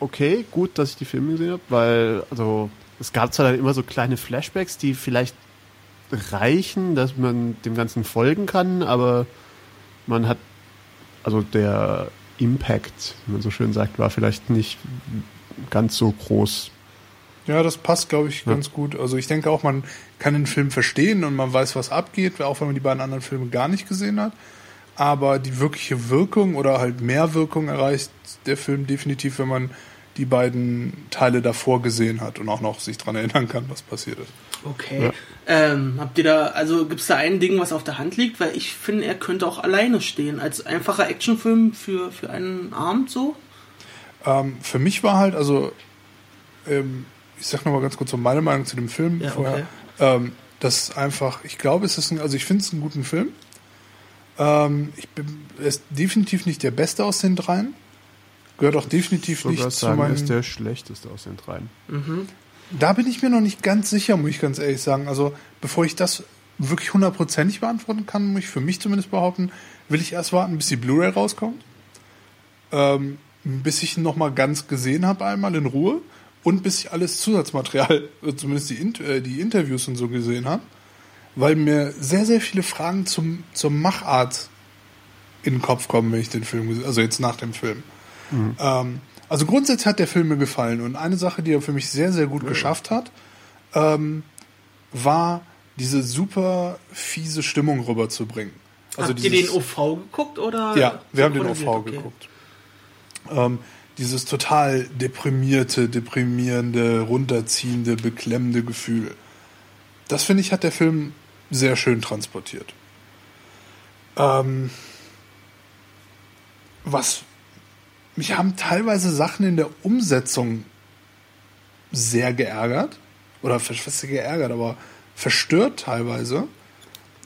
okay, gut, dass ich die Filme gesehen habe, weil also es gab zwar dann immer so kleine Flashbacks, die vielleicht reichen, dass man dem Ganzen folgen kann, aber man hat also der Impact, wie man so schön sagt, war vielleicht nicht ganz so groß. Ja, das passt, glaube ich, ganz gut. Also ich denke auch, man kann den Film verstehen und man weiß, was abgeht, auch wenn man die beiden anderen Filme gar nicht gesehen hat. Aber die wirkliche Wirkung oder halt mehr Wirkung erreicht der Film definitiv, wenn man die beiden Teile davor gesehen hat und auch noch sich dran erinnern kann, was passiert ist. Okay. Ja. Ähm, habt ihr da, also gibt es da ein Ding, was auf der Hand liegt? Weil ich finde, er könnte auch alleine stehen, als einfacher Actionfilm für, für einen Abend so. Ähm, für mich war halt, also, ähm, ich sag nochmal ganz kurz so meine Meinung zu dem Film Ja, vorher. okay. Ähm, das einfach, ich glaube, es ist ein, also ich finde es einen guten Film. Ähm, ich bin, er ist definitiv nicht der beste aus den dreien. Gehört auch definitiv nicht zu sagen, er meinen. ist der schlechteste aus den dreien. Da bin ich mir noch nicht ganz sicher, muss ich ganz ehrlich sagen. Also, bevor ich das wirklich hundertprozentig beantworten kann, muss ich für mich zumindest behaupten, will ich erst warten, bis die Blu-ray rauskommt. Ähm, bis ich ihn nochmal ganz gesehen habe, einmal in Ruhe. Und bis ich alles Zusatzmaterial, äh, zumindest die, Int äh, die Interviews und so gesehen habe. Weil mir sehr, sehr viele Fragen zum, zur Machart in den Kopf kommen, wenn ich den Film gesehen also jetzt nach dem Film. Ähm, also grundsätzlich hat der Film mir gefallen und eine Sache, die er für mich sehr, sehr gut geschafft hat, ähm, war diese super fiese Stimmung rüberzubringen. Also Habt ihr den dieses- OV geguckt oder? ja, wir haben den? OV Okay. geguckt. Ähm, dieses total deprimierte, deprimierende, runterziehende, beklemmende Gefühl. Das finde ich, hat der Film sehr schön transportiert. Ähm, was mich haben teilweise Sachen in der Umsetzung sehr geärgert. Oder was geärgert, aber verstört teilweise,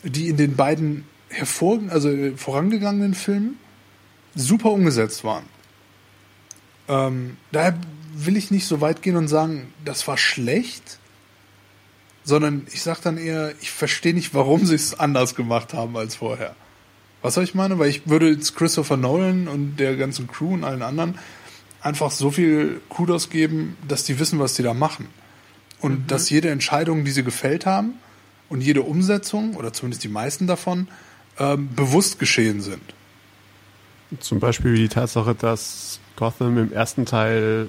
die in den beiden hervor, also äh, vorangegangenen Filmen super umgesetzt waren. Ähm, daher will ich nicht so weit gehen und sagen, das war schlecht, sondern ich sage dann eher, ich verstehe nicht, warum sie es anders gemacht haben als vorher. Was soll ich meine? Weil ich würde jetzt Christopher Nolan und der ganzen Crew und allen anderen einfach so viel Kudos geben, dass die wissen, was die da machen. Und dass jede Entscheidung, die sie gefällt haben und jede Umsetzung, oder zumindest die meisten davon, ähm, bewusst geschehen sind. Zum Beispiel die Tatsache, dass Gotham im ersten Teil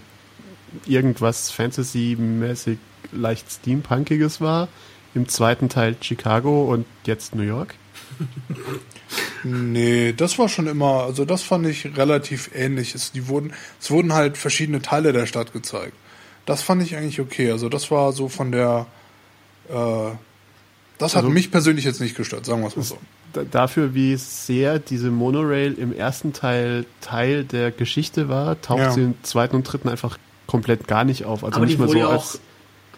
irgendwas Fantasy-mäßig leicht Steampunkiges war, im zweiten Teil Chicago und jetzt New York. Nee, das war schon immer, also das fand ich relativ ähnlich. Es, die wurden, es wurden halt verschiedene Teile der Stadt gezeigt. Das fand ich eigentlich okay. Also das war so von der, äh, das hat Also- mich persönlich jetzt nicht gestört, sagen wir es mal so. Dafür, wie sehr diese Monorail im ersten Teil Teil der Geschichte war, taucht Ja. sie im zweiten und dritten einfach komplett gar nicht auf. Also Aber nicht die mal wurde so ja als auch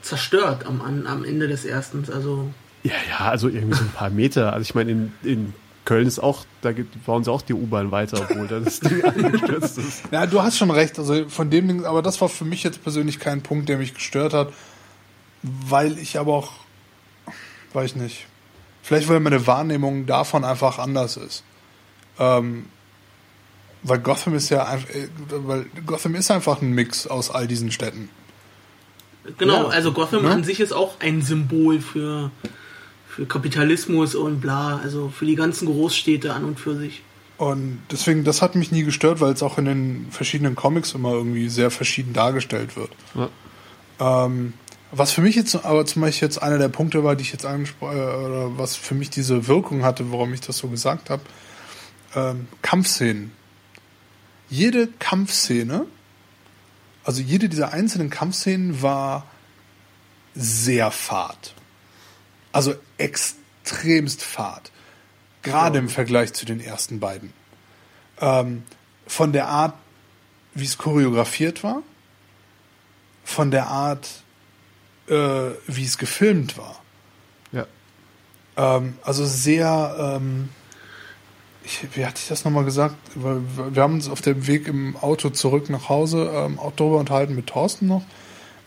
zerstört am, am Ende des ersten. Also Ja, ja, also irgendwie so ein paar Meter. Also ich meine, in, in Köln ist auch, da gibt, bauen sie auch die U-Bahn weiter, obwohl da das Ding angestürzt ist. Ja, du hast schon recht. Also von dem Ding, aber das war für mich jetzt persönlich kein Punkt, der mich gestört hat, weil ich aber auch, weiß ich nicht, vielleicht weil meine Wahrnehmung davon einfach anders ist. Ähm, weil Gotham ist ja einfach, äh, weil Gotham ist einfach ein Mix aus all diesen Städten. genau, Ja. also Gotham Ne? an sich ist auch ein Symbol für, für Kapitalismus und bla, also für die ganzen Großstädte an und für sich. Und deswegen, das hat mich nie gestört, weil es auch in den verschiedenen Comics immer irgendwie sehr verschieden dargestellt wird. Ja. Ähm, was für mich jetzt aber zum Beispiel jetzt einer der Punkte war, die ich jetzt angesprochen, äh, oder was für mich diese Wirkung hatte, warum ich das so gesagt habe, ähm, Kampfszenen. Jede Kampfszene, also jede dieser einzelnen Kampfszenen war sehr fad. Also extremst fad. Gerade im Vergleich zu den ersten beiden. Ähm, von der Art, wie es choreografiert war, von der Art, äh, wie es gefilmt war. Ja. Ähm, also sehr, ähm, ich, wie hatte ich das nochmal gesagt? Wir, wir haben uns auf dem Weg im Auto zurück nach Hause ähm, auch darüber unterhalten mit Thorsten noch.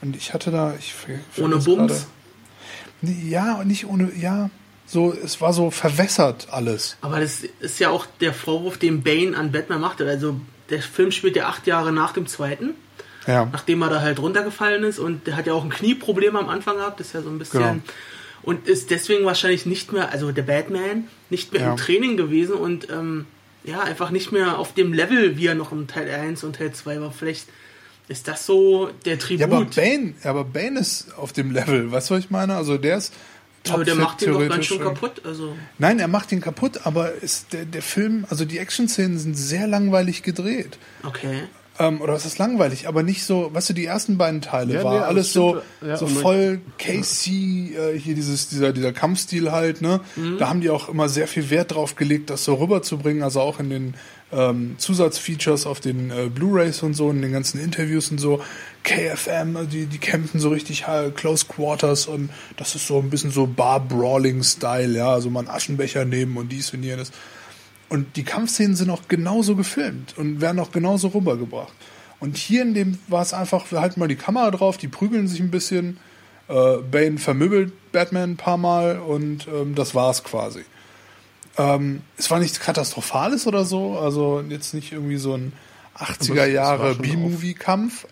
Und ich hatte da, ich Ohne Bums? gerade- Nee, Ja, und nicht ohne, ja, so, es war so verwässert alles. Aber das ist ja auch der Vorwurf, den Bane an Batman macht. Also der Film spielt ja acht Jahre nach dem zweiten, Ja. nachdem er da halt runtergefallen ist und der hat ja auch ein Knieproblem am Anfang gehabt, das ist ja so ein bisschen Genau. und ist deswegen wahrscheinlich nicht mehr, also der Batman nicht mehr Ja. im Training gewesen und ähm, ja einfach nicht mehr auf dem Level, wie er noch im Teil 1 und Teil 2 war. Vielleicht ist das so der Tribut. Ja, aber Bane, aber Bane ist auf dem Level, weißt du, was ich meine? Also der ist Aber der topfit macht ihn doch ganz schön kaputt. Also Nein, er macht ihn kaputt, aber ist der, der Film, also die Action-Szenen sind sehr langweilig gedreht. okay. Ähm, oder was ist langweilig, aber nicht so, weißt du, die ersten beiden Teile Ja, war nee, alles so. Ja, so voll Casey, äh, hier dieses, dieser, dieser Kampfstil halt, ne? Mhm. Da haben die auch immer sehr viel Wert drauf gelegt, das so rüberzubringen, also auch in den ähm, Zusatzfeatures auf den äh, Blu-Rays und so, in den ganzen Interviews und so. KFM, also die, die kämpfen so richtig halt Close Quarters und das ist so ein bisschen so Bar-Brawling-Style, ja, also mal einen Aschenbecher nehmen und dies und jenes. Und die Kampfszenen sind auch genauso gefilmt und werden auch genauso rübergebracht. Und hier in dem war es einfach, wir halten mal die Kamera drauf, die prügeln sich ein bisschen. Äh, Bane vermöbelt Batman ein paar Mal und ähm, das war's quasi. Ähm, es war nichts Katastrophales oder so, also jetzt nicht irgendwie so ein 80er es war Jahre B-Movie-Kampf,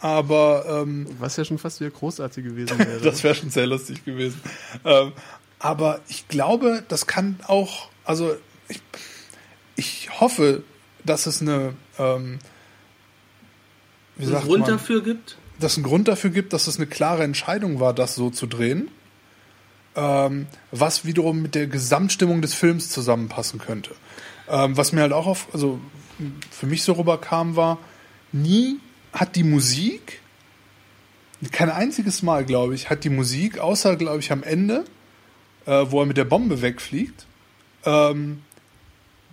aber ähm, Was ja schon fast wieder großartig gewesen wäre. das wäre schon sehr lustig gewesen. Ähm, aber ich glaube, das kann auch, also ich, ich hoffe, dass es eine, ähm, wie Einen sagt Grund man, dafür gibt. dass es einen Grund dafür gibt, dass es eine klare Entscheidung war, das so zu drehen, ähm, was wiederum mit der Gesamtstimmung des Films zusammenpassen könnte. Ähm, was mir halt auch auf, also für mich so rüberkam, war, nie hat die Musik, kein einziges Mal, glaube ich, hat die Musik, außer, glaube ich, am Ende, äh, wo er mit der Bombe wegfliegt, ähm,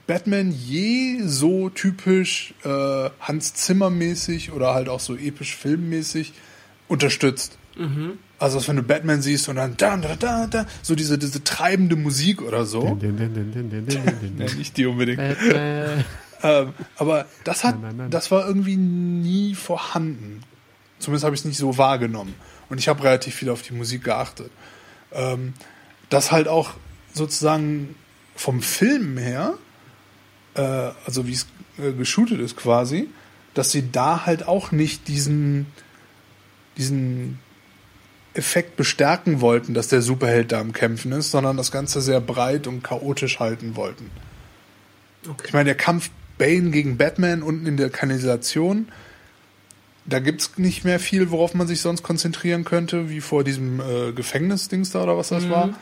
Batman je so typisch äh, Hans Zimmer mäßig oder halt auch so episch filmmäßig unterstützt. Also als wenn du Batman siehst und dann da da da da so diese diese treibende Musik oder so. Din, din, Ja, nicht die unbedingt. Ähm, aber das hat, Nein, nein, nein. das war irgendwie nie vorhanden. Zumindest habe ich es nicht so wahrgenommen. Und ich habe relativ viel auf die Musik geachtet. Ähm, das halt auch sozusagen vom Film her, äh, also wie es äh, geshootet ist quasi, dass sie da halt auch nicht diesen, diesen Effekt bestärken wollten, dass der Superheld da am Kämpfen ist, sondern das Ganze sehr breit und chaotisch halten wollten. Okay. Ich meine, der Kampf Bane gegen Batman unten in der Kanalisation, da gibt's nicht mehr viel, worauf man sich sonst konzentrieren könnte, wie vor diesem äh, Gefängnisdings da oder was das war,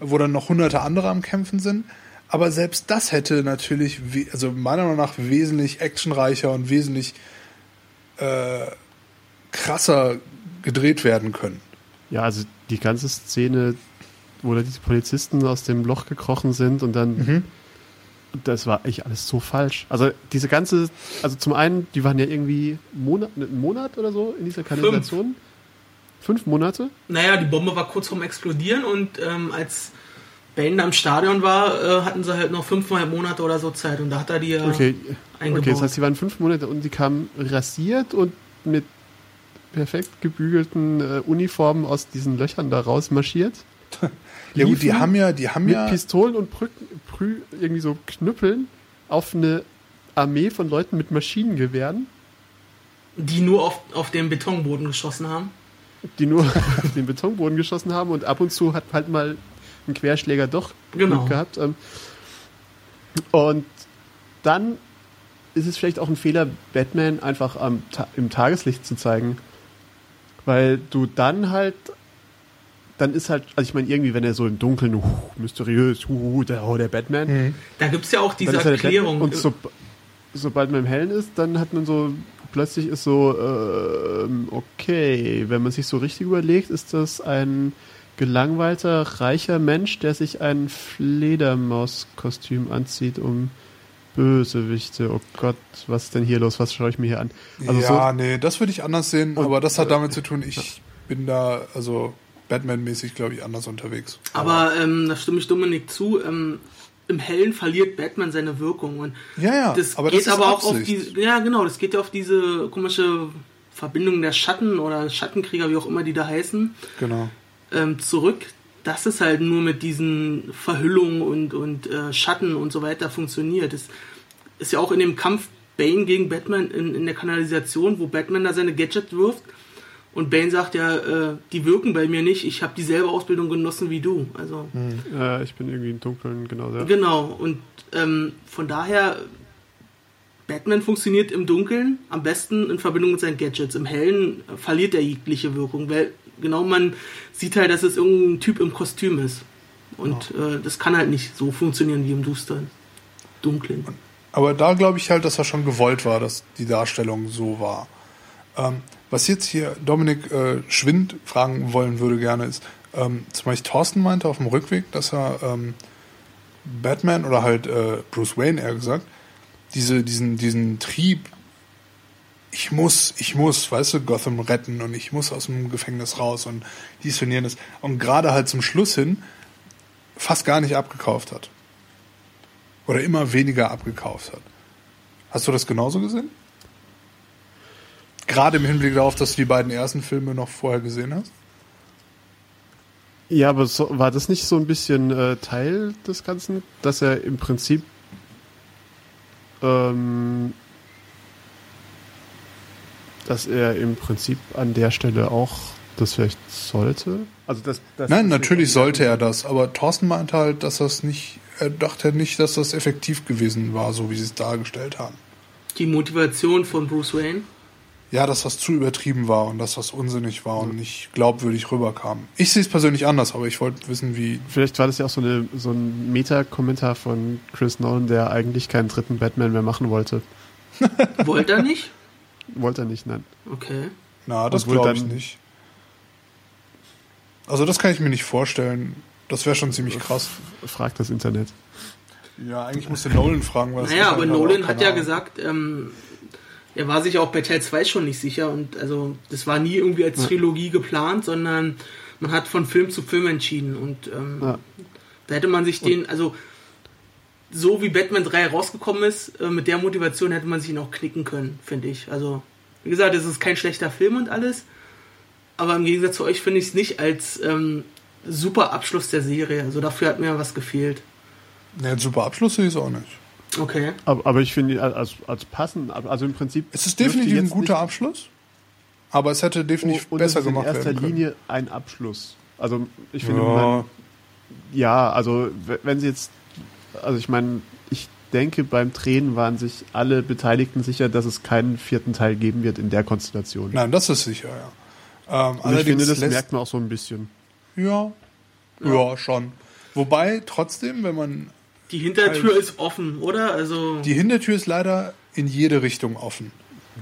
wo dann noch hunderte andere am Kämpfen sind. Aber selbst das hätte natürlich, also meiner Meinung nach, wesentlich actionreicher und wesentlich äh, krasser gedreht werden können. Ja, also die ganze Szene, wo da diese Polizisten aus dem Loch gekrochen sind und dann, Mhm. das war echt alles so falsch. Also diese ganze, also zum einen, die waren ja irgendwie Monat, einen Monat oder so in dieser Kanalisation. Fünf, Monate? Naja, die Bombe war kurz vorm Explodieren und ähm, als Bane da im Stadion war, äh, hatten sie halt noch fünfmal Monate oder so Zeit und da hat er die ja Okay, eingebaut. okay, das heißt, die waren fünf Monate und die kamen rasiert und mit perfekt gebügelten äh, Uniformen aus diesen Löchern da rausmarschiert. Ja gut, die haben ja, die haben mit ja, Pistolen und Prü Prü irgendwie so Knüppeln auf eine Armee von Leuten mit Maschinengewehren, die nur auf, auf den Betonboden geschossen haben. die nur auf den Betonboden geschossen haben und ab und zu hat halt mal ein Querschläger doch Genau. Glück gehabt. Ähm, und dann ist es vielleicht auch ein Fehler, Batman einfach am, Ta im Tageslicht zu zeigen. Weil du dann halt, dann ist halt, also ich meine, irgendwie, wenn er so im Dunkeln, uh, mysteriös, uh, der, oh, der Batman, Mhm. Da gibt es ja auch diese er Erklärung. Batman. Und so, sobald man im Hellen ist, dann hat man so, plötzlich ist so, ähm, okay, wenn man sich so richtig überlegt, ist das ein gelangweilter, reicher Mensch, der sich ein Fledermauskostüm anzieht, um Bösewichte. Oh Gott, was ist denn hier los? Was schaue ich mir hier an? Also ja, so, nee, das würde ich anders sehen, Und- aber das hat damit zu tun, ich bin da, also Batman-mäßig, glaube ich, anders unterwegs. Aber ähm, da stimme ich Dominik zu. Ähm, Im Hellen verliert Batman seine Wirkung. Und Ja, ja, das aber geht das ist aber auch auf die. Ja, genau, das geht ja auf diese komische Verbindung der Schatten oder Schattenkrieger, wie auch immer die da heißen, Genau. Ähm, zurück. Dass es halt nur mit diesen Verhüllungen und, und äh, Schatten und so weiter funktioniert. Das ist ja auch in dem Kampf Bane gegen Batman in, in der Kanalisation, wo Batman da seine Gadget wirft. Und Bane sagt ja, äh, die wirken bei mir nicht, ich habe dieselbe Ausbildung genossen wie du. Also Äh, ich bin irgendwie im Dunkeln, genau. Ja. genau. Und ähm, von daher, Batman funktioniert im Dunkeln am besten in Verbindung mit seinen Gadgets. Im Hellen verliert er jegliche Wirkung, weil genau man sieht halt, dass es irgendein Typ im Kostüm ist. Und äh, das kann halt nicht so funktionieren wie im Dustern. Dunklen. Aber da glaube ich halt, dass er schon gewollt war, dass die Darstellung so war. Ähm, was jetzt hier Dominik äh, Schwind fragen wollen würde gerne ist, ähm, zum Beispiel Thorsten meinte auf dem Rückweg, dass er ähm, Batman oder halt äh, Bruce Wayne eher gesagt, diese, diesen, diesen Trieb, ich muss, ich muss, weißt du, Gotham retten und ich muss aus dem Gefängnis raus und dies und jenes. Und gerade halt zum Schluss hin fast gar nicht abgekauft hat. Oder immer weniger abgekauft hat. Hast du das genauso gesehen? Gerade im Hinblick darauf, dass du die beiden ersten Filme noch vorher gesehen hast? Ja, aber so, war das nicht so ein bisschen äh, Teil des Ganzen, dass er im Prinzip ähm, dass er im Prinzip an der Stelle auch das vielleicht sollte? Also das, das Nein, natürlich sollte er das, aber Thorsten meinte halt, dass das nicht, er dachte nicht, dass das effektiv gewesen war, so wie sie es dargestellt haben. Die Motivation von Bruce Wayne. Ja, dass das zu übertrieben war und dass das unsinnig war und nicht glaubwürdig rüberkam. Ich sehe es persönlich anders, aber ich wollte wissen, wie. Vielleicht war das ja auch so, eine, so ein Meta-Kommentar von Chris Nolan, der eigentlich keinen dritten Batman mehr machen wollte. Wollte er nicht? Wollte er nicht, nein. Okay. Na, das glaube ich nicht. Also das kann ich mir nicht vorstellen. Das wäre schon ziemlich krass. Fragt das Internet. Ja, eigentlich musste Nolan fragen, was. Naja, aber Nolan hat ja gesagt, ähm, er war sich auch bei Teil 2 schon nicht sicher und also das war nie irgendwie als Trilogie geplant, sondern man hat von Film zu Film entschieden und ähm, Ja. da hätte man sich den, also so wie Batman 3 rausgekommen ist, äh, mit der Motivation hätte man sich ihn auch knicken können, finde ich. Also, wie gesagt, es ist kein schlechter Film und alles, aber im Gegensatz zu euch finde ich es nicht als ähm, super Abschluss der Serie. Also dafür hat mir was gefehlt. Ja, ein super Abschluss sehe ich es auch nicht. Okay. Aber, aber ich finde, als, als passend, also im Prinzip. Es ist definitiv ein guter Abschluss, aber es hätte definitiv und besser es ist gemacht in erster werden können. Linie ein Abschluss. Also ich finde, Ja. man, ja, also wenn sie jetzt, also ich meine, ich denke, beim Drehen waren sich alle Beteiligten sicher, dass es keinen vierten Teil geben wird in der Konstellation. Nein, das ist sicher, ja. Ähm, und ich finde, das lässt, merkt man auch so ein bisschen. ja, ja, schon. Wobei trotzdem, wenn man Die Hintertür Halt. ist offen, oder? Also die Hintertür ist leider in jede Richtung offen.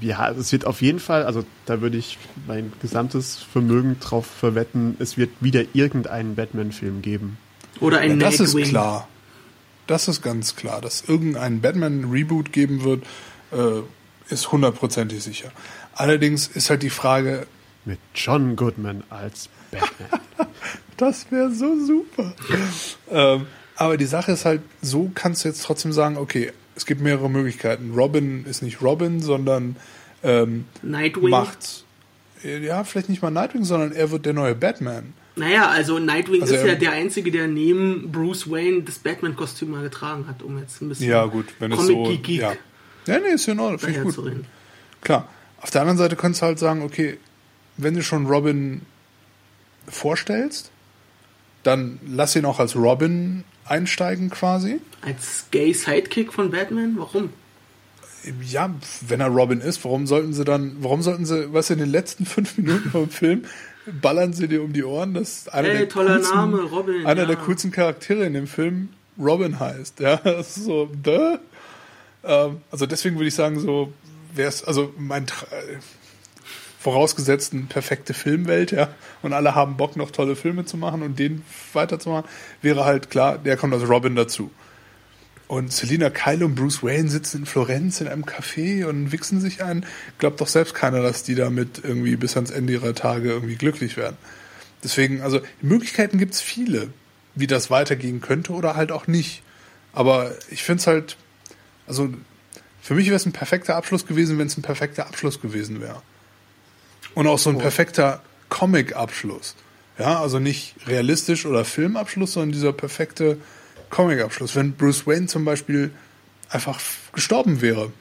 Ja, es wird auf jeden Fall, also da würde ich mein gesamtes Vermögen drauf verwetten, es wird wieder irgendeinen Batman-Film geben. oder ein Ja, das ist Nightwing. klar. Das ist ganz klar. Dass irgendein Batman-Reboot geben wird, äh, ist hundertprozentig sicher. Allerdings ist halt die Frage, Mit John Goodman als Batman. das wäre so super. ähm, aber die Sache ist halt, so kannst du jetzt trotzdem sagen, okay, es gibt mehrere Möglichkeiten. Robin ist nicht Robin, sondern ähm, Nightwing. macht, ja, vielleicht nicht mal Nightwing, sondern er wird der neue Batman. Naja, also Nightwing Also ist ja der Einzige, der neben Bruce Wayne das Batman-Kostüm mal getragen hat, um jetzt ein bisschen Ja, gut, wenn es so. Ja. ja, nee, ist ja in Ordnung, finde ich gut. daherzureden. Klar. Auf der anderen Seite könntest du halt sagen, okay, wenn du schon Robin vorstellst, dann lass ihn auch als Robin einsteigen quasi. Als Gay-Sidekick von Batman? Warum? Ja, wenn er Robin ist, warum sollten sie dann, warum sollten sie, was in den letzten fünf Minuten vom Film ballern sie dir um die Ohren, dass einer Ey, der coolsten, Name, Robin, einer ja. der coolsten Charaktere in dem Film Robin heißt. Ja, das ist so, duh. Ähm, also deswegen würde ich sagen, so wäre es, also mein Tra vorausgesetzt eine perfekte Filmwelt, ja, und alle haben Bock, noch tolle Filme zu machen und den weiterzumachen, wäre halt klar, der kommt als Robin dazu. Und Selina Kyle und Bruce Wayne sitzen in Florenz in einem Café und wichsen sich ein. Glaubt doch selbst keiner, dass die damit irgendwie bis ans Ende ihrer Tage irgendwie glücklich werden. Deswegen, also Möglichkeiten gibt's viele, wie das weitergehen könnte oder halt auch nicht. Aber ich finde es halt, also für mich wäre es ein perfekter Abschluss gewesen, wenn es ein perfekter Abschluss gewesen wäre. Und auch so ein perfekter Comic-Abschluss. Ja, also nicht realistisch oder Filmabschluss, sondern dieser perfekte Comic-Abschluss. Wenn Bruce Wayne zum Beispiel einfach gestorben wäre.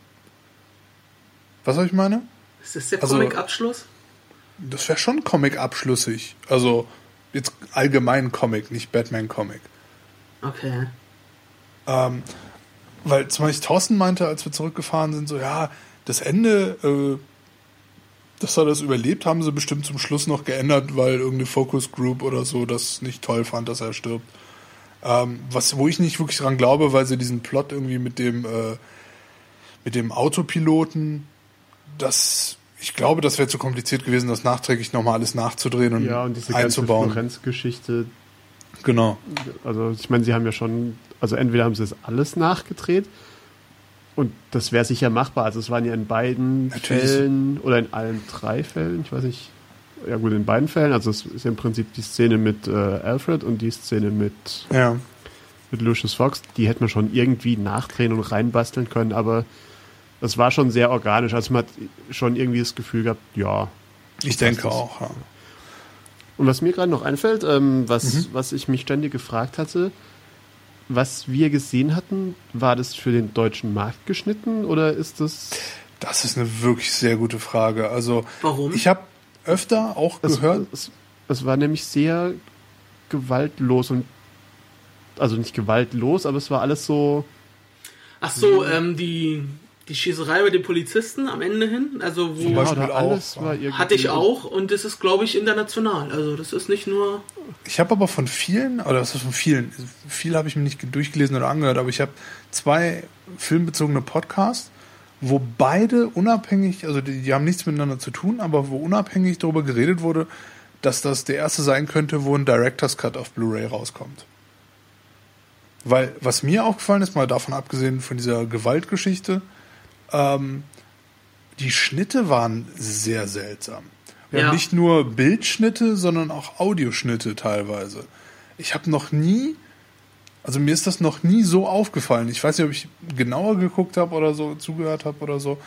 Was soll ich meine? Ist das der Also- Comic-Abschluss? Das wäre schon Comic-abschlüssig. Also jetzt allgemein Comic, nicht Batman-Comic. Okay. Ähm, weil zum Beispiel Thorsten meinte, als wir zurückgefahren sind, so, ja, das Ende, äh, dass er das überlebt, haben sie bestimmt zum Schluss noch geändert, weil irgendeine Focus Group oder so das nicht toll fand, dass er stirbt. Ähm, was, wo ich nicht wirklich dran glaube, weil sie diesen Plot irgendwie mit dem, äh, mit dem Autopiloten, das, ich glaube, das wäre zu kompliziert gewesen, das nachträglich nochmal alles nachzudrehen und, Ja, und diese ganze einzubauen. Florenz-Geschichte, Genau. also ich meine, sie haben ja schon, also entweder haben sie es alles nachgedreht und das wäre sicher machbar. Also es waren ja in beiden Natürlich. Fällen oder in allen drei Fällen, ich weiß nicht, ja gut, in beiden Fällen, also es ist ja im Prinzip die Szene mit äh, Alfred und die Szene mit, Ja. mit Lucius Fox, die hätte man schon irgendwie nachdrehen und reinbasteln können, aber das war schon sehr organisch. Also man hat schon irgendwie das Gefühl gehabt, ja, Ich denke auch, ja. Und was mir gerade noch einfällt, ähm, was, Mhm. was ich mich ständig gefragt hatte, was wir gesehen hatten, war das für den deutschen Markt geschnitten oder ist das. Das ist eine wirklich sehr gute Frage. Also, Warum? ich habe öfter auch Es, gehört, es, es war nämlich sehr gewaltlos und. Also nicht gewaltlos, aber es war alles so. Ach so, ähm, die, die Schießerei mit den Polizisten am Ende hin, also wo Zum Beispiel oder auch, alles ja. war hatte ich auch und das ist glaube ich international. Also das ist nicht nur ich habe aber von vielen, oder was ist von vielen, viel habe ich mir nicht durchgelesen oder angehört, aber ich habe zwei filmbezogene Podcasts, wo beide unabhängig, also die, die haben nichts miteinander zu tun, aber wo unabhängig darüber geredet wurde, dass das der erste sein könnte, wo ein Director's Cut auf Blu-ray rauskommt. Weil, was mir aufgefallen ist, mal davon abgesehen von dieser Gewaltgeschichte, ähm, die Schnitte waren sehr seltsam. Wir Ja. haben nicht nur Bildschnitte, sondern auch Audioschnitte teilweise. Ich habe noch nie, also mir ist das noch nie so aufgefallen. Ich weiß nicht, ob ich genauer geguckt habe oder so, zugehört habe oder so,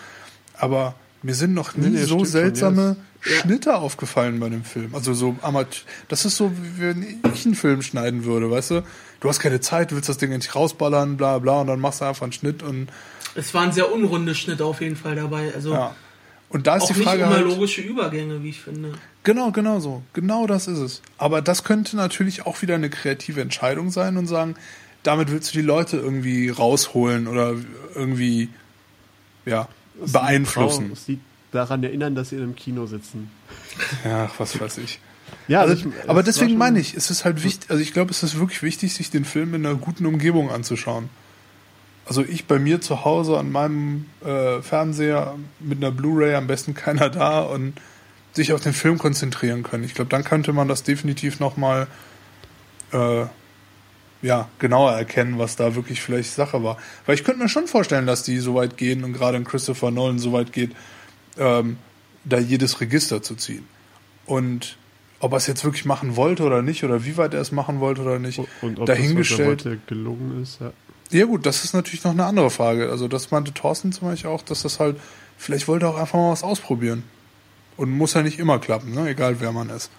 aber mir sind noch nie Nee, so schon, seltsame ja. Schnitte aufgefallen bei dem Film. Also so Amateur. Das ist so, wie wenn ich einen Film schneiden würde, weißt du? Du hast keine Zeit, du willst das Ding endlich rausballern, bla bla, und dann machst du einfach einen Schnitt und es waren sehr unrunde Schnitte auf jeden Fall dabei. Also ja. Und da ist auch die nicht Frage immer halt, logische Übergänge, wie ich finde. Genau, genau so. Genau das ist es. Aber das könnte natürlich auch wieder eine kreative Entscheidung sein und sagen, damit willst du die Leute irgendwie rausholen oder irgendwie, ja, beeinflussen. Es sieht daran erinnern, dass sie in einem Kino sitzen. Ja, was weiß ich. Ja, Also, ich- aber deswegen meine ich, es ist halt wichtig, also ich glaube, es ist wirklich wichtig, sich den Film in einer guten Umgebung anzuschauen. Also ich bei mir zu Hause an meinem äh, Fernseher mit einer Blu-ray, am besten keiner da und sich auf den Film konzentrieren können. Ich glaube, dann könnte man das definitiv nochmal äh, ja, genauer erkennen, was da wirklich vielleicht Sache war. Weil ich könnte mir schon vorstellen, dass die so weit gehen und gerade in Christopher Nolan so weit geht, ähm, da jedes Register zu ziehen. Und ob er es jetzt wirklich machen wollte oder nicht, oder wie weit er es machen wollte oder nicht, Und ob dahingestellt. das, was er gelungen ist. Ja. Ja gut, das ist natürlich noch eine andere Frage. Also das meinte Thorsten zum Beispiel auch, dass das halt, vielleicht wollte er auch einfach mal was ausprobieren. Und muss ja nicht immer klappen, ne? egal wer man ist.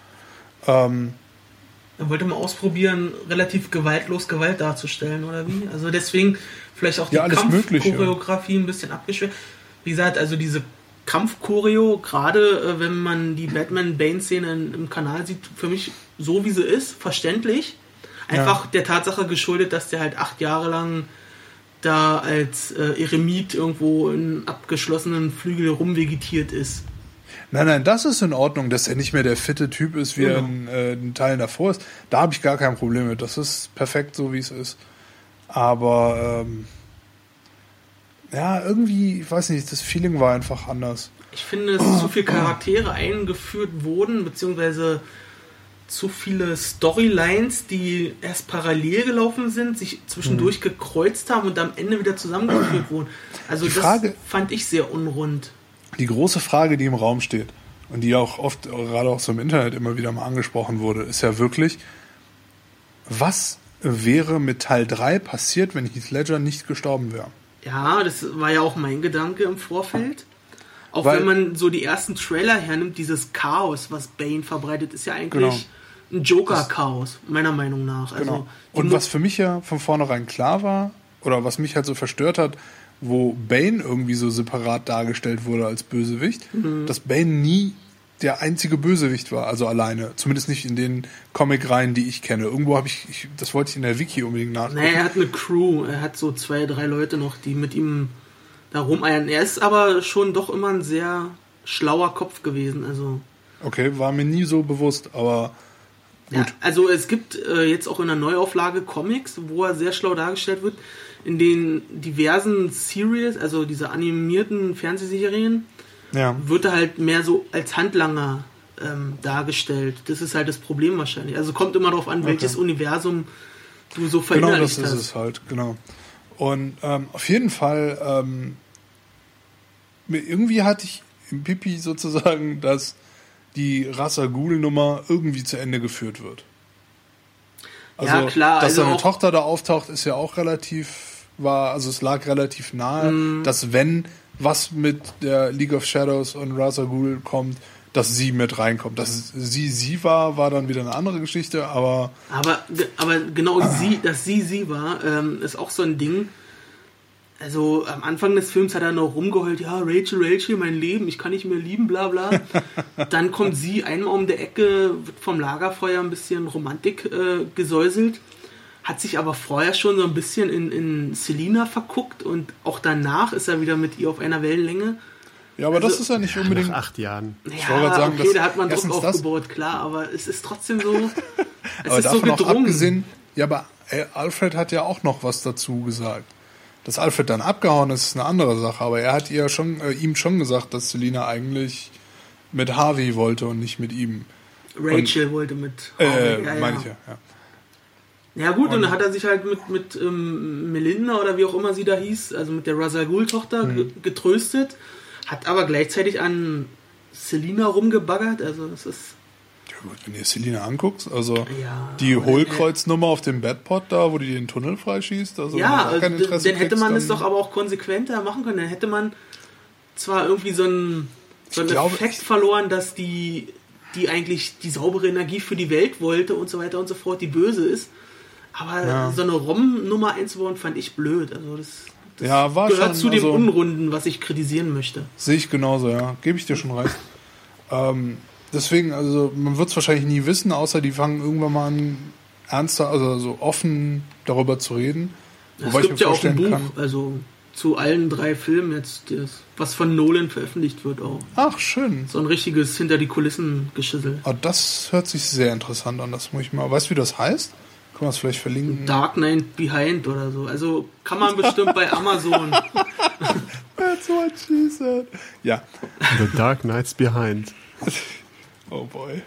Ähm, Er wollte mal ausprobieren, relativ gewaltlos Gewalt darzustellen, oder wie? Also deswegen vielleicht auch die Ja. Kampfchoreografie ein bisschen abgeschwächt. Wie gesagt, also diese Kampfchoreo, gerade äh, wenn man die Batman-Bane-Szene im Kanal sieht, für mich so wie sie ist, verständlich. Einfach der Tatsache geschuldet, dass der halt acht Jahre lang da als äh, Eremit irgendwo in abgeschlossenen Flügel rumvegetiert ist. Nein, nein, das ist in Ordnung, dass er nicht mehr der fitte Typ ist, wie er Genau. in äh, den Teilen davor ist. Da habe ich gar kein Problem mit. Das ist perfekt so, wie es ist. Aber ähm, ja, irgendwie, ich weiß nicht, das Feeling war einfach anders. Ich finde, dass zu viele Charaktere eingeführt wurden, beziehungsweise zu viele Storylines, die erst parallel gelaufen sind, sich zwischendurch Mhm. gekreuzt haben und am Ende wieder zusammengeführt wurden. Also Die das Frage- fand ich sehr unrund. Die große Frage, die im Raum steht und die auch oft, gerade auch so im Internet immer wieder mal angesprochen wurde, ist ja wirklich, was wäre mit Teil 3 passiert, wenn Heath Ledger nicht gestorben wäre? Ja, das war ja auch mein Gedanke im Vorfeld. Auch Weil- wenn man so die ersten Trailer hernimmt, dieses Chaos, was Bane verbreitet, ist ja eigentlich ein Joker-Chaos, meiner Meinung nach. Also, Genau. die Und was für mich ja von vornherein klar war, oder was mich halt so verstört hat, wo Bane irgendwie so separat dargestellt wurde als Bösewicht, Mhm. dass Bane nie der einzige Bösewicht war, also alleine. Zumindest nicht in den Comic-Reihen, die ich kenne. Irgendwo habe ich, ich, das wollte ich in der Wiki unbedingt nachgucken. Naja, er hat eine Crew, er hat so zwei, drei Leute noch, die mit ihm da rumeiern. Er ist aber schon doch immer ein sehr schlauer Kopf gewesen. Also, Okay, war mir nie so bewusst, aber ja, also es gibt äh, jetzt auch in der Neuauflage Comics, wo er sehr schlau dargestellt wird, in den diversen Series, also diese animierten Fernsehserien, ja. wird er halt mehr so als Handlanger ähm, dargestellt. Das ist halt das Problem wahrscheinlich. Also kommt immer darauf an, welches Universum du so Genau verinnerlicht das ist hast. es halt, genau. Und ähm, auf jeden Fall, ähm, irgendwie hatte ich im Pipi sozusagen, dass die Rasa Ghoul-Nummer irgendwie zu Ende geführt wird. Also, Ja, klar, dass also seine Tochter da auftaucht, ist ja auch relativ, war, also es lag relativ nahe, Mhm. dass wenn was mit der League of Shadows und Rasa Ghul kommt, dass sie mit reinkommt. Dass sie sie war, war dann wieder eine andere Geschichte, aber Aber, aber genau sie, dass sie sie war, ähm, ist auch so ein Ding. Also am Anfang des Films hat er noch rumgeheult, ja, Rachel, Rachel, mein Leben, ich kann nicht mehr lieben, bla bla. Dann kommt sie einmal um die Ecke, wird vom Lagerfeuer ein bisschen Romantik äh, gesäuselt, hat sich aber vorher schon so ein bisschen in, in Selina verguckt und auch danach ist er wieder mit ihr auf einer Wellenlänge. ja, aber das Also- ist ja nicht Nach unbedingt. acht Jahren. Ich Ja, wollte gerade sagen, okay, dass da hat man Druck das- aufgebaut, klar, aber es ist trotzdem so, es Aber ist so davon auch gedrungen. abgesehen, ja, aber äh, Alfred hat ja auch noch was dazu gesagt. Dass Alfred dann abgehauen ist, ist eine andere Sache, aber er hat ihr schon, äh, ihm schon gesagt, dass Selina eigentlich mit Harvey wollte und nicht mit ihm. Rachel wollte mit. Äh, Harvey, ja, meine ja. ich ja. ja. Ja gut, und dann hat er sich halt mit, mit ähm, Melinda oder wie auch immer sie da hieß, also mit der Ra's Ghul-Tochter Mhm. ge- getröstet, hat aber gleichzeitig an Selina rumgebaggert, also das ist... Ja gut, wenn ihr Selina anguckst, also Ja, die aber- Hohlkreuznummer auf dem Bedpot da, wo die den Tunnel freischießt, also ja, da kein äh, Interesse dann hätte man es doch aber auch konsequenter machen können. Dann hätte man zwar irgendwie so einen, so einen Ich glaube, Effekt verloren, dass die, die eigentlich die saubere Energie für die Welt wollte und so weiter und so fort, die böse ist. Aber Ja. so eine ROM-Nummer einzubauen, fand ich blöd. Also das, das Ja, war gehört schon, zu dem also- Unrunden, was ich kritisieren möchte. Sehe ich genauso, ja. Gebe ich dir schon recht. Ähm, deswegen, also man wird es wahrscheinlich nie wissen, außer die fangen irgendwann mal an, ernster, also so offen darüber zu reden. Es Wobei ich gibt ja auch ein Buch, kann. also zu allen drei Filmen jetzt, das, was von Nolan veröffentlicht wird auch. Ach, schön. So ein richtiges hinter die Kulissen Geschissel. Ah, das hört sich sehr interessant an. Das muss ich mal. Weißt du, wie das heißt? Kann man es vielleicht verlinken? Dark Knight Behind oder so. Also kann man bestimmt bei Amazon. That's what she said. Ja. The Dark Knights Behind. Oh boy.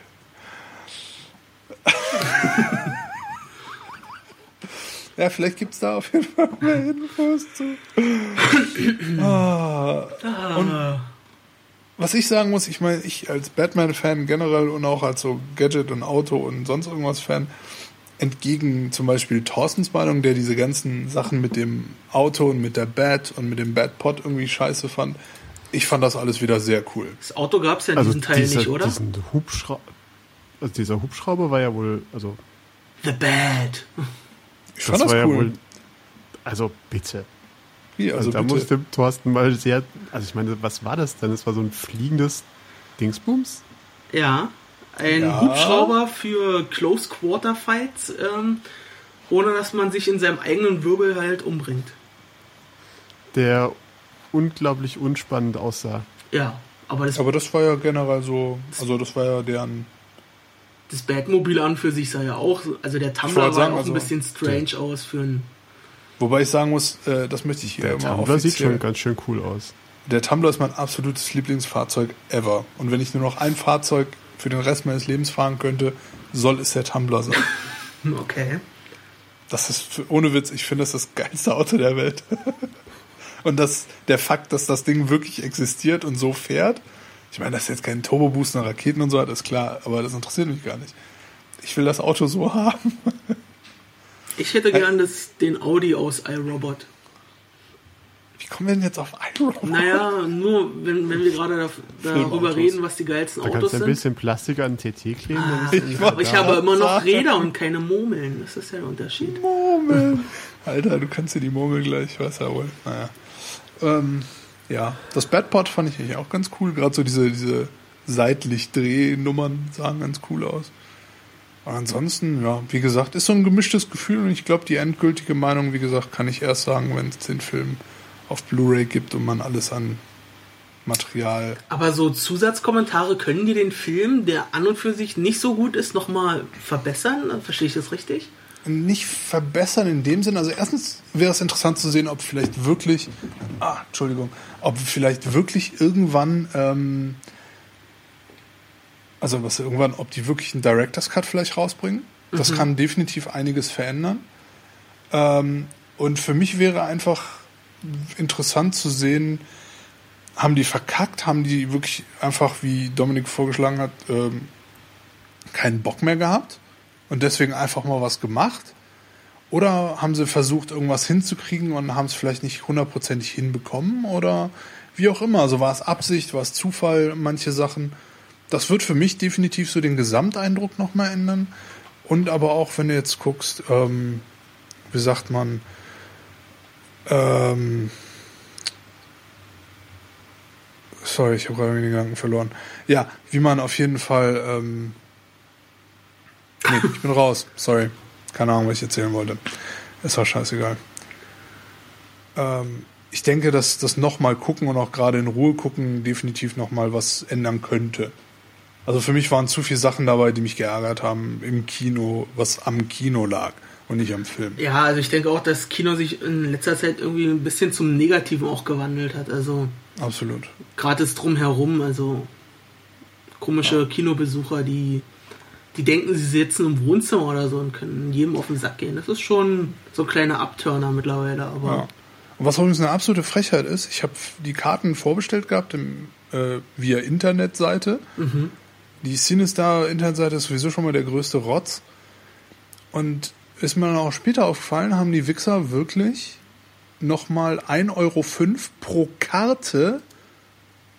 ja, vielleicht gibt es da auf jeden Fall mehr Infos zu. ah, und was ich sagen muss, ich meine, ich als Batman-Fan generell und auch als so Gadget- und Auto- und sonst irgendwas-Fan, entgegen zum Beispiel Thorstens Meinung, der diese ganzen Sachen mit dem Auto und mit der Bat und mit dem Batpod irgendwie scheiße fand, ich fand das alles wieder sehr cool. Das Auto gab es ja in Also diesem Teil dieser, nicht, oder? diesen also dieser Hubschrauber war ja wohl, also The Bad. Ich das fand das, war ja cool. wohl, also bitte. Wie, Also, also da bitte. musste Thorsten mal sehr, also ich meine, was war das denn? Das war so ein fliegendes Dingsbums? Ja. Ein Ja. Hubschrauber für Close Quarter Fights, ähm, ohne dass man sich in seinem eigenen Wirbel halt umbringt. Der unglaublich unspannend aussah. Ja. Aber das, Aber das war ja generell so, also das war ja deren. das Batmobil an für sich sah ja auch, also der Tumblr sagen, auch also- ein bisschen strange aus für ein. Wobei ich sagen muss, äh, das möchte ich hier Der immer Tumblr sieht schon ganz schön cool aus. Der Tumblr ist mein absolutes Lieblingsfahrzeug ever. Und wenn ich nur noch ein Fahrzeug für den Rest meines Lebens fahren könnte, soll es der Tumblr sein. Okay. Das ist, ohne Witz, ich finde das das geilste Auto der Welt. und das, der Fakt, dass das Ding wirklich existiert und so fährt, ich meine, dass jetzt keinen Turbo-Boost und Raketen und so hat, ist klar, aber das interessiert mich gar nicht. Ich will das Auto so haben. Ich hätte gern das, den Audi aus iRobot. Wie kommen wir denn jetzt auf iRobot? Naja, nur wenn, wenn wir gerade da, darüber reden, was die geilsten Da Autos kannst du ein sind. bisschen Plastik an den TT kleben. ist Ich Aber ich habe immer noch. Räder und keine Murmeln. Das ist ja der Unterschied. Murmel. Alter, du kannst dir die Murmel gleich Wasser holen. Naja. Ähm, ja, das Badpod fand ich eigentlich auch ganz cool. Gerade so diese, diese seitlich Drehnummern sahen ganz cool aus. Und ansonsten, ja, wie gesagt, ist so ein gemischtes Gefühl und ich glaube, die endgültige Meinung, wie gesagt, kann ich erst sagen, wenn es den Film auf Blu-ray gibt und man alles an Material. Aber so Zusatzkommentare können die den Film, der an und für sich nicht so gut ist, nochmal verbessern? Verstehe ich das richtig? nicht verbessern in dem Sinn. Also erstens wäre es interessant zu sehen, ob vielleicht wirklich, ah, Entschuldigung, ob vielleicht wirklich irgendwann, ähm, also was irgendwann, ob die wirklich einen Director's Cut vielleicht rausbringen. Das kann definitiv einiges verändern. Ähm, und für mich wäre einfach interessant zu sehen, haben die verkackt, haben die wirklich einfach, wie Dominik vorgeschlagen hat, ähm, keinen Bock mehr gehabt und deswegen einfach mal was gemacht? Oder haben sie versucht, irgendwas hinzukriegen und haben es vielleicht nicht hundertprozentig hinbekommen? Oder wie auch immer. Also war es Absicht, war es Zufall, manche Sachen. Das wird für mich definitiv so den Gesamteindruck nochmal ändern. Und aber auch, wenn du jetzt guckst, ähm, wie sagt man, ähm, sorry, ich habe gerade den Gedanken verloren. Ja, wie man auf jeden Fall, ähm, nee, ich bin raus, sorry. Keine Ahnung, was ich erzählen wollte. Ist auch scheißegal. Ähm, ich denke, dass das nochmal gucken und auch gerade in Ruhe gucken definitiv nochmal was ändern könnte. Also für mich waren zu viele Sachen dabei, die mich geärgert haben im Kino, was am Kino lag und nicht am Film. Ja, also ich denke auch, dass Kino sich in letzter Zeit irgendwie ein bisschen zum Negativen auch gewandelt hat. Also Absolut. gerade das Drumherum, also komische Kinobesucher, die, die denken, sie sitzen im Wohnzimmer oder so und können jedem auf den Sack gehen. Das ist schon so ein kleiner Abturner mittlerweile, aber Ja. Und was übrigens eine absolute Frechheit ist, ich habe die Karten vorbestellt gehabt im, äh, via Internetseite. Die Cinestar Internetseite ist sowieso schon mal der größte Rotz. Und ist mir dann auch später aufgefallen, haben die Wichser wirklich nochmal 1,05 Euro pro Karte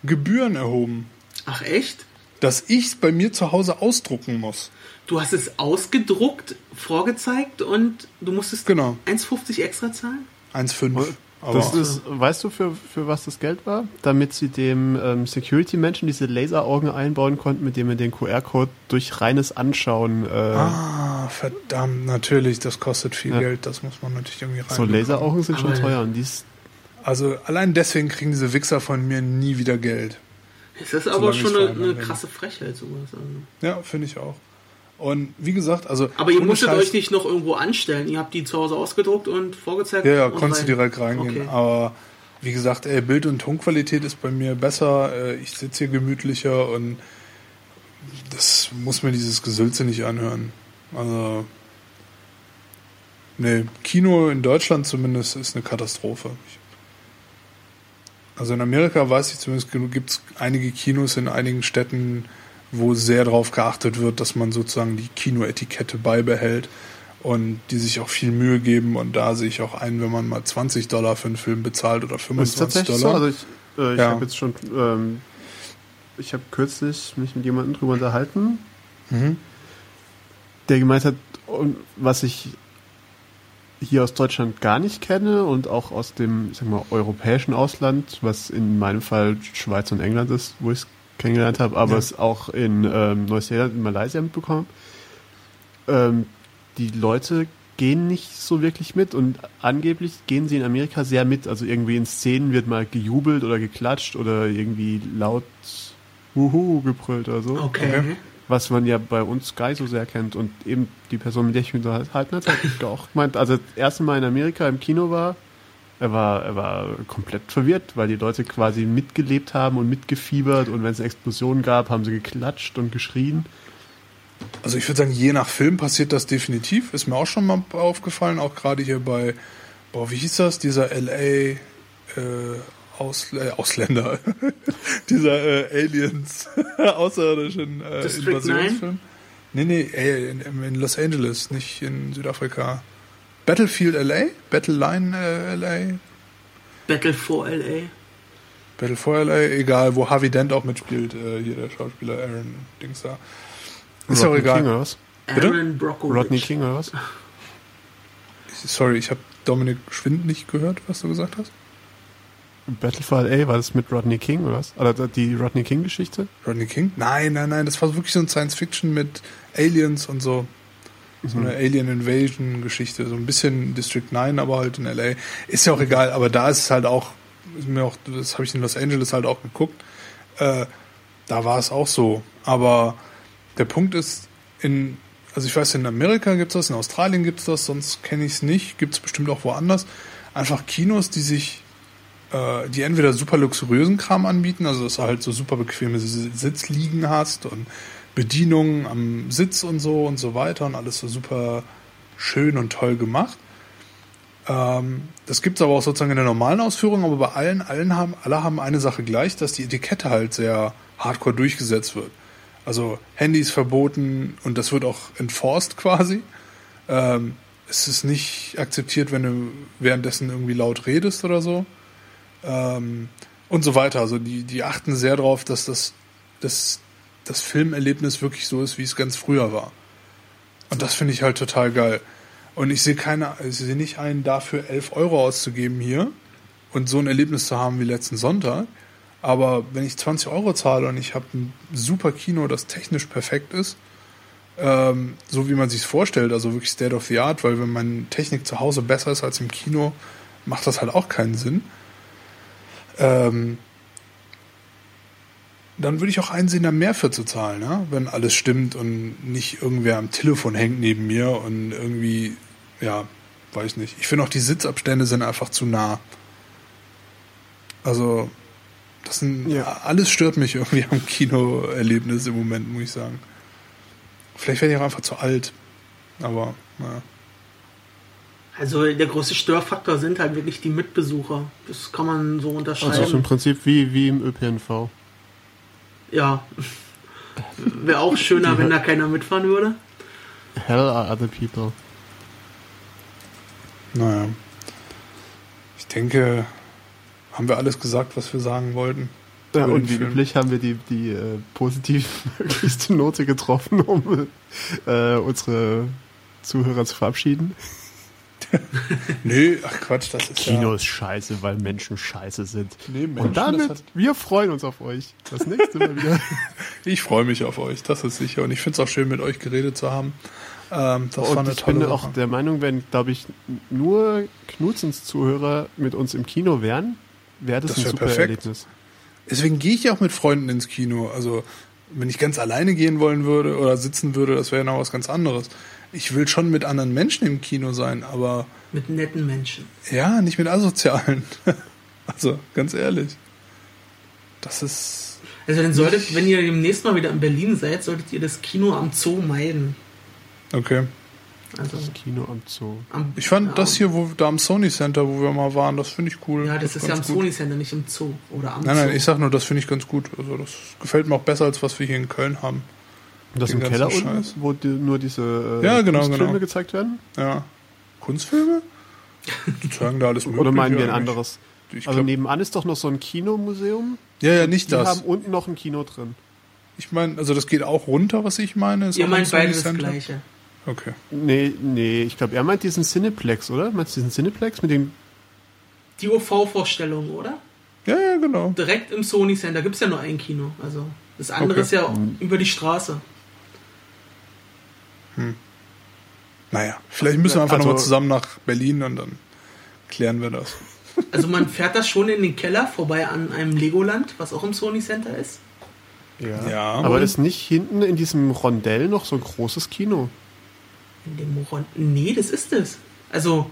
Gebühren erhoben. ach echt? Dass ich es bei mir zu Hause ausdrucken muss. Du hast es ausgedruckt, vorgezeigt und du musstest Genau. 1,50 extra zahlen? 1,5. Das ist, weißt du, für, für was das Geld war? Damit sie dem ähm, Security-Menschen diese Laseraugen einbauen konnten, mit dem wir den QR-Code durch reines Anschauen äh, ah, verdammt, natürlich, das kostet viel Ja. Geld, das muss man natürlich irgendwie rein. so Laseraugen sind schon teuer und dies Also allein deswegen kriegen diese Wichser von mir nie wieder Geld. Das ist aber schon eine, eine krasse Frechheit, sowas. Also. Ja, finde ich auch. Und wie gesagt, also. Aber ihr musstet euch nicht noch irgendwo anstellen. Ihr habt die zu Hause ausgedruckt und vorgezeigt. Ja, ja, konntest du rein. direkt reingehen. Okay. Aber wie gesagt, ey, Bild- und Tonqualität ist bei mir besser. Äh, Ich sitze hier gemütlicher und das muss mir dieses Gesülze nicht anhören. Also. Nee, Kino in Deutschland zumindest ist eine Katastrophe. Also in Amerika weiß ich zumindest, gibt es einige Kinos in einigen Städten, wo sehr darauf geachtet wird, dass man sozusagen die Kinoetikette beibehält und die sich auch viel Mühe geben. Und da sehe ich auch ein, wenn man mal 20 Dollar für einen Film bezahlt oder Das ist 25 tatsächlich Dollar. so. Also ich, äh, ich Ja. habe jetzt schon, ähm, ich habe kürzlich mich mit jemandem drüber unterhalten, Mhm. der gemeint hat, was ich hier aus Deutschland gar nicht kenne und auch aus dem, ich sag mal, europäischen Ausland, was in meinem Fall Schweiz und England ist, wo ich es kennengelernt habe, aber Ja. es auch in ähm, Neuseeland und Malaysia mitbekommen. Ähm, die Leute gehen nicht so wirklich mit und angeblich gehen sie in Amerika sehr mit. Also irgendwie in Szenen wird mal gejubelt oder geklatscht oder irgendwie laut Wuhu gebrüllt oder so. Okay. Was man ja bei uns gar nicht so sehr kennt. Und eben die Person, mit der ich mich unterhalten hat, hat auch gemeint, als er das erste Mal in Amerika im Kino war, er war, er war komplett verwirrt, weil die Leute quasi mitgelebt haben und mitgefiebert und wenn es eine Explosion gab, haben sie geklatscht und geschrien. Also ich würde sagen, je nach Film passiert das definitiv. Ist mir auch schon mal aufgefallen, auch gerade hier bei, boah, wie hieß das? Dieser LA äh, Aus, äh, Ausländer, dieser äh, Aliens, außerirdischen äh, Invasionsfilm. Nee, nee, äh, in, in Los Angeles, nicht in Südafrika. Battlefield LA? Battleline äh, LA? Battle for LA. Battle for LA, egal, wo Harvey Dent auch mitspielt, äh, hier der Schauspieler Aaron Dings da. Ist auch Rodney egal. King oder was? Bitte? Aaron Brockovich. Rodney King oder was? Sorry, ich habe Dominik Schwind nicht gehört, was du gesagt hast. Battle for LA, war das mit Rodney King oder was? Oder die Rodney King Geschichte? Rodney King? Nein, nein, nein, das war wirklich so ein Science-Fiction mit Aliens und so. So eine Alien Invasion Geschichte, so ein bisschen District 9, aber halt in LA. Ist ja auch egal, aber da ist es halt auch, ist mir auch, das habe ich in Los Angeles halt auch geguckt. Äh, da war es auch so. Aber der Punkt ist, in, also ich weiß, in Amerika gibt's das, in Australien gibt's das, sonst kenne ich es nicht, gibt's bestimmt auch woanders. Einfach Kinos, die sich, äh, die entweder super luxuriösen Kram anbieten, also dass du halt so super bequeme Sitzliegen hast und Bedienungen am Sitz und so und so weiter und alles so super schön und toll gemacht. Ähm, das gibt's aber auch sozusagen in der normalen Ausführung, aber bei allen, allen haben, alle haben eine Sache gleich, dass die Etikette halt sehr hardcore durchgesetzt wird. Also Handys verboten und das wird auch enforced quasi. Ähm, es ist nicht akzeptiert, wenn du währenddessen irgendwie laut redest oder so. Ähm, und so weiter. Also die, die achten sehr darauf, dass das, das, das Filmerlebnis wirklich so ist, wie es ganz früher war. Und das finde ich halt total geil. Und ich sehe keine, ich sehe nicht ein, dafür 11 Euro auszugeben hier und so ein Erlebnis zu haben wie letzten Sonntag. Aber wenn ich 20 Euro zahle und ich habe ein super Kino, das technisch perfekt ist, ähm, so wie man sich vorstellt, also wirklich State of the Art, weil wenn meine Technik zu Hause besser ist als im Kino, macht das halt auch keinen Sinn. Ähm, dann würde ich auch einsehen, da mehr für zu zahlen, ne? wenn alles stimmt und nicht irgendwer am Telefon hängt neben mir und irgendwie, ja, weiß nicht. Ich finde auch die Sitzabstände sind einfach zu nah. Also, das sind, Ja. alles stört mich irgendwie am Kinoerlebnis im Moment, muss ich sagen. Vielleicht werde ich auch einfach zu alt. Aber, naja. Also der größte Störfaktor sind halt wirklich die Mitbesucher. Das kann man so Also ist im unterschreiben. Prinzip wie, wie im ÖPNV. Ja. Wäre auch schöner, wenn da keiner mitfahren würde. Hell are other people. Naja. Ich denke, haben wir alles gesagt, was wir sagen wollten. Ja, und wie Film. üblich haben wir die, die äh, positiv möglichste Note getroffen, um äh, unsere Zuhörer zu verabschieden. Nö, ach Quatsch, das ist Kino ja... ist scheiße, weil Menschen scheiße sind. Nee, Menschen, und damit, hat- wir freuen uns auf euch. Das nächste Mal wieder. Ich freue mich auf euch, das ist sicher. Und ich finde es auch schön, mit euch geredet zu haben. Ähm, das war und eine ich tolle bin Woche. auch der Meinung, wenn, glaube ich, nur Knutzens Zuhörer mit uns im Kino wären, wäre das, Das ein wär super perfekt. Erlebnis. Deswegen gehe ich ja auch mit Freunden ins Kino. Also, wenn ich ganz alleine gehen wollen würde oder sitzen würde, das wäre noch was ganz anderes. Ich will schon mit anderen Menschen im Kino sein, aber Mit netten Menschen. ja, nicht mit asozialen. also, ganz ehrlich. Das ist. Also dann solltet, wenn ihr demnächst mal wieder in Berlin seid, solltet ihr das Kino am Zoo meiden. Okay. Also Kino am Zoo. am, Ich fand ja, das hier, wo da am Sony Center, wo wir mal waren, das finde ich cool. Ja, das ist ja am gut. Sony Center, nicht im Zoo. Oder am Nein, Zoo. nein, ich sag nur, das finde ich ganz gut. Also, das gefällt mir auch besser, als was wir hier in Köln haben. Und das im Keller unten, Scheiß. wo die, nur diese äh, Ja, genau, Kunstfilme genau. gezeigt werden? Ja. Kunstfilme? Die zeigen da alles mögliche. Oder meinen wir ein anderes? Ich Also glaub, nebenan ist doch noch so ein Kinomuseum. ja, ja, nicht Die das. haben unten noch ein Kino drin. Ich meine, also das geht auch runter, was ich meine. Ist ihr meint beide das. Gleiche. Okay. Nee, nee, ich glaube, er meint diesen Cineplex, oder? Meinst du diesen Cineplex mit dem. Die OV-Vorstellung, oder? Ja, ja, genau. Direkt im Sony Center gibt es ja nur ein Kino. Also das andere Okay. ist ja über die Straße. Naja, vielleicht müssen wir einfach Also- nochmal zusammen nach Berlin und dann klären wir das. Also man fährt das schon in den Keller vorbei an einem Legoland, was auch im Sony Center ist. Ja. Ja. Aber ist nicht hinten in diesem Rondell noch so ein großes Kino? In dem Moron. Nee, das ist es. Also,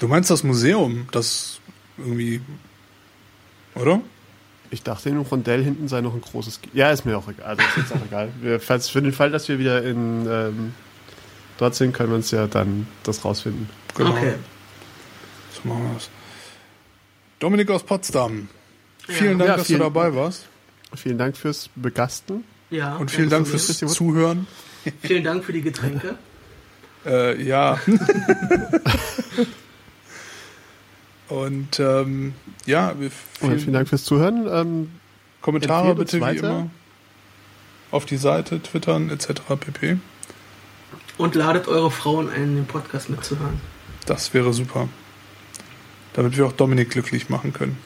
Du meinst das Museum, das irgendwie. Oder? Ich dachte, im Rondell hinten sei noch ein großes. G ja, ist mir auch egal. Also ist jetzt auch egal. Wir, falls, für den Fall, dass wir wieder in ähm, dort sind, können wir uns ja dann das rausfinden. Genau. Okay. So machen wir das. Dominik aus Potsdam. Vielen Dank, Ja, dass vielen- du dabei warst. Vielen Dank fürs Begasten. Ja. Und vielen Dank fürs Zuhören. Vielen Dank für die Getränke. Äh, ja. Und ähm, ja, wir Und vielen, vielen Dank fürs Zuhören. Ähm, Kommentare bitte wie immer auf die Seite, twittern etc. pp. Und ladet eure Frauen ein, den Podcast mitzuhören. Das wäre super. Damit wir auch Dominik glücklich machen können.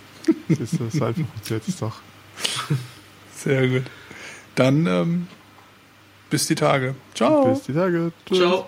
ist das einfach jetzt doch. Sehr gut. Dann ähm, bis die Tage. Ciao. Bis die Tage. Tschüss. Ciao.